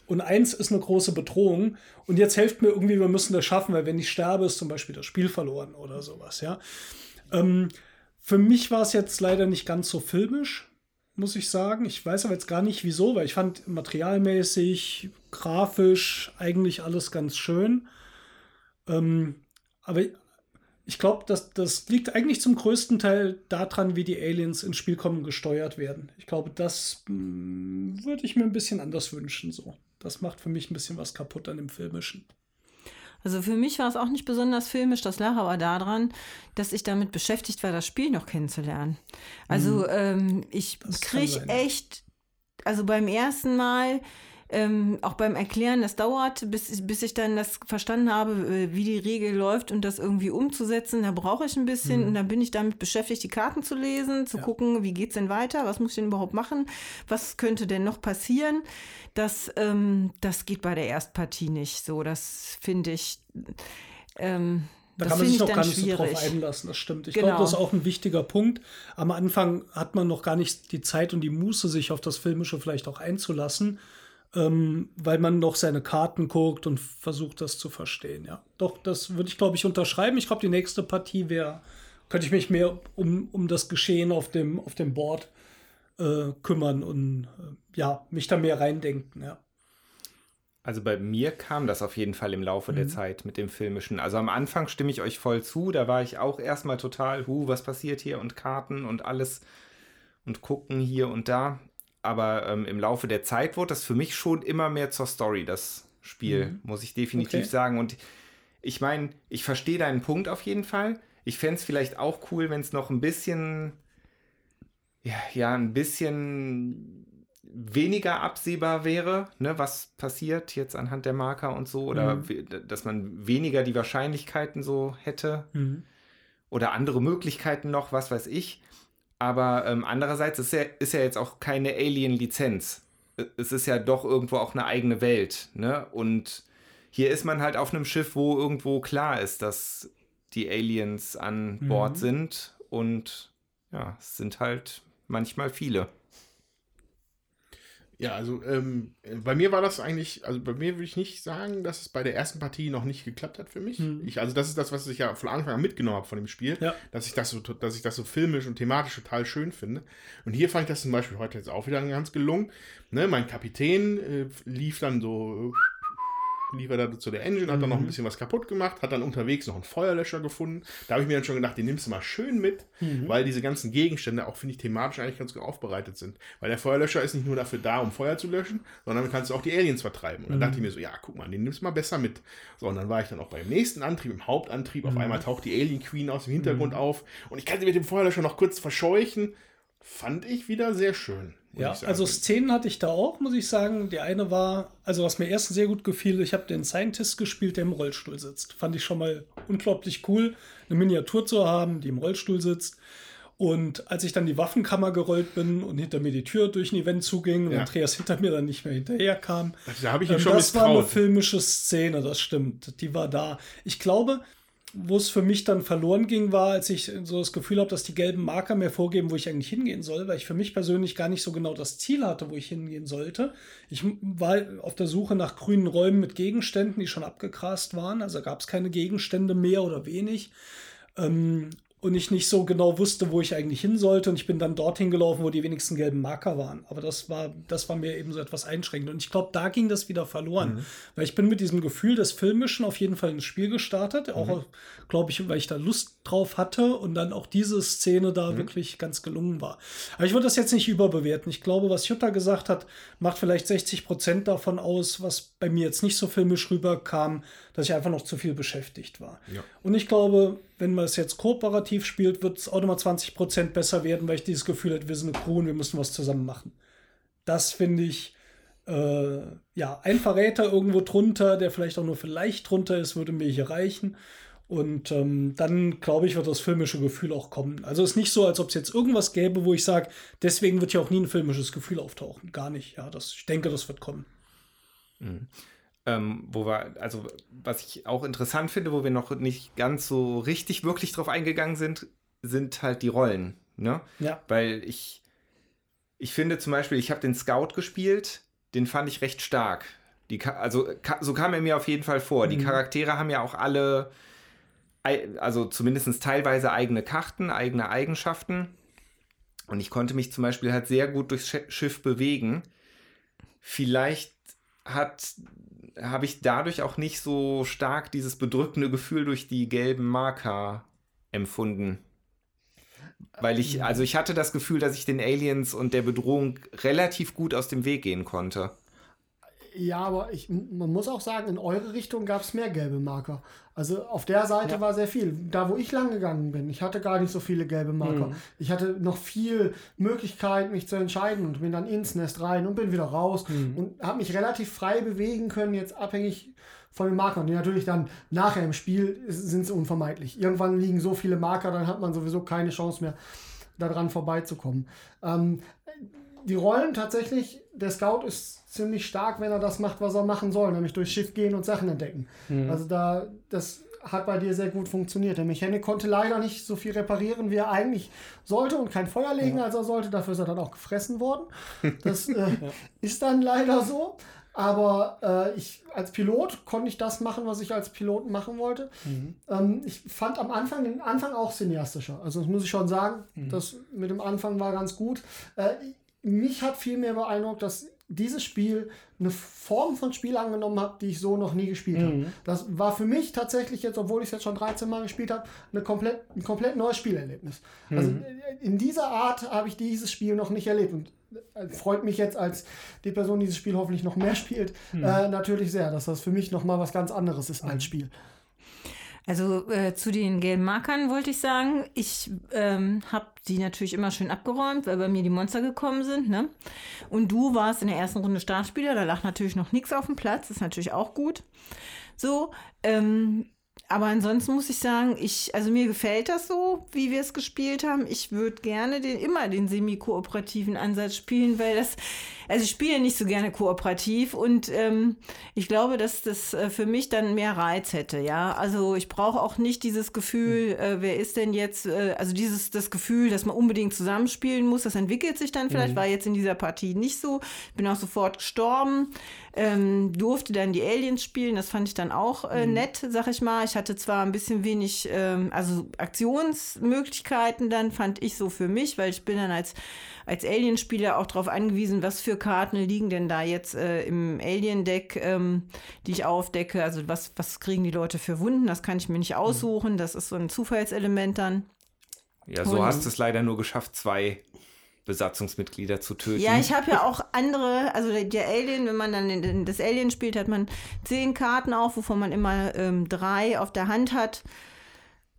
und eins ist eine große Bedrohung. Und jetzt helft mir irgendwie, wir müssen das schaffen, weil wenn ich sterbe, ist zum Beispiel das Spiel verloren oder sowas, ja. Ähm, für mich war es jetzt leider nicht ganz so filmisch, muss ich sagen. Ich weiß aber jetzt gar nicht wieso, weil ich fand materialmäßig, grafisch eigentlich alles ganz schön. Ähm, aber ich glaube, das, das liegt eigentlich zum größten Teil daran, wie die Aliens ins Spiel kommen gesteuert werden. Ich glaube, das hm, würde ich mir ein bisschen anders wünschen. So. Das macht für mich ein bisschen was kaputt an dem Filmischen.
Also für mich war es auch nicht besonders filmisch, das lag aber daran, dass ich damit beschäftigt war, das Spiel noch kennenzulernen. Also ähm, ich kriege echt, also beim ersten Mal ähm, auch beim Erklären, das dauert, bis, bis ich dann das verstanden habe, äh, wie die Regel läuft und das irgendwie umzusetzen. Da brauche ich ein bisschen mhm. und dann bin ich damit beschäftigt, die Karten zu lesen, zu ja. gucken, wie geht es denn weiter, was muss ich denn überhaupt machen, was könnte denn noch passieren. Das, ähm, das geht bei der Erstpartie nicht so. Das finde ich. Ähm,
da kann man sich auch gar nicht schwierig. so drauf einlassen, das stimmt. Ich genau. glaube, das ist auch ein wichtiger Punkt. Am Anfang hat man noch gar nicht die Zeit und die Muße, sich auf das Filmische vielleicht auch einzulassen ähm, weil man noch seine Karten guckt und versucht, das zu verstehen. Ja, doch, das würde ich, glaube ich, unterschreiben. Ich glaube, die nächste Partie wäre, könnte ich mich mehr um, um das Geschehen auf dem, auf dem Board äh, kümmern und äh, ja, mich da mehr reindenken, ja.
Also bei mir kam das auf jeden Fall im Laufe mhm. der Zeit mit dem Filmischen. Also am Anfang stimme ich euch voll zu, da war ich auch erstmal total, hu, was passiert hier und Karten und alles und gucken hier und da aber ähm, im Laufe der Zeit wurde das für mich schon immer mehr zur Story, das Spiel, mhm. muss ich definitiv okay. sagen. Und ich meine, ich verstehe deinen Punkt auf jeden Fall. Ich fände es vielleicht auch cool, wenn es noch ein bisschen, ja, ja, ein bisschen weniger absehbar wäre, ne, was passiert jetzt anhand der Marker und so, oder mhm. dass man weniger die Wahrscheinlichkeiten so hätte. Mhm. Oder andere Möglichkeiten noch, was weiß ich. Aber ähm, andererseits ist ja, ist ja jetzt auch keine Alien-Lizenz. Es ist ja doch irgendwo auch eine eigene Welt. Ne? Und hier ist man halt auf einem Schiff, wo irgendwo klar ist, dass die Aliens an Bord mhm. sind. Und ja, es sind halt manchmal viele.
Ja, also ähm, bei mir war das eigentlich, also bei mir würde ich nicht sagen, dass es bei der ersten Partie noch nicht geklappt hat für mich. Mhm. Ich, also das ist das, was ich ja von Anfang an mitgenommen habe von dem Spiel, ja. dass ich das so, dass ich das so filmisch und thematisch total schön finde. Und hier fand ich das zum Beispiel heute jetzt auch wieder ganz gelungen. Ne, mein Kapitän äh, lief dann so lief er da zu der Engine, hat mhm. dann noch ein mhm. bisschen was kaputt gemacht, hat dann unterwegs noch einen Feuerlöscher gefunden. Da habe ich mir dann schon gedacht, den nimmst du mal schön mit, mhm. weil diese ganzen Gegenstände auch, finde ich, thematisch eigentlich ganz gut aufbereitet sind. Weil der Feuerlöscher ist nicht nur dafür da, um Feuer zu löschen, sondern kannst du auch die Aliens vertreiben. Und dann mhm. dachte ich mir so, ja, guck mal, den nimmst du mal besser mit. So, und dann war ich dann auch beim nächsten Antrieb, im Hauptantrieb. Auf mhm. einmal taucht die Alien Queen aus dem Hintergrund mhm. auf und ich kann sie mit dem Feuerlöscher noch kurz verscheuchen. Fand ich wieder sehr schön.
Ja, also Szenen hatte ich da auch, muss ich sagen. Die eine war, also was mir erst sehr gut gefiel, ich habe den Scientist gespielt, der im Rollstuhl sitzt. Fand ich schon mal unglaublich cool, eine Miniatur zu haben, die im Rollstuhl sitzt. Und als ich dann die Waffenkammer gerollt bin und hinter mir die Tür durch ein Event zuging ja. und Andreas hinter mir dann nicht mehr hinterher kam,
da habe ich ihn ähm,
schon Das war eine filmische Szene, das stimmt. Die war da. Ich glaube, wo es für mich dann verloren ging, war, als ich so das Gefühl habe, dass die gelben Marker mir vorgeben, wo ich eigentlich hingehen soll, weil ich für mich persönlich gar nicht so genau das Ziel hatte, wo ich hingehen sollte. Ich war auf der Suche nach grünen Räumen mit Gegenständen, die schon abgegrast waren. Also gab es keine Gegenstände mehr oder wenig. Ähm, und ich nicht so genau wusste, wo ich eigentlich hin sollte. Und ich bin dann dorthin gelaufen, wo die wenigsten gelben Marker waren. Aber das war, das war mir eben so etwas einschränkend. Und ich glaube, da ging das wieder verloren. Mhm. Weil ich bin mit diesem Gefühl des Filmischen auf jeden Fall ins Spiel gestartet. Mhm. Auch, glaube ich, weil ich da Lust drauf hatte und dann auch diese Szene da mhm. wirklich ganz gelungen war. Aber ich würde das jetzt nicht überbewerten. Ich glaube, was Jutta gesagt hat, macht vielleicht 60 Prozent davon aus, was bei mir jetzt nicht so filmisch rüberkam, dass ich einfach noch zu viel beschäftigt war. Ja. Und ich glaube, wenn man es jetzt kooperativ spielt, wird es auch nochmal 20 Prozent besser werden, weil ich dieses Gefühl habe, wir sind eine Crew und wir müssen was zusammen machen. Das finde ich, äh, ja, ein Verräter irgendwo drunter, der vielleicht auch nur vielleicht drunter ist, würde mir hier reichen. Und ähm, dann, glaube ich, wird das filmische Gefühl auch kommen. Also es ist nicht so, als ob es jetzt irgendwas gäbe, wo ich sage, deswegen wird ja auch nie ein filmisches Gefühl auftauchen. Gar nicht. Ja, das, ich denke, das wird kommen.
Mhm. Ähm, wo wir, also was ich auch interessant finde, wo wir noch nicht ganz so richtig wirklich drauf eingegangen sind, sind halt die Rollen. Ne?
Ja.
Weil ich, ich finde zum Beispiel, ich habe den Scout gespielt, den fand ich recht stark. Die, also so kam er mir auf jeden Fall vor. Mhm. Die Charaktere haben ja auch alle also zumindest teilweise eigene Karten, eigene Eigenschaften. Und ich konnte mich zum Beispiel halt sehr gut durchs Schiff bewegen. Vielleicht hat habe ich dadurch auch nicht so stark dieses bedrückende Gefühl durch die gelben Marker empfunden. Weil ich, also ich hatte das Gefühl, dass ich den Aliens und der Bedrohung relativ gut aus dem Weg gehen konnte.
Ja, aber ich, man muss auch sagen, in eure Richtung gab es mehr gelbe Marker. Also auf der Seite ja. war sehr viel. Da, wo ich lang gegangen bin, ich hatte gar nicht so viele gelbe Marker. Mhm. Ich hatte noch viel Möglichkeit, mich zu entscheiden und bin dann ins Nest rein und bin wieder raus mhm. und habe mich relativ frei bewegen können, jetzt abhängig von den Markern, die natürlich dann nachher im Spiel sind sie unvermeidlich. Irgendwann liegen so viele Marker, dann hat man sowieso keine Chance mehr, daran vorbeizukommen. Ähm, die Rollen tatsächlich, der Scout ist ziemlich stark, wenn er das macht, was er machen soll, nämlich durchs Schiff gehen und Sachen entdecken. Mhm. Also da, das hat bei dir sehr gut funktioniert. Der Mechanik konnte leider nicht so viel reparieren, wie er eigentlich sollte und kein Feuer legen, ja. als er sollte. Dafür ist er dann auch gefressen worden. Das äh, ja. ist dann leider so. Aber äh, ich als Pilot konnte ich das machen, was ich als Pilot machen wollte. Mhm. Ähm, ich fand am Anfang den Anfang auch cineastischer. Also das muss ich schon sagen. Mhm. Das mit dem Anfang war ganz gut. Äh, mich hat viel mehr beeindruckt, dass dieses Spiel eine Form von Spiel angenommen hat, die ich so noch nie gespielt mhm. habe. Das war für mich tatsächlich jetzt, obwohl ich es jetzt schon 13 Mal gespielt habe, eine komplett, ein komplett neues Spielerlebnis. Mhm. Also in dieser Art habe ich dieses Spiel noch nicht erlebt und äh, freut mich jetzt als die Person, die dieses Spiel hoffentlich noch mehr spielt, mhm. äh, natürlich sehr, dass das für mich noch mal was ganz anderes ist als mhm. Spiel.
Also äh, zu den gelben Markern wollte ich sagen, ich ähm, habe die natürlich immer schön abgeräumt, weil bei mir die Monster gekommen sind. Ne? Und du warst in der ersten Runde Startspieler, da lag natürlich noch nichts auf dem Platz, ist natürlich auch gut. So, ähm, aber ansonsten muss ich sagen, ich, also mir gefällt das so, wie wir es gespielt haben. Ich würde gerne den, immer den semi-kooperativen Ansatz spielen, weil das, also ich spiele nicht so gerne kooperativ und ähm, ich glaube, dass das äh, für mich dann mehr Reiz hätte, ja. Also ich brauche auch nicht dieses Gefühl, äh, wer ist denn jetzt, äh, also dieses, das Gefühl, dass man unbedingt zusammenspielen muss, das entwickelt sich dann vielleicht, mhm. war jetzt in dieser Partie nicht so. Bin auch sofort gestorben ähm, durfte dann die Aliens spielen. Das fand ich dann auch äh, mhm. nett, sag ich mal. Ich hatte zwar ein bisschen wenig, ähm, also Aktionsmöglichkeiten dann fand ich so für mich, weil ich bin dann als, als Alien-Spieler auch darauf angewiesen, was für Karten liegen denn da jetzt äh, im Alien-Deck, ähm, die ich aufdecke. Also was, was kriegen die Leute für Wunden? Das kann ich mir nicht mhm. aussuchen. Das ist so ein Zufallselement dann.
Ja, so Und, hast du es leider nur geschafft, zwei Besatzungsmitglieder zu töten.
Ja, ich habe ja auch andere, also der Alien, wenn man dann das Alien spielt, hat man zehn Karten auch, wovon man immer ähm, drei auf der Hand hat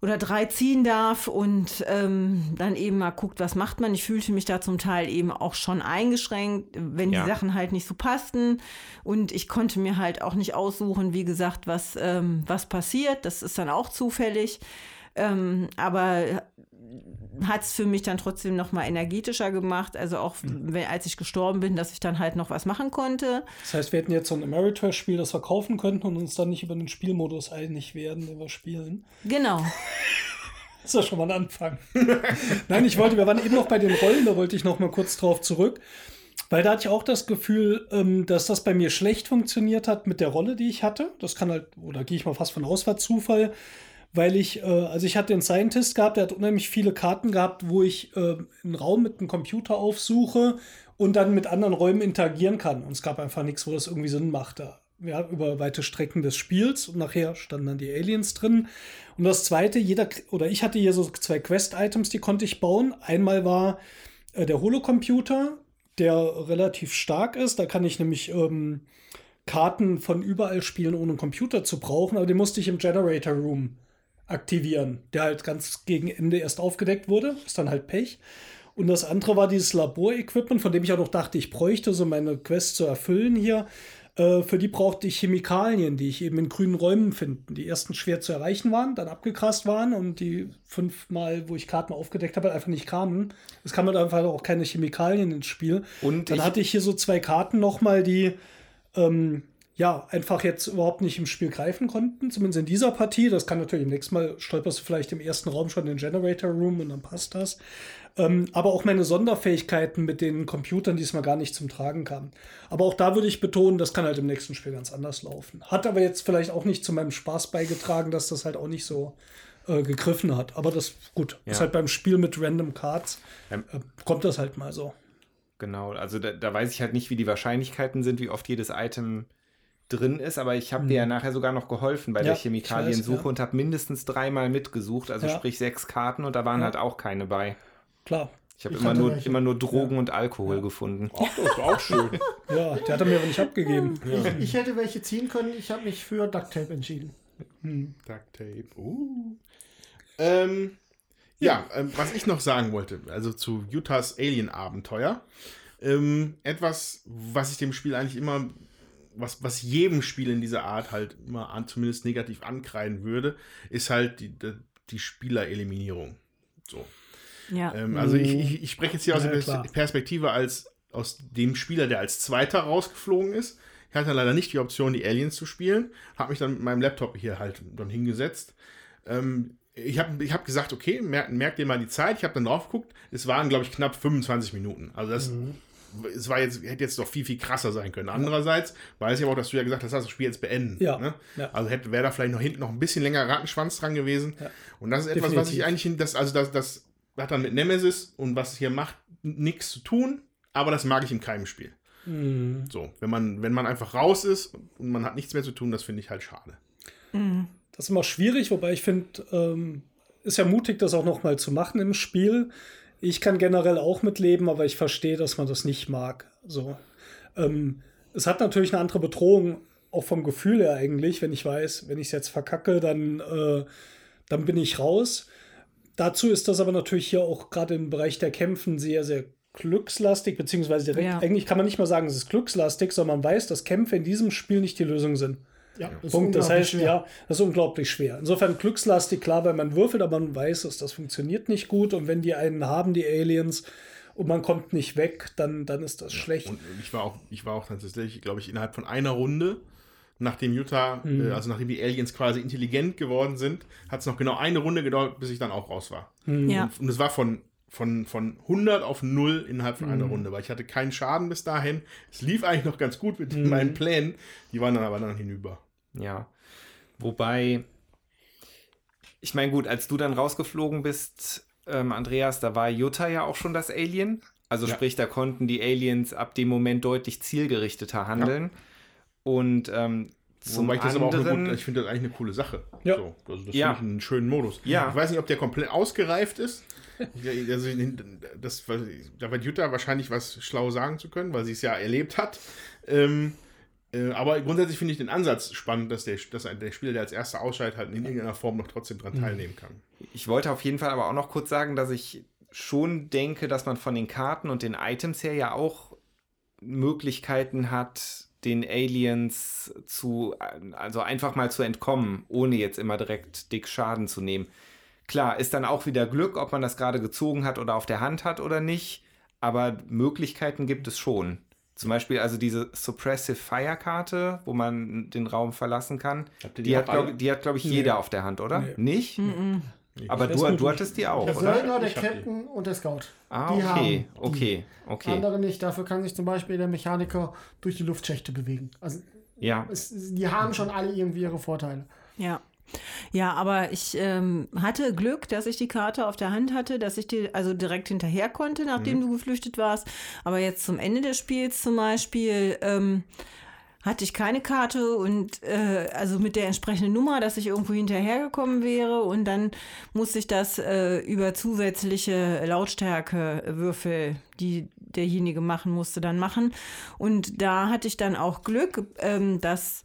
oder drei ziehen darf und ähm, dann eben mal guckt, was macht man. Ich fühlte mich da zum Teil eben auch schon eingeschränkt, wenn ja. die Sachen halt nicht so passten. Und ich konnte mir halt auch nicht aussuchen, wie gesagt, was, ähm, was passiert. Das ist dann auch zufällig. Ähm, aber hat es für mich dann trotzdem noch mal energetischer gemacht. Also auch mhm. wenn, als ich gestorben bin, dass ich dann halt noch was machen konnte.
Das heißt, wir hätten jetzt so ein Emeritus-Spiel, das wir kaufen könnten und uns dann nicht über den Spielmodus einig werden, den wir spielen.
Genau.
Das ist ja schon mal ein Anfang. Nein, ich wollte, wir waren eben noch bei den Rollen, da wollte ich noch mal kurz drauf zurück. Weil da hatte ich auch das Gefühl, ähm, dass das bei mir schlecht funktioniert hat mit der Rolle, die ich hatte. Das kann halt, oder gehe ich mal fast von aus, war Zufall weil ich, äh, also ich hatte einen Scientist gehabt, der hat unheimlich viele Karten gehabt, wo ich äh, einen Raum mit einem Computer aufsuche und dann mit anderen Räumen interagieren kann. Und es gab einfach nichts, wo das irgendwie Sinn machte. Ja, über weite Strecken des Spiels und nachher standen dann die Aliens drin. Und das zweite, jeder, oder ich hatte hier so zwei Quest-Items, die konnte ich bauen. Einmal war äh, der Holocomputer, der relativ stark ist. Da kann ich nämlich ähm, Karten von überall spielen, ohne Computer zu brauchen, aber den musste ich im Generator Room aktivieren, der halt ganz gegen Ende erst aufgedeckt wurde. Ist dann halt Pech. Und das andere war dieses Laborequipment, von dem ich auch noch dachte, ich bräuchte, so meine Quest zu erfüllen hier. Äh, für die brauchte ich Chemikalien, die ich eben in grünen Räumen finde. Die ersten schwer zu erreichen waren, dann abgekrast waren und die fünfmal, wo ich Karten aufgedeckt habe, einfach nicht kamen. Es kamen halt einfach auch keine Chemikalien ins Spiel.
Und
dann hatte ich hier so zwei Karten nochmal, die ähm, ja einfach jetzt überhaupt nicht im Spiel greifen konnten, zumindest in dieser Partie. Das kann natürlich im nächsten Mal stolperst du vielleicht im ersten Raum schon in den Generator Room und dann passt das. Ähm, aber auch meine Sonderfähigkeiten mit den Computern diesmal gar nicht zum Tragen kamen. Aber auch da würde ich betonen, das kann halt im nächsten Spiel ganz anders laufen. Hat aber jetzt vielleicht auch nicht zu meinem Spaß beigetragen, dass das halt auch nicht so äh, gegriffen hat. Aber das, gut, ist
Ja.
halt beim Spiel mit Random Cards,
Ähm,
äh, kommt das halt mal so.
Genau, also da, da weiß ich halt nicht, wie die Wahrscheinlichkeiten sind, wie oft jedes Item drin ist, aber ich habe dir ja nachher sogar noch geholfen bei
Mhm. Ja,
der Chemikaliensuche
weiß, ja.
und habe mindestens dreimal mitgesucht, also
Ja.
sprich sechs Karten und da waren
Ja.
halt auch keine bei.
Klar.
Ich habe immer nur,
welche.
immer nur Drogen und Alkohol gefunden.
Ach, das ist auch schön.
Ja, der hat er mir aber nicht abgegeben.
Ich, ich hätte welche ziehen können, ich habe mich für Duct Tape entschieden.
Duct Tape. Uh. Ähm, ja, ähm, was ich noch sagen wollte, also zu Utahs Alien-Abenteuer. Ähm, etwas, was ich dem Spiel eigentlich immer, was, was jedem Spiel in dieser Art halt immer an, zumindest negativ ankreiden würde, ist halt die, die, die Spielereliminierung. So.
Ja.
Ähm, also ich, ich, ich spreche jetzt hier aus
Ja,
der
klar.
Perspektive als aus dem Spieler, der als Zweiter rausgeflogen ist. Ich hatte leider nicht die Option, die Aliens zu spielen. Habe mich dann mit meinem Laptop hier halt dann hingesetzt. Ähm, ich habe ich hab gesagt, okay, merkt merk dir mal die Zeit. Ich habe dann drauf geguckt. Es waren, glaube ich, knapp 25 Minuten. Also das
Mhm.
Es war jetzt, hätte jetzt doch viel, viel krasser sein können. Andererseits weiß ich aber auch, dass du ja gesagt hast, das Spiel jetzt beenden.
Ja,
Ne?
ja.
Also hätte wäre da vielleicht noch hinten noch ein bisschen länger Rattenschwanz dran gewesen.
Ja.
Und das ist etwas, was ich
Definitiv.
eigentlich, das, also das, das hat dann mit Nemesis und was es hier macht, nichts zu tun, aber das mag ich in keinem Spiel.
Mhm.
So, wenn man, wenn man einfach raus ist und man hat nichts mehr zu tun, das finde ich halt schade.
Das ist immer schwierig, wobei ich finde, ähm, ist ja mutig, das auch noch mal zu machen im Spiel. Ich kann generell auch mitleben, aber ich verstehe, dass man das nicht mag. So. Ähm, es hat natürlich eine andere Bedrohung, auch vom Gefühl her eigentlich, wenn ich weiß, wenn ich es jetzt verkacke, dann, äh, dann bin ich raus. Dazu ist das aber natürlich hier auch gerade im Bereich der Kämpfen sehr, sehr glückslastig, beziehungsweise direkt,
Ja.
eigentlich kann man nicht mal sagen, es ist glückslastig, sondern man weiß, dass Kämpfe in diesem Spiel nicht die Lösung sind.
Ja, das ist
Punkt. Das
unglaublich
heißt,
schwer.
ja, das ist unglaublich schwer. Insofern glückslastig, klar, weil man würfelt, aber man weiß es, das funktioniert nicht gut. Und wenn die einen haben, die Aliens, und man kommt nicht weg, dann, dann ist das schlecht.
Und ich war auch, ich war auch tatsächlich, glaube ich, innerhalb von einer Runde, nachdem Utah,
Mhm.
äh, also nachdem die Aliens quasi intelligent geworden sind, hat es noch genau eine Runde gedauert, bis ich dann auch raus war.
ja.
Und es war von, von, von 100 auf 0 innerhalb von
Mhm.
einer Runde, weil ich hatte keinen Schaden bis dahin. Es lief eigentlich noch ganz gut mit
Mhm.
meinen Plänen. Die waren dann aber dann hinüber.
Ja. Wobei, ich meine, gut, als du dann rausgeflogen bist, ähm, Andreas, da war Jutta ja auch schon das Alien. Also
Ja.
sprich, da konnten die Aliens ab dem Moment deutlich zielgerichteter handeln. Und ähm, zum
Wobei ich das aber auch eine
anderen,
gute, ich finde das eigentlich eine coole Sache.
Ja.
So, also das
Ja.
finde ich einen schönen Modus.
Ja.
Ich weiß nicht, ob der komplett ausgereift ist. Also, das, da wird Jutta wahrscheinlich was schlau sagen zu können, weil sie es ja erlebt hat. Ähm, äh, aber grundsätzlich finde ich den Ansatz spannend, dass der, dass der Spieler, der als erster ausscheidet, halt in irgendeiner Form noch trotzdem
Mhm.
dran teilnehmen kann.
Ich wollte auf jeden Fall aber auch noch kurz sagen, dass ich schon denke, dass man von den Karten und den Items her ja auch Möglichkeiten hat, den Aliens zu, also einfach mal zu entkommen, ohne jetzt immer direkt dick Schaden zu nehmen. Klar, ist dann auch wieder Glück, ob man das gerade gezogen hat oder auf der Hand hat oder nicht, aber Möglichkeiten gibt es schon. Zum Beispiel also diese Suppressive Fire Karte, wo man den Raum verlassen kann. Die,
die
hat, glaube die hat, glaube ich,
Nee.
jeder auf der Hand, oder?
Nee.
Nicht?
Ich
du,
weiß nicht,
du
wie-
hattest die auch,
Der
oder?
Söldner, der. Captain und der Scout.
Ah,
die
okay,
haben die.
okay, okay.
Andere nicht. Dafür kann sich zum Beispiel der Mechaniker durch die Luftschächte bewegen. Also
Ja,
es, die haben schon alle irgendwie ihre Vorteile.
Ja. Ja, aber ich ähm, hatte Glück, dass ich die Karte auf der Hand hatte, dass ich die also direkt hinterher konnte, nachdem du geflüchtet warst. Aber jetzt zum Ende des Spiels zum Beispiel ähm, hatte ich keine Karte und äh, also mit der entsprechenden Nummer, dass ich irgendwo hinterhergekommen wäre und dann musste ich das äh, über zusätzliche Lautstärkewürfel, die derjenige machen musste, dann machen. Und da hatte ich dann auch Glück, ähm, dass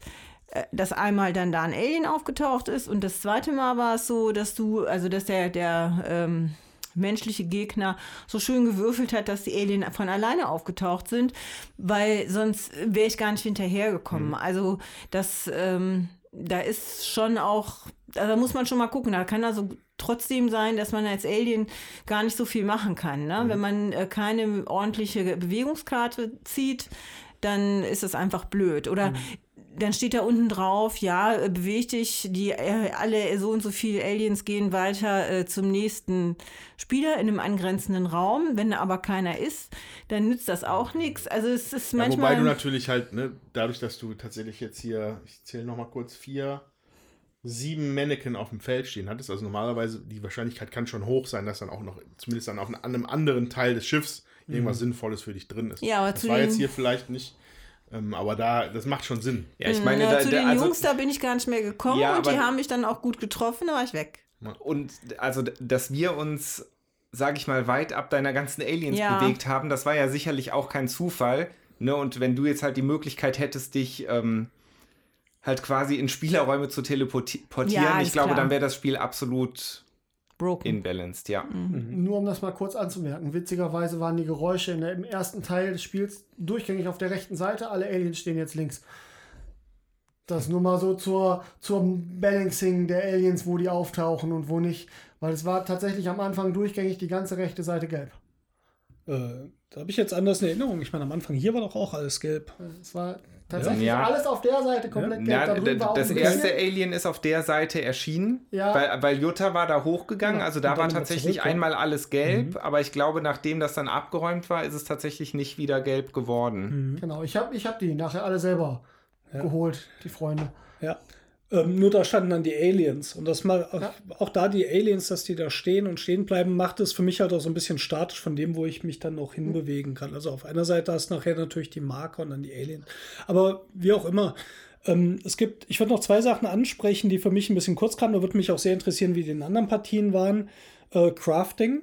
äh, dass einmal dann da ein Alien aufgetaucht ist und das zweite Mal war es so, dass du, also dass der, der, ähm, menschliche Gegner so schön gewürfelt hat, dass die Alien von alleine aufgetaucht sind, weil sonst wäre ich gar nicht hinterhergekommen. Mhm. Also das, ähm, da ist schon auch, da muss man schon mal gucken, da kann also trotzdem sein, dass man als Alien gar nicht so viel machen kann. Ne? Mhm. Wenn man äh, keine ordentliche Bewegungskarte zieht, dann ist es einfach blöd. Oder mhm dann steht da unten drauf, ja, äh, beweg dich, die äh, alle so und so viele Aliens gehen weiter äh, zum nächsten Spieler in einem angrenzenden Raum. Wenn da aber keiner ist, dann nützt das auch nichts. Also es ist ja, manchmal.
Wobei du natürlich halt, ne, dadurch, dass du tatsächlich jetzt hier, ich zähle nochmal kurz, vier, sieben Mannequin auf dem Feld stehen hattest, also normalerweise die Wahrscheinlichkeit kann schon hoch sein, dass dann auch noch, zumindest dann auf einem anderen Teil des Schiffs, irgendwas mhm. Sinnvolles für dich drin ist.
Ja, aber
das war jetzt hier vielleicht nicht ähm, aber da, das macht schon Sinn.
Ja, ich meine, ja, da, zu den also, Jungs, da bin ich gar nicht mehr gekommen ja, und die haben mich dann auch gut getroffen, da war ich weg.
Und also, dass wir uns, sag ich mal, weit ab deiner ganzen Aliens ja. bewegt haben, das war ja sicherlich auch kein Zufall. Ne? Und wenn du jetzt halt die Möglichkeit hättest, dich ähm, halt quasi in Spielerräume zu teleportieren, ich glaube, klar. dann wäre das Spiel absolut broken. Imbalanced, ja.
Mhm. Nur um das mal kurz anzumerken. Witzigerweise waren die Geräusche der, im ersten Teil des Spiels durchgängig auf der rechten Seite. Alle Aliens stehen jetzt links. Das nur mal so zur, zum Balancing der Aliens, wo die auftauchen und wo nicht. Weil es war tatsächlich am Anfang durchgängig die ganze rechte Seite gelb.
Äh, da habe ich jetzt anders eine Erinnerung. Ich meine, am Anfang hier war doch auch alles gelb.
Es war tatsächlich ja. alles auf der Seite komplett
ja. gelb. Ja, das erste Alien ist auf der Seite erschienen, ja. weil, weil Jutta war da hochgegangen. Also da war tatsächlich einmal alles gelb, mhm. aber ich glaube, nachdem das dann abgeräumt war, ist es tatsächlich nicht wieder gelb geworden.
Mhm. Genau, ich habe ich hab die nachher alle selber geholt, die Freunde.
Ja. Ähm, nur da standen dann die Aliens. Und das mal, ja. auch da die Aliens, dass die da stehen und stehen bleiben, macht es für mich halt auch so ein bisschen statisch von dem, wo ich mich dann noch hinbewegen kann. Also auf einer Seite hast du nachher natürlich die Marker und dann die Aliens. Aber wie auch immer, ähm, es gibt, ich würde noch zwei Sachen ansprechen, die für mich ein bisschen kurz kamen. Da würde mich auch sehr interessieren, wie die in anderen Partien waren. Äh, Crafting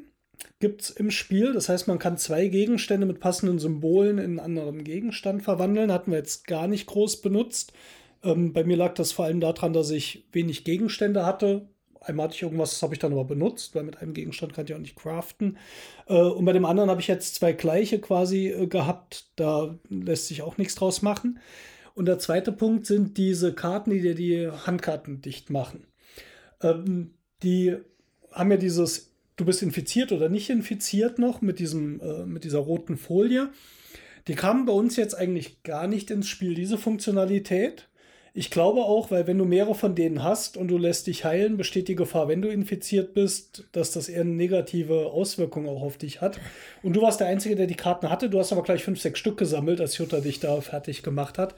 gibt es im Spiel. Das heißt, man kann zwei Gegenstände mit passenden Symbolen in einen anderen Gegenstand verwandeln. Hatten wir jetzt gar nicht groß benutzt. Ähm, bei mir lag das vor allem daran, dass ich wenig Gegenstände hatte. Einmal hatte ich irgendwas, das habe ich dann aber benutzt, weil mit einem Gegenstand kann ich auch nicht craften. Äh, und bei dem anderen habe ich jetzt zwei gleiche quasi äh, gehabt. Da lässt sich auch nichts draus machen. Und der zweite Punkt sind diese Karten, die dir die Handkarten dicht machen. Ähm, die haben ja dieses, du bist infiziert oder nicht infiziert noch mit, diesem, äh, mit dieser roten Folie. Die kamen bei uns jetzt eigentlich gar nicht ins Spiel, diese Funktionalität. Ich glaube auch, weil wenn du mehrere von denen hast und du lässt dich heilen, besteht die Gefahr, wenn du infiziert bist, dass das eher eine negative Auswirkung auch auf dich hat. Und du warst der Einzige, der die Karten hatte. Du hast aber gleich fünf, sechs Stück gesammelt, als Jutta dich da fertig gemacht hat.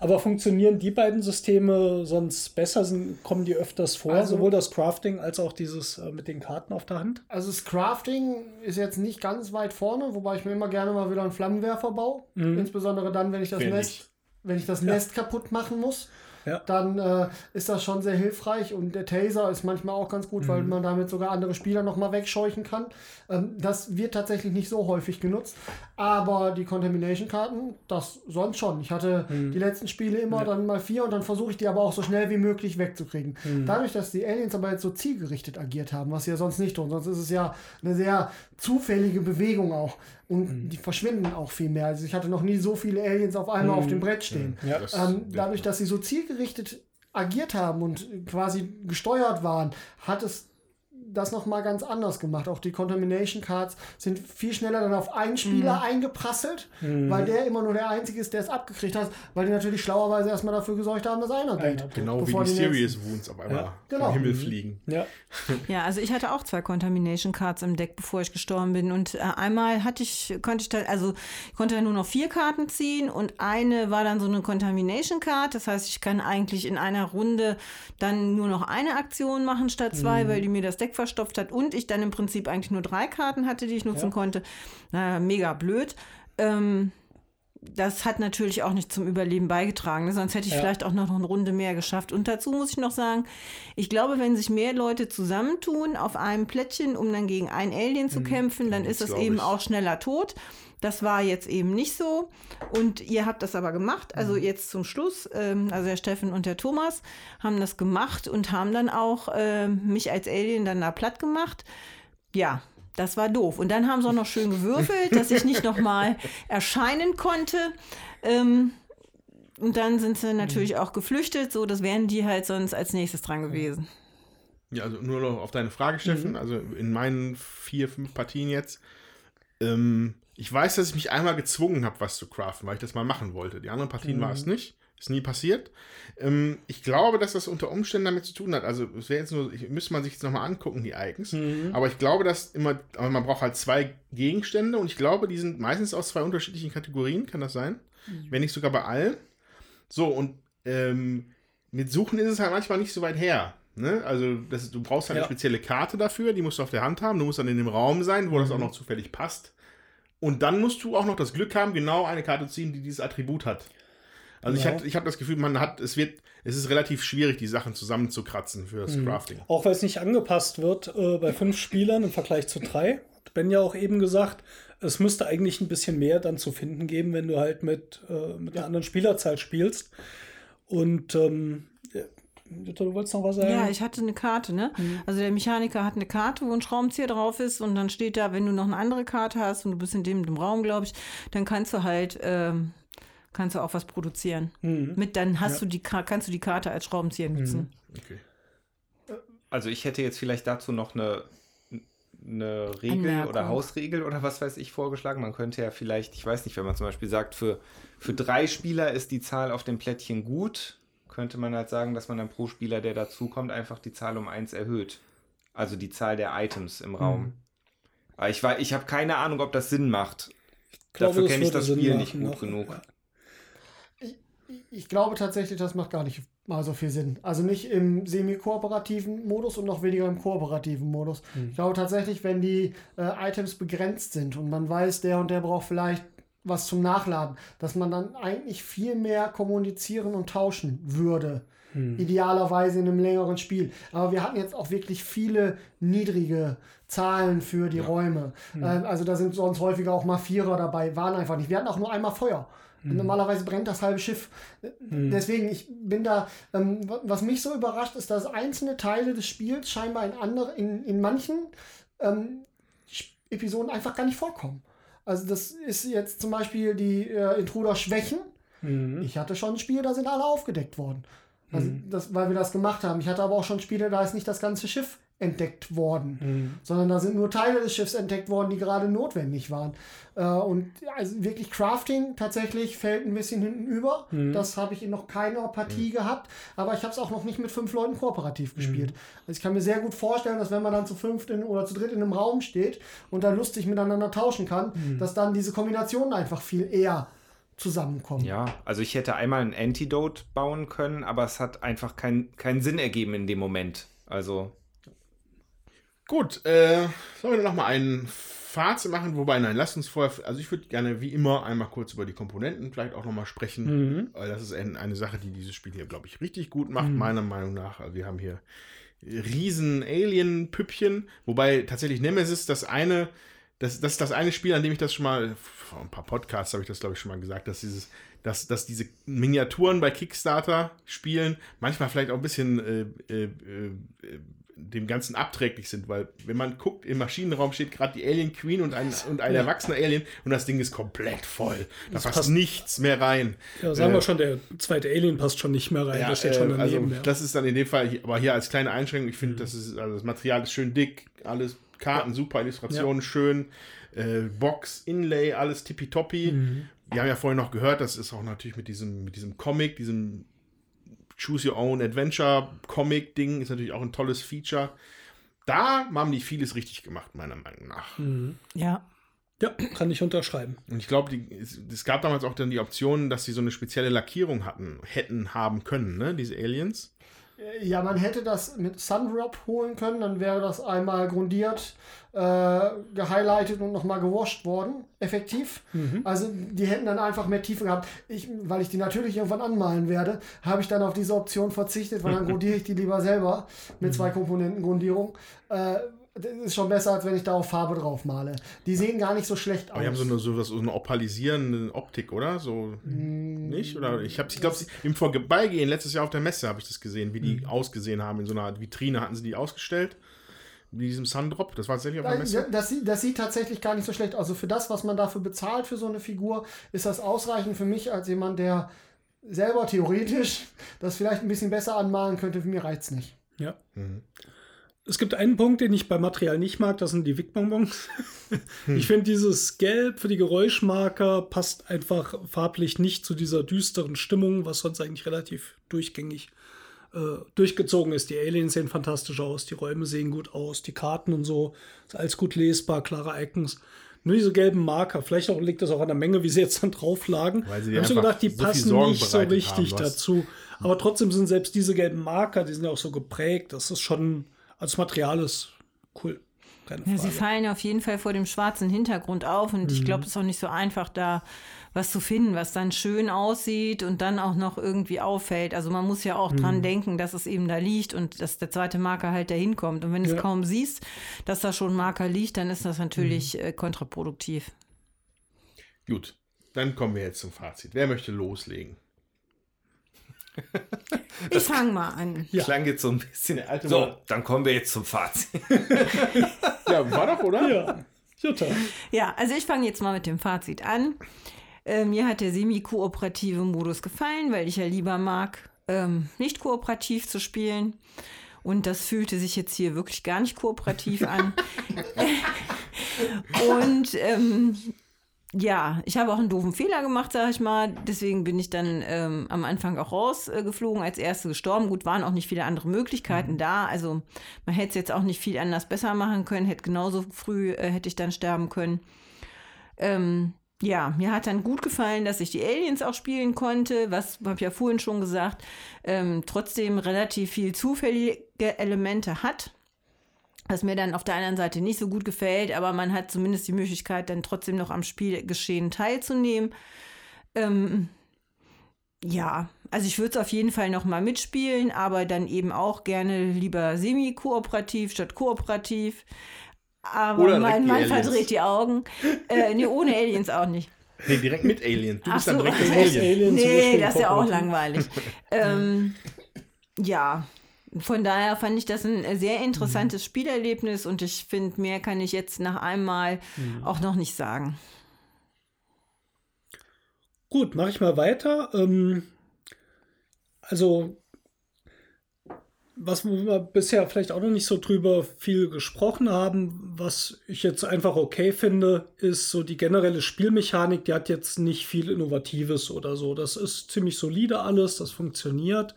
Aber funktionieren die beiden Systeme sonst besser? Sind, kommen die öfters vor? Also, sowohl das Crafting als auch dieses äh, mit den Karten auf der Hand?
Also das Crafting ist jetzt nicht ganz weit vorne, wobei ich mir immer gerne mal wieder einen Flammenwerfer baue. Mhm. Insbesondere dann, wenn ich das Nest wenn ich das Nest ja. kaputt machen muss, ja. dann äh, ist das schon sehr hilfreich. Und der Taser ist manchmal auch ganz gut, mhm. weil man damit sogar andere Spieler nochmal wegscheuchen kann. Ähm, das wird tatsächlich nicht so häufig genutzt. Aber die Contamination-Karten, das sonst schon. Ich hatte mhm. die letzten Spiele immer ja. dann mal vier und dann versuche ich die aber auch so schnell wie möglich wegzukriegen. Mhm. Dadurch, dass die Aliens aber jetzt so zielgerichtet agiert haben, was sie ja sonst nicht tun, sonst ist es ja eine sehr zufällige Bewegung auch. Und mhm. die verschwinden auch viel mehr. Also ich hatte noch nie so viele Aliens auf einmal auf dem Brett stehen. Ja, das, ähm, dadurch, dass sie so zielgerichtet agiert haben und quasi gesteuert waren, hat es das nochmal ganz anders gemacht. Auch die Contamination Cards sind viel schneller dann auf einen Spieler mhm. eingeprasselt, mhm. weil der immer nur der Einzige ist, der es abgekriegt hat, weil die natürlich schlauerweise erstmal dafür gesorgt haben, dass einer geht.
Genau wie die Serious Wounds auf einmal ja. genau. vom Himmel fliegen.
Ja. ja, also ich hatte auch zwei Contamination Cards im Deck, bevor ich gestorben bin. Und äh, einmal hatte ich, konnte ich da, also konnte ja nur noch vier Karten ziehen und eine war dann so eine Contamination Card. Das heißt, ich kann eigentlich in einer Runde dann nur noch eine Aktion machen statt zwei, mhm. weil die mir das Deck verstopft hat und ich dann im Prinzip eigentlich nur drei Karten hatte, die ich nutzen ja. konnte. Naja, mega blöd. Ähm, das hat natürlich auch nicht zum Überleben beigetragen. Ne? Sonst hätte ich ja. vielleicht auch noch eine Runde mehr geschafft. Und dazu muss ich noch sagen, ich glaube, wenn sich mehr Leute zusammentun auf einem Plättchen, um dann gegen einen Alien zu mhm. kämpfen, dann ist das eben ich. auch schneller tot. Das war jetzt eben nicht so. Und ihr habt das aber gemacht. Also mhm. jetzt zum Schluss, ähm, also der Steffen und der Thomas haben das gemacht und haben dann auch äh, mich als Alien dann da platt gemacht. Ja, Das war doof. Und dann haben sie auch noch schön gewürfelt, dass ich nicht nochmal erscheinen konnte. Ähm, und dann sind sie natürlich auch geflüchtet, so das wären die halt sonst als nächstes dran gewesen.
Ja, also nur noch auf deine Frage, Steffen. Also in meinen vier, fünf Partien jetzt. Ähm, ich weiß, dass ich mich einmal gezwungen habe, was zu craften, weil ich das mal machen wollte. Die anderen Partien war es nicht. Ist nie passiert. Ähm, ich glaube, dass das unter Umständen damit zu tun hat. Also, es wäre jetzt nur, ich, müsste man sich jetzt nochmal angucken, die Icons. Aber ich glaube, dass immer, aber man braucht halt zwei Gegenstände und ich glaube, die sind meistens aus zwei unterschiedlichen Kategorien, kann das sein? Wenn nicht sogar bei allen. So, und ähm, mit Suchen ist es halt manchmal nicht so weit her. Ne? Also, das, du brauchst halt eine
Ja.
spezielle Karte dafür, die musst du auf der Hand haben. Du musst dann in dem Raum sein, wo das auch noch zufällig passt. Und dann musst du auch noch das Glück haben, genau eine Karte zu ziehen, die dieses Attribut hat. Also ich,
Genau.
hatte- ich habe das Gefühl, man hat, es wird, es ist relativ schwierig, die Sachen zusammenzukratzen für das Crafting.
Auch weil es nicht angepasst wird äh, bei fünf Spielern im Vergleich zu drei. Hat Ben ja auch eben gesagt, es müsste eigentlich ein bisschen mehr dann zu finden geben, wenn du halt mit, äh, mit einer anderen Spielerzahl spielst. Und ähm, du wolltest noch was sagen?
Ja, ich hatte eine Karte, ne? Also der Mechaniker hat eine Karte, wo ein Schraubenzieher drauf ist und dann steht da, wenn du noch eine andere Karte hast und du bist in dem, dem Raum, glaube ich, dann kannst du halt, ähm, kannst du auch was produzieren. Mit, dann hast du die, Ka- kannst du die Karte als Schraubenzieher nutzen.
Okay.
Also ich hätte jetzt vielleicht dazu noch eine, eine Regel
Anmerkung.
oder Hausregel oder was weiß ich vorgeschlagen. Man könnte ja vielleicht, ich weiß nicht, wenn man zum Beispiel sagt, für, für drei Spieler ist die Zahl auf dem Plättchen gut, könnte man halt sagen, dass man dann pro Spieler, der dazukommt, einfach die Zahl um eins erhöht. Also die Zahl der Items im Raum. Aber ich, ich habe keine Ahnung, ob das Sinn macht.
glaube,
Dafür kenne ich das
Sinn
Spiel nicht gut
noch.
genug.
Ja.
Ich glaube tatsächlich, das macht gar nicht mal so viel Sinn. Also nicht im semi-kooperativen Modus und noch weniger im kooperativen Modus. Ich glaube tatsächlich, wenn die äh, Items begrenzt sind und man weiß, der und der braucht vielleicht was zum Nachladen, dass man dann eigentlich viel mehr kommunizieren und tauschen würde. Idealerweise in einem längeren Spiel. Aber wir hatten jetzt auch wirklich viele niedrige Zahlen für die Räume. Ähm, also da sind sonst häufiger auch mal Vierer dabei, waren einfach nicht. Wir hatten auch nur einmal Feuer. Normalerweise brennt das halbe Schiff. Deswegen, ich bin da, ähm, wa- was mich so überrascht, ist, dass einzelne Teile des Spiels scheinbar in, andere, in, in manchen ähm, Episoden einfach gar nicht vorkommen. Also das ist jetzt zum Beispiel die äh, Intruder-Schwächen. Ich hatte schon ein Spiel, da sind alle aufgedeckt worden. Also das, weil wir das gemacht haben. Ich hatte aber auch schon Spiele, da ist nicht das ganze Schiff entdeckt worden, sondern da sind nur Teile des Schiffs entdeckt worden, die gerade notwendig waren. Äh, und also wirklich Crafting tatsächlich fällt ein bisschen hinten über. Das habe ich in noch keiner Partie gehabt, aber ich habe es auch noch nicht mit fünf Leuten kooperativ gespielt. Also ich kann mir sehr gut vorstellen, dass wenn man dann zu fünft in, oder zu dritt in einem Raum steht und da lustig miteinander tauschen kann, dass dann diese Kombinationen einfach viel eher zusammenkommen.
Ja, also ich hätte einmal ein Antidote bauen können, aber es hat einfach keinen keinen Sinn ergeben in dem Moment. Also,
Gut, äh, sollen wir noch mal ein Fazit machen? Wobei, nein, lasst uns vorher, also ich würde gerne wie immer einmal kurz über die Komponenten vielleicht auch noch mal sprechen. Weil das ist ein, eine Sache, die dieses Spiel hier, glaube ich, richtig gut macht, meiner Meinung nach. Also wir haben hier riesen Alien-Püppchen, wobei tatsächlich Nemesis das eine, das, das das eine Spiel, an dem ich das schon mal, vor ein paar Podcasts habe ich das, glaube ich, schon mal gesagt, dass dieses, dass, dass diese Miniaturen bei Kickstarter spielen manchmal vielleicht auch ein bisschen äh, äh, äh, dem Ganzen abträglich sind, weil wenn man guckt, im Maschinenraum steht gerade die Alien Queen und ein, und ein erwachsener Alien und das Ding ist komplett voll. Da
Das
passt,
passt.
nichts mehr rein.
Ja, sagen
Äh,
wir schon, der zweite Alien passt schon nicht mehr rein.
ja,
der steht schon
äh,
daneben.
also
ja.
das ist dann in dem Fall, hier, aber hier als kleine Einschränkung, ich finde, das ist, also das Material ist schön dick, alles Karten, super Illustrationen, schön, äh, Box, Inlay, alles tippitoppi. Wir haben ja vorhin noch gehört, das ist auch natürlich mit diesem, mit diesem Comic, diesem Choose Your Own Adventure Comic Ding, ist natürlich auch ein tolles Feature. Da haben die vieles richtig gemacht, meiner Meinung nach.
Ja.
ja, kann ich unterschreiben.
Und ich glaube, es, es gab damals auch dann die Option, dass sie so eine spezielle Lackierung hatten, hätten haben können, ne, diese Aliens.
Ja, man hätte das mit Sundrop holen können, dann wäre das einmal grundiert, äh, gehighlightet und nochmal gewascht worden, effektiv. Also die hätten dann einfach mehr Tiefe gehabt. Ich, weil ich die natürlich irgendwann anmalen werde, habe ich dann auf diese Option verzichtet, weil dann grundiere ich die lieber selber mit zwei Komponenten Grundierung. Äh, das ist schon besser, als wenn ich da auf Farbe drauf male. Die sehen gar nicht so schlecht
Aber
aus.
die haben so eine, so, was- so eine opalisierende Optik, oder? So
Mm.
nicht? Oder ich habe, ich glaube, im Vorbeigehen letztes Jahr auf der Messe habe ich das gesehen, wie die ausgesehen haben. In so einer Art Vitrine hatten sie die ausgestellt. Mit diesem Sundrop, das war tatsächlich auf
der
Messe.
Das, das sieht tatsächlich gar nicht so schlecht aus. Also für das, was man dafür bezahlt für so eine Figur, ist das ausreichend für mich als jemand, der selber theoretisch das vielleicht ein bisschen besser anmalen könnte. Für mich reicht es nicht.
Ja. Mhm. Es gibt einen Punkt, den ich beim Material nicht mag, das sind die Wickbonbons. Hm. Ich finde, dieses Gelb für die Geräuschmarker passt einfach farblich nicht zu dieser düsteren Stimmung, was sonst eigentlich relativ durchgängig äh, durchgezogen ist. Die Aliens sehen fantastisch aus, die Räume sehen gut aus, die Karten und so, ist alles gut lesbar, klare Icons. Nur diese gelben Marker, vielleicht auch, liegt das auch an der Menge, wie sie jetzt dann drauf lagen. Weil sie ich habe so gedacht, die so passen nicht so richtig haben, dazu. Aber trotzdem sind selbst diese gelben Marker, die sind ja auch so geprägt. Das ist schon als Material ist cool.
Ja, sie fallen auf jeden Fall vor dem schwarzen Hintergrund auf und mhm. ich glaube, es ist auch nicht so einfach, da was zu finden, was dann schön aussieht und dann auch noch irgendwie auffällt. Also man muss ja auch mhm. dran denken, dass es eben da liegt und dass der zweite Marker halt dahin kommt. Und wenn du ja. es kaum siehst, dass da schon ein Marker liegt, dann ist das natürlich mhm. äh, kontraproduktiv.
Gut, dann kommen wir jetzt zum Fazit. Wer möchte loslegen?
ich fange mal an.
Ja. Klang jetzt so ein bisschen. Alte so, dann kommen wir jetzt zum Fazit.
ja, war doch, oder?
Ja.
Ja, also ich fange jetzt mal mit dem Fazit an. Äh, mir hat der semi-kooperative Modus gefallen, weil ich ja lieber mag, ähm, nicht kooperativ zu spielen. Und das fühlte sich jetzt hier wirklich gar nicht kooperativ an. und ähm, ja, ich habe auch einen doofen Fehler gemacht, sage ich mal. Deswegen bin ich dann ähm, am Anfang auch rausgeflogen, äh, als erste gestorben. Gut, waren auch nicht viele andere Möglichkeiten mhm. da. Also man hätte es jetzt auch nicht viel anders besser machen können. Hätte genauso früh äh, hätte ich dann sterben können. Ähm, ja, mir hat dann gut gefallen, dass ich die Aliens auch spielen konnte, was habe ich ja vorhin schon gesagt, ähm, trotzdem relativ viel zufällige Elemente hat was mir dann auf der anderen Seite nicht so gut gefällt, aber man hat zumindest die Möglichkeit, dann trotzdem noch am Spielgeschehen teilzunehmen. Ähm, ja, also ich würde es auf jeden Fall noch mal mitspielen, aber dann eben auch gerne lieber semi-kooperativ statt kooperativ. Aber Oder mein Mann verdreht die Augen. Äh, nee, ohne Aliens auch nicht.
Nee, direkt mit Aliens. Du
Ach
bist
so,
dann direkt
mit Alien. Nee, das ist ja auch langweilig. ähm, ja, von daher fand ich das ein sehr interessantes mhm. Spielerlebnis und ich finde, mehr kann ich jetzt nach einmal mhm. auch noch nicht sagen.
Gut, mache ich mal weiter. Ähm, also, was wir bisher vielleicht auch noch nicht so drüber viel gesprochen haben, was ich jetzt einfach okay finde, ist so die generelle Spielmechanik. Die hat jetzt nicht viel Innovatives oder so. Das ist ziemlich solide alles, das funktioniert.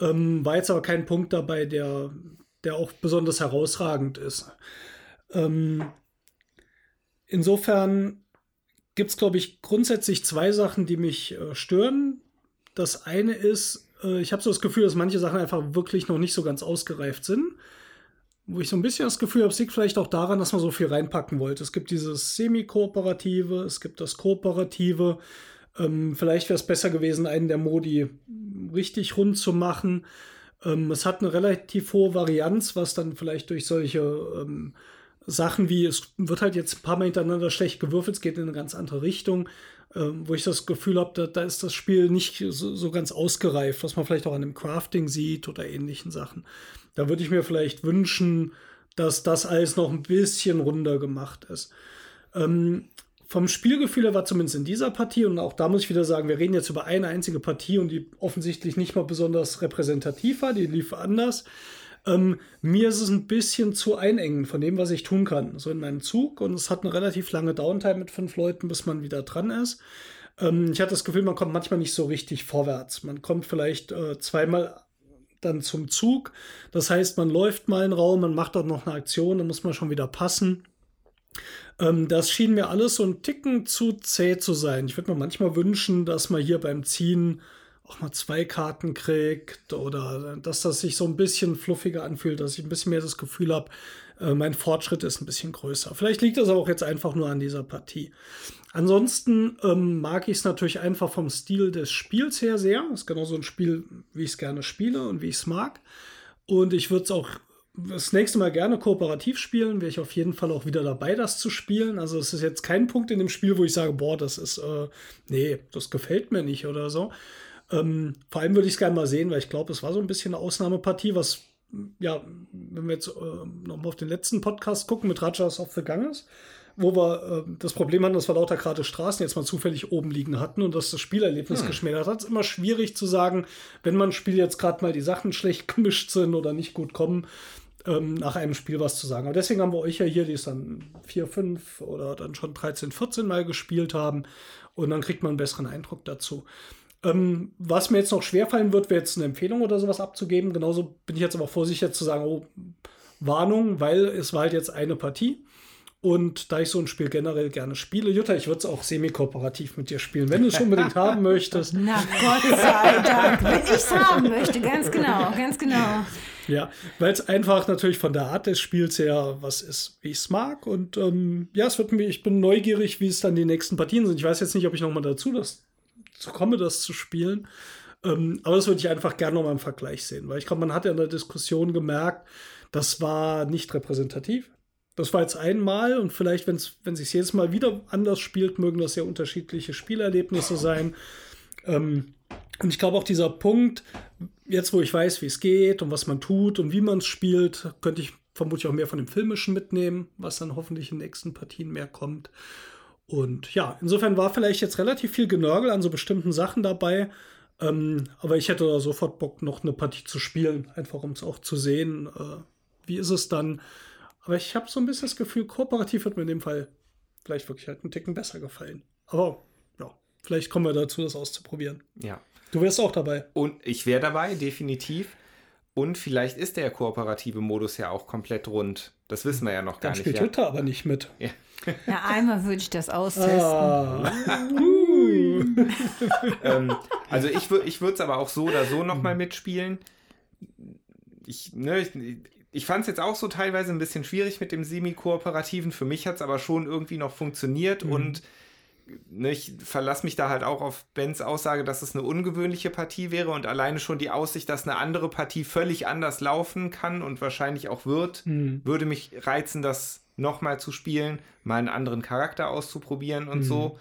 Ähm, war jetzt aber kein Punkt dabei, der, der auch besonders herausragend ist. Ähm, insofern gibt es, glaube ich, grundsätzlich zwei Sachen, die mich äh, stören. Das eine ist, äh, ich habe so das Gefühl, dass manche Sachen einfach wirklich noch nicht so ganz ausgereift sind. Wo ich so ein bisschen das Gefühl habe, es liegt vielleicht auch daran, dass man so viel reinpacken wollte. Es gibt dieses Semi-Kooperative, es gibt das Kooperative. Ähm, vielleicht wäre es besser gewesen, einen der Modi richtig rund zu machen. Ähm, es hat eine relativ hohe Varianz, was dann vielleicht durch solche ähm, Sachen wie, es wird halt jetzt ein paar Mal hintereinander schlecht gewürfelt, es geht in eine ganz andere Richtung, wo ich das Gefühl habe, da, da, ist das Spiel nicht so, so, ganz ausgereift, was man vielleicht auch an dem Crafting sieht oder ähnlichen Sachen. Da würde ich mir vielleicht wünschen, dass das alles noch ein bisschen runder gemacht ist. Ähm, vom Spielgefühl her war zumindest in dieser Partie, und auch da muss ich wieder sagen, wir reden jetzt über eine einzige Partie und die offensichtlich nicht mal besonders repräsentativ war, die lief anders. Ähm, mir ist es ein bisschen zu einengend von dem, was ich tun kann. So in meinem Zug und es hat eine relativ lange Downtime mit fünf Leuten, bis man wieder dran ist. Ähm, ich hatte das Gefühl, man kommt manchmal nicht so richtig vorwärts. Man kommt vielleicht äh, zweimal dann zum Zug. Das heißt, man läuft mal einen Raum, man macht dort noch eine Aktion, dann muss man schon wieder passen. Ähm, das schien mir alles so ein Ticken zu zäh zu sein. Ich würde mir manchmal wünschen, dass man hier beim Ziehen auch mal zwei Karten kriegt oder dass das sich so ein bisschen fluffiger anfühlt, dass ich ein bisschen mehr das Gefühl habe, äh, mein Fortschritt ist ein bisschen größer. Vielleicht liegt das auch jetzt einfach nur an dieser Partie. Ansonsten ähm, mag ich es natürlich einfach vom Stil des Spiels her sehr. Das ist genau so ein Spiel, wie ich es gerne spiele und wie ich es mag. Und ich würde es auch das nächste Mal gerne kooperativ spielen, wäre ich auf jeden Fall auch wieder dabei, das zu spielen. Also es ist jetzt kein Punkt in dem Spiel, wo ich sage, boah, das ist, äh, nee, das gefällt mir nicht oder so. Ähm, vor allem würde ich es gerne mal sehen, weil ich glaube, es war so ein bisschen eine Ausnahmepartie, was ja, wenn wir jetzt äh, nochmal auf den letzten Podcast gucken mit Rajas of the Ganges, wo wir äh, das Problem hatten, dass wir lauter gerade Straßen jetzt mal zufällig oben liegen hatten und dass das Spielerlebnis hm. geschmälert hat. Es ist immer schwierig zu sagen, wenn man Spiel jetzt gerade mal die Sachen schlecht gemischt sind oder nicht gut kommen, ähm, nach einem Spiel was zu sagen. Aber deswegen haben wir euch ja hier, die es dann 4, 5 oder dann schon 13, 14 Mal gespielt haben und dann kriegt man einen besseren Eindruck dazu. Ähm, was mir jetzt noch schwerfallen wird, wäre jetzt eine Empfehlung oder sowas abzugeben. Genauso bin ich jetzt aber vorsichtig zu sagen, oh, Warnung, weil es war halt jetzt eine Partie. Und da ich so ein Spiel generell gerne spiele, Jutta, ich würde es auch semi-kooperativ mit dir spielen, wenn du es unbedingt haben möchtest.
Na Gott sei Dank, wenn ich es haben möchte, ganz genau, ganz genau.
Ja, weil es einfach natürlich von der Art des Spiels her was ist, wie ich es mag. Und ähm, ja, es wird mir, ich bin neugierig, wie es dann die nächsten Partien sind. Ich weiß jetzt nicht, ob ich nochmal dazu das, komme, das zu spielen. Ähm, aber das würde ich einfach gerne nochmal im Vergleich sehen, weil ich glaube, man hat ja in der Diskussion gemerkt, das war nicht repräsentativ. Das war jetzt einmal und vielleicht, wenn's, wenn sich jedes Mal wieder anders spielt, mögen das ja unterschiedliche Spielerlebnisse sein. Ähm, und ich glaube auch dieser Punkt, jetzt wo ich weiß, wie es geht und was man tut und wie man es spielt, könnte ich vermutlich auch mehr von dem Filmischen mitnehmen, was dann hoffentlich in den nächsten Partien mehr kommt. Und ja, insofern war vielleicht jetzt relativ viel Genörgel an so bestimmten Sachen dabei. Ähm, aber ich hätte da sofort Bock, noch eine Partie zu spielen, einfach um es auch zu sehen. Äh, wie ist es dann? Aber ich habe so ein bisschen das Gefühl, kooperativ wird mir in dem Fall vielleicht wirklich halt einen Ticken besser gefallen. Aber ja, vielleicht kommen wir dazu, das auszuprobieren.
Ja.
Du wärst auch dabei.
Und ich wäre dabei, definitiv. Und vielleicht ist der kooperative Modus ja auch komplett rund. Das wissen wir ja noch gar
Dann
nicht.
spielt
ja.
Jutta aber nicht mit.
Ja.
Ja, einmal würde ich das austesten.
Ah.
ähm, also ich, ich würde es aber auch so oder so nochmal mitspielen. Ich, ne, ich, ich fand es jetzt auch so teilweise ein bisschen schwierig mit dem Semi-Kooperativen. Für mich hat es aber schon irgendwie noch funktioniert mhm. und ne, ich verlasse mich da halt auch auf Bens Aussage, dass es eine ungewöhnliche Partie wäre und alleine schon die Aussicht, dass eine andere Partie völlig anders laufen kann und wahrscheinlich auch wird, mhm. würde mich reizen, das nochmal zu spielen, mal einen anderen Charakter auszuprobieren und mhm. so.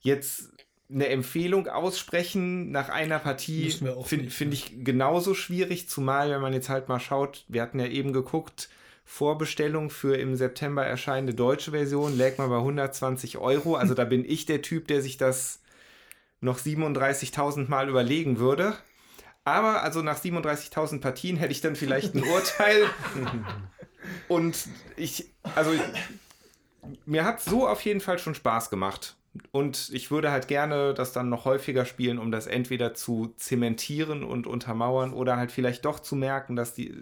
Jetzt eine Empfehlung aussprechen nach einer Partie finde find ich genauso schwierig, zumal wenn man jetzt halt mal schaut, wir hatten ja eben geguckt, Vorbestellung für im September erscheinende deutsche Version lag mal bei 120 Euro. Also da bin ich der Typ, der sich das noch 37.000 Mal überlegen würde. Aber also nach 37.000 Partien hätte ich dann vielleicht ein Urteil. Und ich, also mir hat so auf jeden Fall schon Spaß gemacht. Und ich würde halt gerne das dann noch häufiger spielen, um das entweder zu zementieren und untermauern oder halt vielleicht doch zu merken, dass die,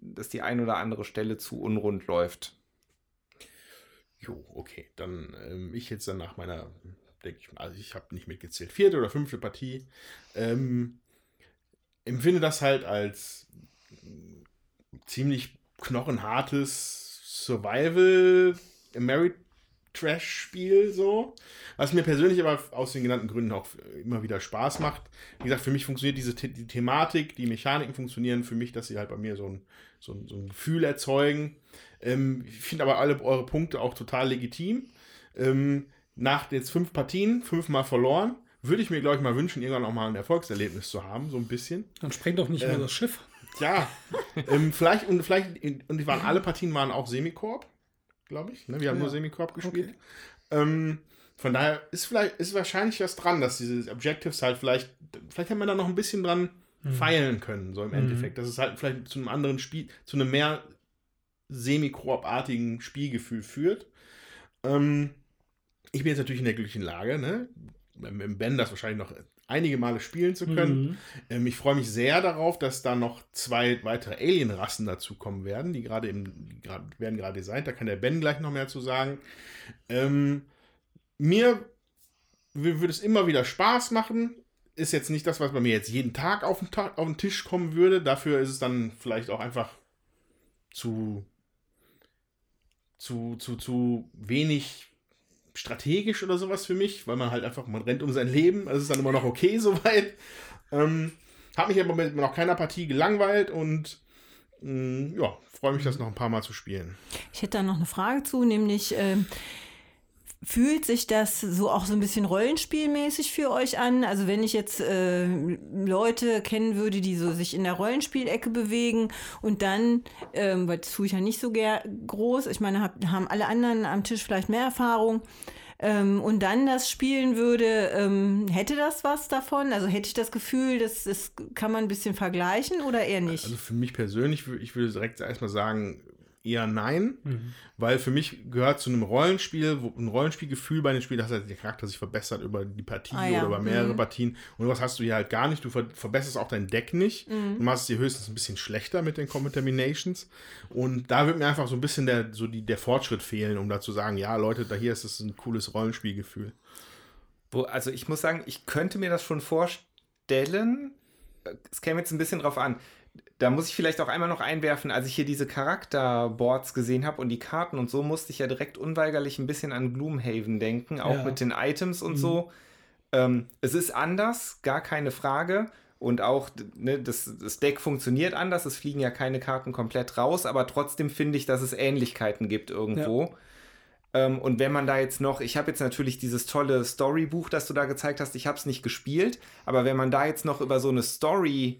dass die ein oder andere Stelle zu unrund läuft.
Jo, okay. Dann ähm, ich jetzt dann nach meiner, denke ich, also ich habe nicht mitgezählt, vierte oder fünfte Partie, ähm, empfinde das halt als ziemlich knochenhartes Survival American Trash-Spiel so. Was mir persönlich aber aus den genannten Gründen auch immer wieder Spaß macht. Wie gesagt, für mich funktioniert diese The die Thematik, die Mechaniken funktionieren für mich, dass sie halt bei mir so ein, so ein, so ein Gefühl erzeugen. Ähm, ich finde aber alle eure Punkte auch total legitim. Ähm, nach jetzt fünf Partien, fünfmal verloren, würde ich mir, glaube ich, mal wünschen, irgendwann auch mal ein Erfolgserlebnis zu haben, so ein bisschen.
Dann sprengt doch nicht ähm, mehr das Schiff.
Ja, ähm, vielleicht, und vielleicht, und die waren alle Partien waren auch Semikorb glaube ich. Ne? Wir haben ja. nur Semicorp gespielt. Okay. Ähm, von daher ist vielleicht ist wahrscheinlich was dran, dass diese Objectives halt vielleicht, vielleicht haben wir da noch ein bisschen dran mhm. feilen können, so im mhm. Endeffekt. Dass es halt vielleicht zu einem anderen Spiel, zu einem mehr Semi-Koop-artigen Spielgefühl führt. Ähm, ich bin jetzt natürlich in der glücklichen Lage, ne? Im Ben das wahrscheinlich noch einige Male spielen zu können. Mhm. Ähm, ich freue mich sehr darauf, dass da noch zwei weitere Alien-Rassen dazukommen werden, die gerade im, die grad, werden gerade designt. Da kann der Ben gleich noch mehr zu sagen. Ähm, mir würde es immer wieder Spaß machen. Ist jetzt nicht das, was bei mir jetzt jeden Tag auf den, Tag, auf den Tisch kommen würde. Dafür ist es dann vielleicht auch einfach zu, zu, zu, zu wenig strategisch oder sowas für mich, weil man halt einfach, man rennt um sein Leben, das ist dann immer noch okay soweit. Ähm, habe mich aber mit noch keiner Partie gelangweilt und mh, mm, ja, freue mich, das noch ein paar Mal zu spielen.
Ich hätte da noch eine Frage zu, nämlich äh, fühlt sich das so auch so ein bisschen rollenspielmäßig für euch an? Also wenn ich jetzt äh, Leute kennen würde, die so sich in der Rollenspielecke bewegen und dann, ähm, weil das tue ich ja nicht so groß, ich meine, hab, haben alle anderen am Tisch vielleicht mehr Erfahrung, ähm, und dann das spielen würde, ähm, hätte das was davon? Also hätte ich das Gefühl, das, das kann man ein bisschen vergleichen oder eher nicht?
Also für mich persönlich, ich würde direkt erstmal sagen, eher nein, mhm. weil für mich gehört zu einem Rollenspiel, wo ein Rollenspielgefühl bei einem Spiel, dass der Charakter sich verbessert über die Partie ah, ja. oder über mehrere mhm. Partien. Und was hast du hier halt gar nicht. Du verbesserst auch dein Deck nicht. Mhm. Du machst es dir höchstens ein bisschen schlechter mit den Contaminations. Und da wird mir einfach so ein bisschen der, so die, der Fortschritt fehlen, um da zu sagen, ja, Leute, da hier ist es ein cooles Rollenspielgefühl.
Wo, also ich muss sagen, ich könnte mir das schon vorstellen. Es käme jetzt ein bisschen drauf an da muss ich vielleicht auch einmal noch einwerfen, als ich hier diese Charakterboards gesehen habe und die Karten und so, musste ich ja direkt unweigerlich ein bisschen an Gloomhaven denken, auch ja. mit den Items und mhm. so. Ähm, es ist anders, gar keine Frage. Und auch ne, das, das, Deck funktioniert anders, es fliegen ja keine Karten komplett raus, aber trotzdem finde ich, dass es Ähnlichkeiten gibt irgendwo. Ja. Ähm, und wenn man da jetzt noch, ich habe jetzt natürlich dieses tolle Storybuch, das du da gezeigt hast, ich habe es nicht gespielt, aber wenn man da jetzt noch über so eine Story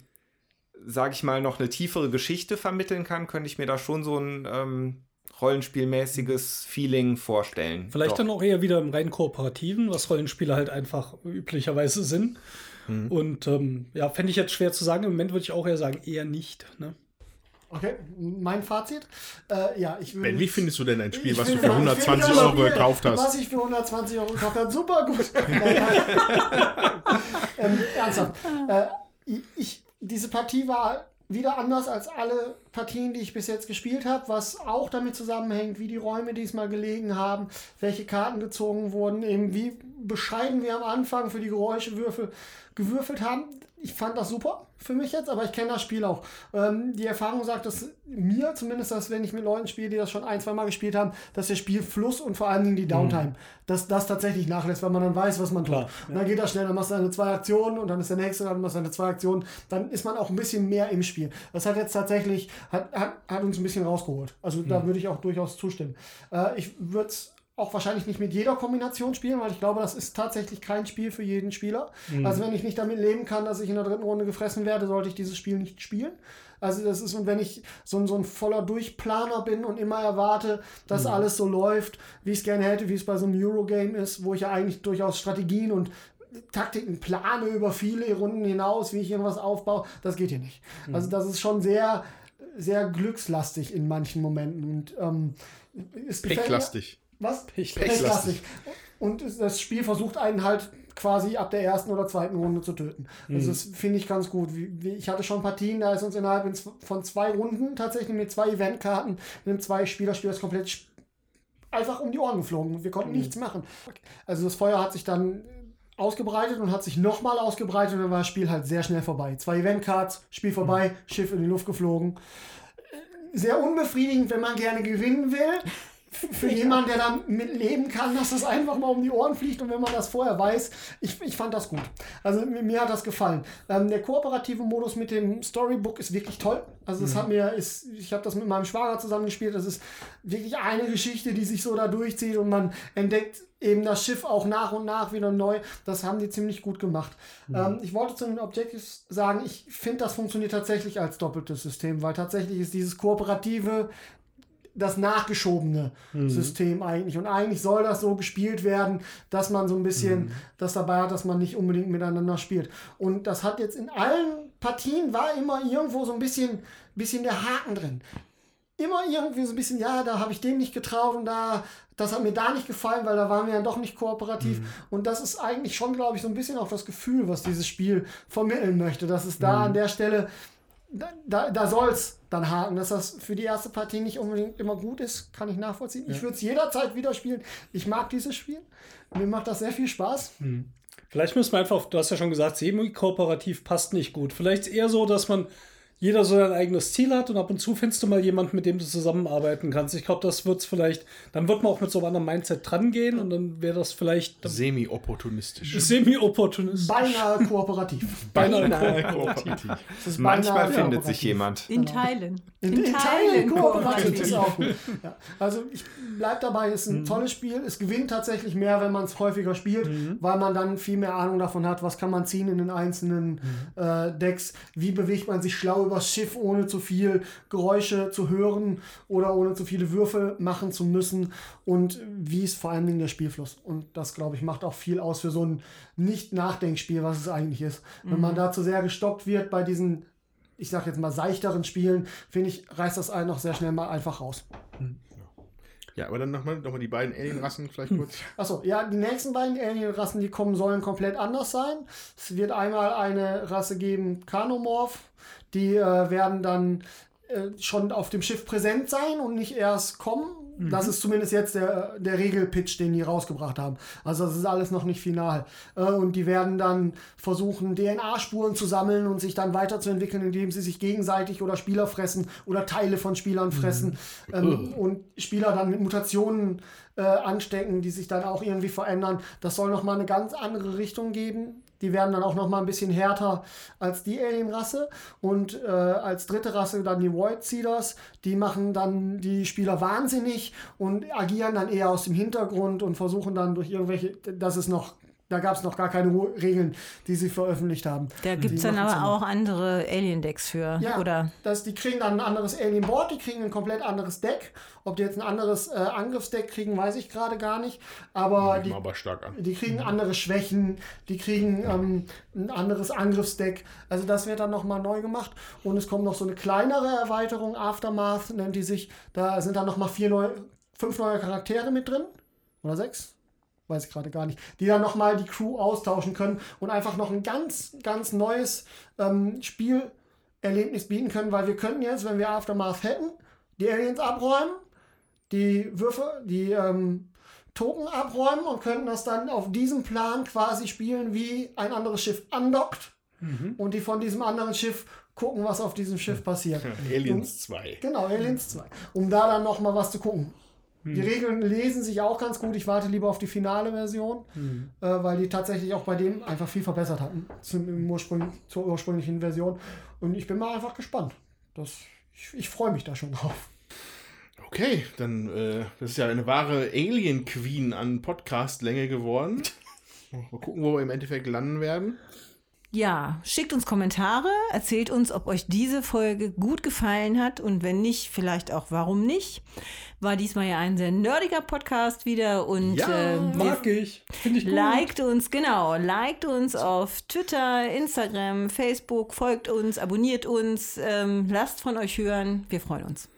sage ich mal, noch eine tiefere Geschichte vermitteln kann, könnte ich mir da schon so ein ähm, rollenspielmäßiges Feeling vorstellen.
Vielleicht Doch. dann auch eher wieder im rein kooperativen, was Rollenspiele halt einfach üblicherweise sind. Hm. Und ähm, ja, fände ich jetzt schwer zu sagen. Im Moment würde ich auch eher sagen, eher nicht. Ne?
Okay, mein Fazit. Äh, ja, ich
ben, wie findest du denn ein Spiel, was du für 120 Euro gekauft hast?
Was ich für 120 Euro gekauft habe, super gut. ähm, ernsthaft. Äh, ich, diese Partie war wieder anders als alle Partien, die ich bis jetzt gespielt habe, was auch damit zusammenhängt, wie die Räume diesmal gelegen haben, welche Karten gezogen wurden, eben wie bescheiden wir am Anfang für die Geräuschewürfel gewürfelt haben ich fand das super für mich jetzt, aber ich kenne das Spiel auch. Ähm, die Erfahrung sagt dass mir zumindest, dass wenn ich mit Leuten spiele, die das schon ein, zwei Mal gespielt haben, dass der Spielfluss und vor allen Dingen die Downtime, mhm. dass das tatsächlich nachlässt, weil man dann weiß, was man tut. Klar, und dann geht das schnell, dann machst du eine zwei Aktionen und dann ist der nächste, dann machst du eine zwei Aktionen, dann ist man auch ein bisschen mehr im Spiel. Das hat jetzt tatsächlich, hat, hat, hat uns ein bisschen rausgeholt. Also mhm. da würde ich auch durchaus zustimmen. Äh, ich würde es auch wahrscheinlich nicht mit jeder Kombination spielen, weil ich glaube, das ist tatsächlich kein Spiel für jeden Spieler. Mhm. Also wenn ich nicht damit leben kann, dass ich in der dritten Runde gefressen werde, sollte ich dieses Spiel nicht spielen. Also das ist, und wenn ich so, ein, so ein voller Durchplaner bin und immer erwarte, dass mhm. alles so läuft, wie ich es gerne hätte, wie es bei so einem Eurogame ist, wo ich ja eigentlich durchaus Strategien und Taktiken plane über viele Runden hinaus, wie ich irgendwas aufbaue, das geht hier nicht. Mhm. Also das ist schon sehr, sehr glückslastig in manchen Momenten. Und ähm,
ist Pechlastig.
Was? Pechlastig. Und das Spiel versucht einen halt quasi ab der ersten oder zweiten Runde zu töten. Also mhm. das finde ich ganz gut. Ich hatte schon Partien, da ist uns innerhalb von zwei Runden tatsächlich mit zwei Eventkarten mit einem Zwei-Spieler-Spiel das komplett einfach um die Ohren geflogen. Wir konnten mhm. nichts machen. Also das Feuer hat sich dann ausgebreitet und hat sich nochmal ausgebreitet und dann war das Spiel halt sehr schnell vorbei. Zwei Eventcards, Spiel vorbei, mhm. Schiff in die Luft geflogen. Sehr unbefriedigend, wenn man gerne gewinnen will für jemanden, der damit leben kann, dass das einfach mal um die Ohren fliegt und wenn man das vorher weiß, ich, ich fand das gut. Also mir, mir hat das gefallen. Ähm, der kooperative Modus mit dem Storybook ist wirklich toll. Also das mhm. hat mir, ist, ich habe das mit meinem Schwager zusammengespielt, das ist wirklich eine Geschichte, die sich so da durchzieht und man entdeckt eben das Schiff auch nach und nach wieder neu. Das haben die ziemlich gut gemacht. Mhm. Ähm, ich wollte zu den Objectives sagen, ich finde, das funktioniert tatsächlich als doppeltes System, weil tatsächlich ist dieses kooperative das nachgeschobene mhm. System eigentlich. Und eigentlich soll das so gespielt werden, dass man so ein bisschen mhm. das dabei hat, dass man nicht unbedingt miteinander spielt. Und das hat jetzt in allen Partien war immer irgendwo so ein bisschen, bisschen der Haken drin. Immer irgendwie so ein bisschen, ja, da habe ich dem nicht getraut und da, das hat mir da nicht gefallen, weil da waren wir ja doch nicht kooperativ. Mhm. Und das ist eigentlich schon, glaube ich, so ein bisschen auch das Gefühl, was dieses Spiel vermitteln möchte, dass es da mhm. an der Stelle da, da, da soll es dann haken. Dass das für die erste Partie nicht unbedingt immer gut ist, kann ich nachvollziehen. Ja. Ich würde es jederzeit wieder spielen. Ich mag dieses Spiel. Mir macht das sehr viel Spaß.
Hm. Vielleicht müssen wir einfach, du hast ja schon gesagt, semi-kooperativ passt nicht gut. Vielleicht eher so, dass man jeder so ein eigenes Ziel hat und ab und zu findest du mal jemanden, mit dem du zusammenarbeiten kannst. Ich glaube, das wird es vielleicht, dann wird man auch mit so einem anderen Mindset dran gehen und dann wäre das vielleicht
Semi-opportunistisch.
semi-opportunistisch.
Beinahe kooperativ.
Beinahe
kooperativ.
Es ist
Manchmal
beinahe
findet
kooperativ.
sich jemand.
In Teilen.
In, in Teilen kooperativ ist auch gut. Ja. Also ich bleib dabei, ist
Mhm.
ein tolles Spiel. Es gewinnt tatsächlich mehr, wenn man es häufiger spielt,
Mhm.
weil man dann viel mehr Ahnung davon hat, was kann man ziehen in den einzelnen
Mhm.
äh, Decks, wie bewegt man sich schlau übers Schiff, ohne zu viel Geräusche zu hören oder ohne zu viele Würfe machen zu müssen und wie ist vor allen Dingen der Spielfluss. Und das, glaube ich, macht auch viel aus für so ein Nicht-Nachdenkspiel, was es eigentlich ist. Wenn man da zu sehr gestockt wird bei diesen ich sag jetzt mal, seichteren Spielen, finde ich, reißt das einen noch sehr schnell mal einfach raus.
Ja, aber dann nochmal noch mal die beiden Alienrassen vielleicht kurz.
Achso, ja, die nächsten beiden Alien-Rassen, die kommen, sollen komplett anders sein. Es wird einmal eine Rasse geben, Kanomorph. Die äh, werden dann äh, schon auf dem Schiff präsent sein und nicht erst kommen. Das ist zumindest jetzt der, der Regelpitch, den die rausgebracht haben. Also das ist alles noch nicht final. Äh, und die werden dann versuchen, DNA-Spuren zu sammeln und sich dann weiterzuentwickeln, indem sie sich gegenseitig oder Spieler fressen oder Teile von Spielern fressen. Ähm, und Spieler dann mit Mutationen äh, anstecken, die sich dann auch irgendwie verändern. Das soll nochmal eine ganz andere Richtung geben. Die werden dann auch nochmal ein bisschen härter als die Alien-Rasse. Und äh, als dritte Rasse dann die Void Seeders. Die machen dann die Spieler wahnsinnig und agieren dann eher aus dem Hintergrund und versuchen dann durch irgendwelche, das ist noch, da gab es noch gar keine Regeln, die sie veröffentlicht haben.
Da gibt es
Die
dann aber auch andere Alien-Decks für.
ja,
Oder
Das, die kriegen dann ein anderes Alien Board, die kriegen ein komplett anderes Deck. Ob die jetzt ein anderes äh, Angriffsdeck kriegen, weiß ich gerade gar nicht. Aber die,
aber stark an.
die kriegen andere Schwächen, die kriegen ähm, ein anderes Angriffsdeck. Also das wird dann nochmal neu gemacht. Und es kommt noch so eine kleinere Erweiterung, Aftermath nennt die sich. Da sind dann nochmal vier neue, fünf neue Charaktere mit drin. Oder sechs? Weiß ich gerade gar nicht. Die dann nochmal die Crew austauschen können und einfach noch ein ganz, ganz neues ähm, Spielerlebnis bieten können, weil wir könnten jetzt, wenn wir Aftermath hätten, die Aliens abräumen, die Würfe, die ähm, Token abräumen und könnten das dann auf diesem Plan quasi spielen, wie ein anderes Schiff andockt und die von diesem anderen Schiff gucken, was auf diesem Schiff passiert.
Aliens 2.
Genau, Aliens 2. Um da dann nochmal was zu gucken. Die Regeln lesen sich auch ganz gut. Ich warte lieber auf die finale Version, äh, weil die tatsächlich auch bei dem einfach viel verbessert hatten zum, im Ursprung, zur ursprünglichen Version. Und ich bin mal einfach gespannt. Das, ich ich freue mich da schon drauf.
Okay, dann äh, das ist ja eine wahre Alien Queen an Podcast-Länge geworden. Mal gucken, wo wir im Endeffekt landen werden.
ja, schickt uns Kommentare, erzählt uns, ob euch diese Folge gut gefallen hat und wenn nicht, vielleicht auch warum nicht. War diesmal ja ein sehr nerdiger Podcast wieder und
Ja,
äh,
Mag ich. Finde ich gut.
Liked uns, genau, liked uns auf Twitter, Instagram, Facebook, folgt uns, abonniert uns, ähm, lasst von euch hören. Wir freuen uns.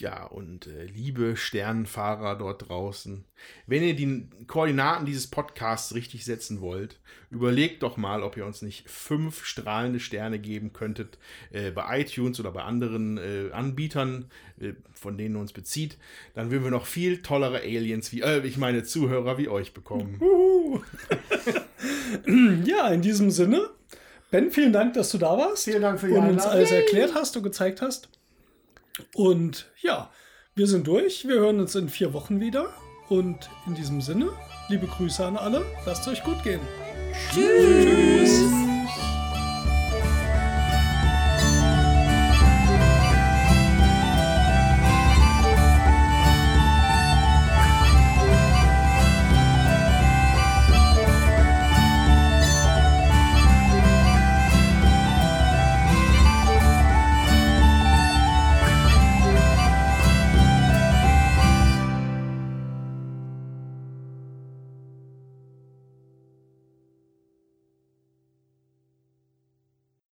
Ja, und äh, liebe Sternenfahrer dort draußen, wenn ihr die Koordinaten dieses Podcasts richtig setzen wollt, überlegt doch mal, ob ihr uns nicht fünf strahlende Sterne geben könntet äh, bei iTunes oder bei anderen äh, Anbietern, äh, von denen ihr uns bezieht. Dann würden wir noch viel tollere Aliens wie, äh, ich meine Zuhörer wie euch bekommen.
Ja, in diesem Sinne. Ben, vielen Dank, dass du da warst.
Vielen Dank für die
Und uns alles erklärt hast und gezeigt hast. Und ja, wir sind durch. Wir hören uns in vier Wochen wieder. Und in diesem Sinne, liebe Grüße an alle. Lasst euch gut gehen.
Tschüss.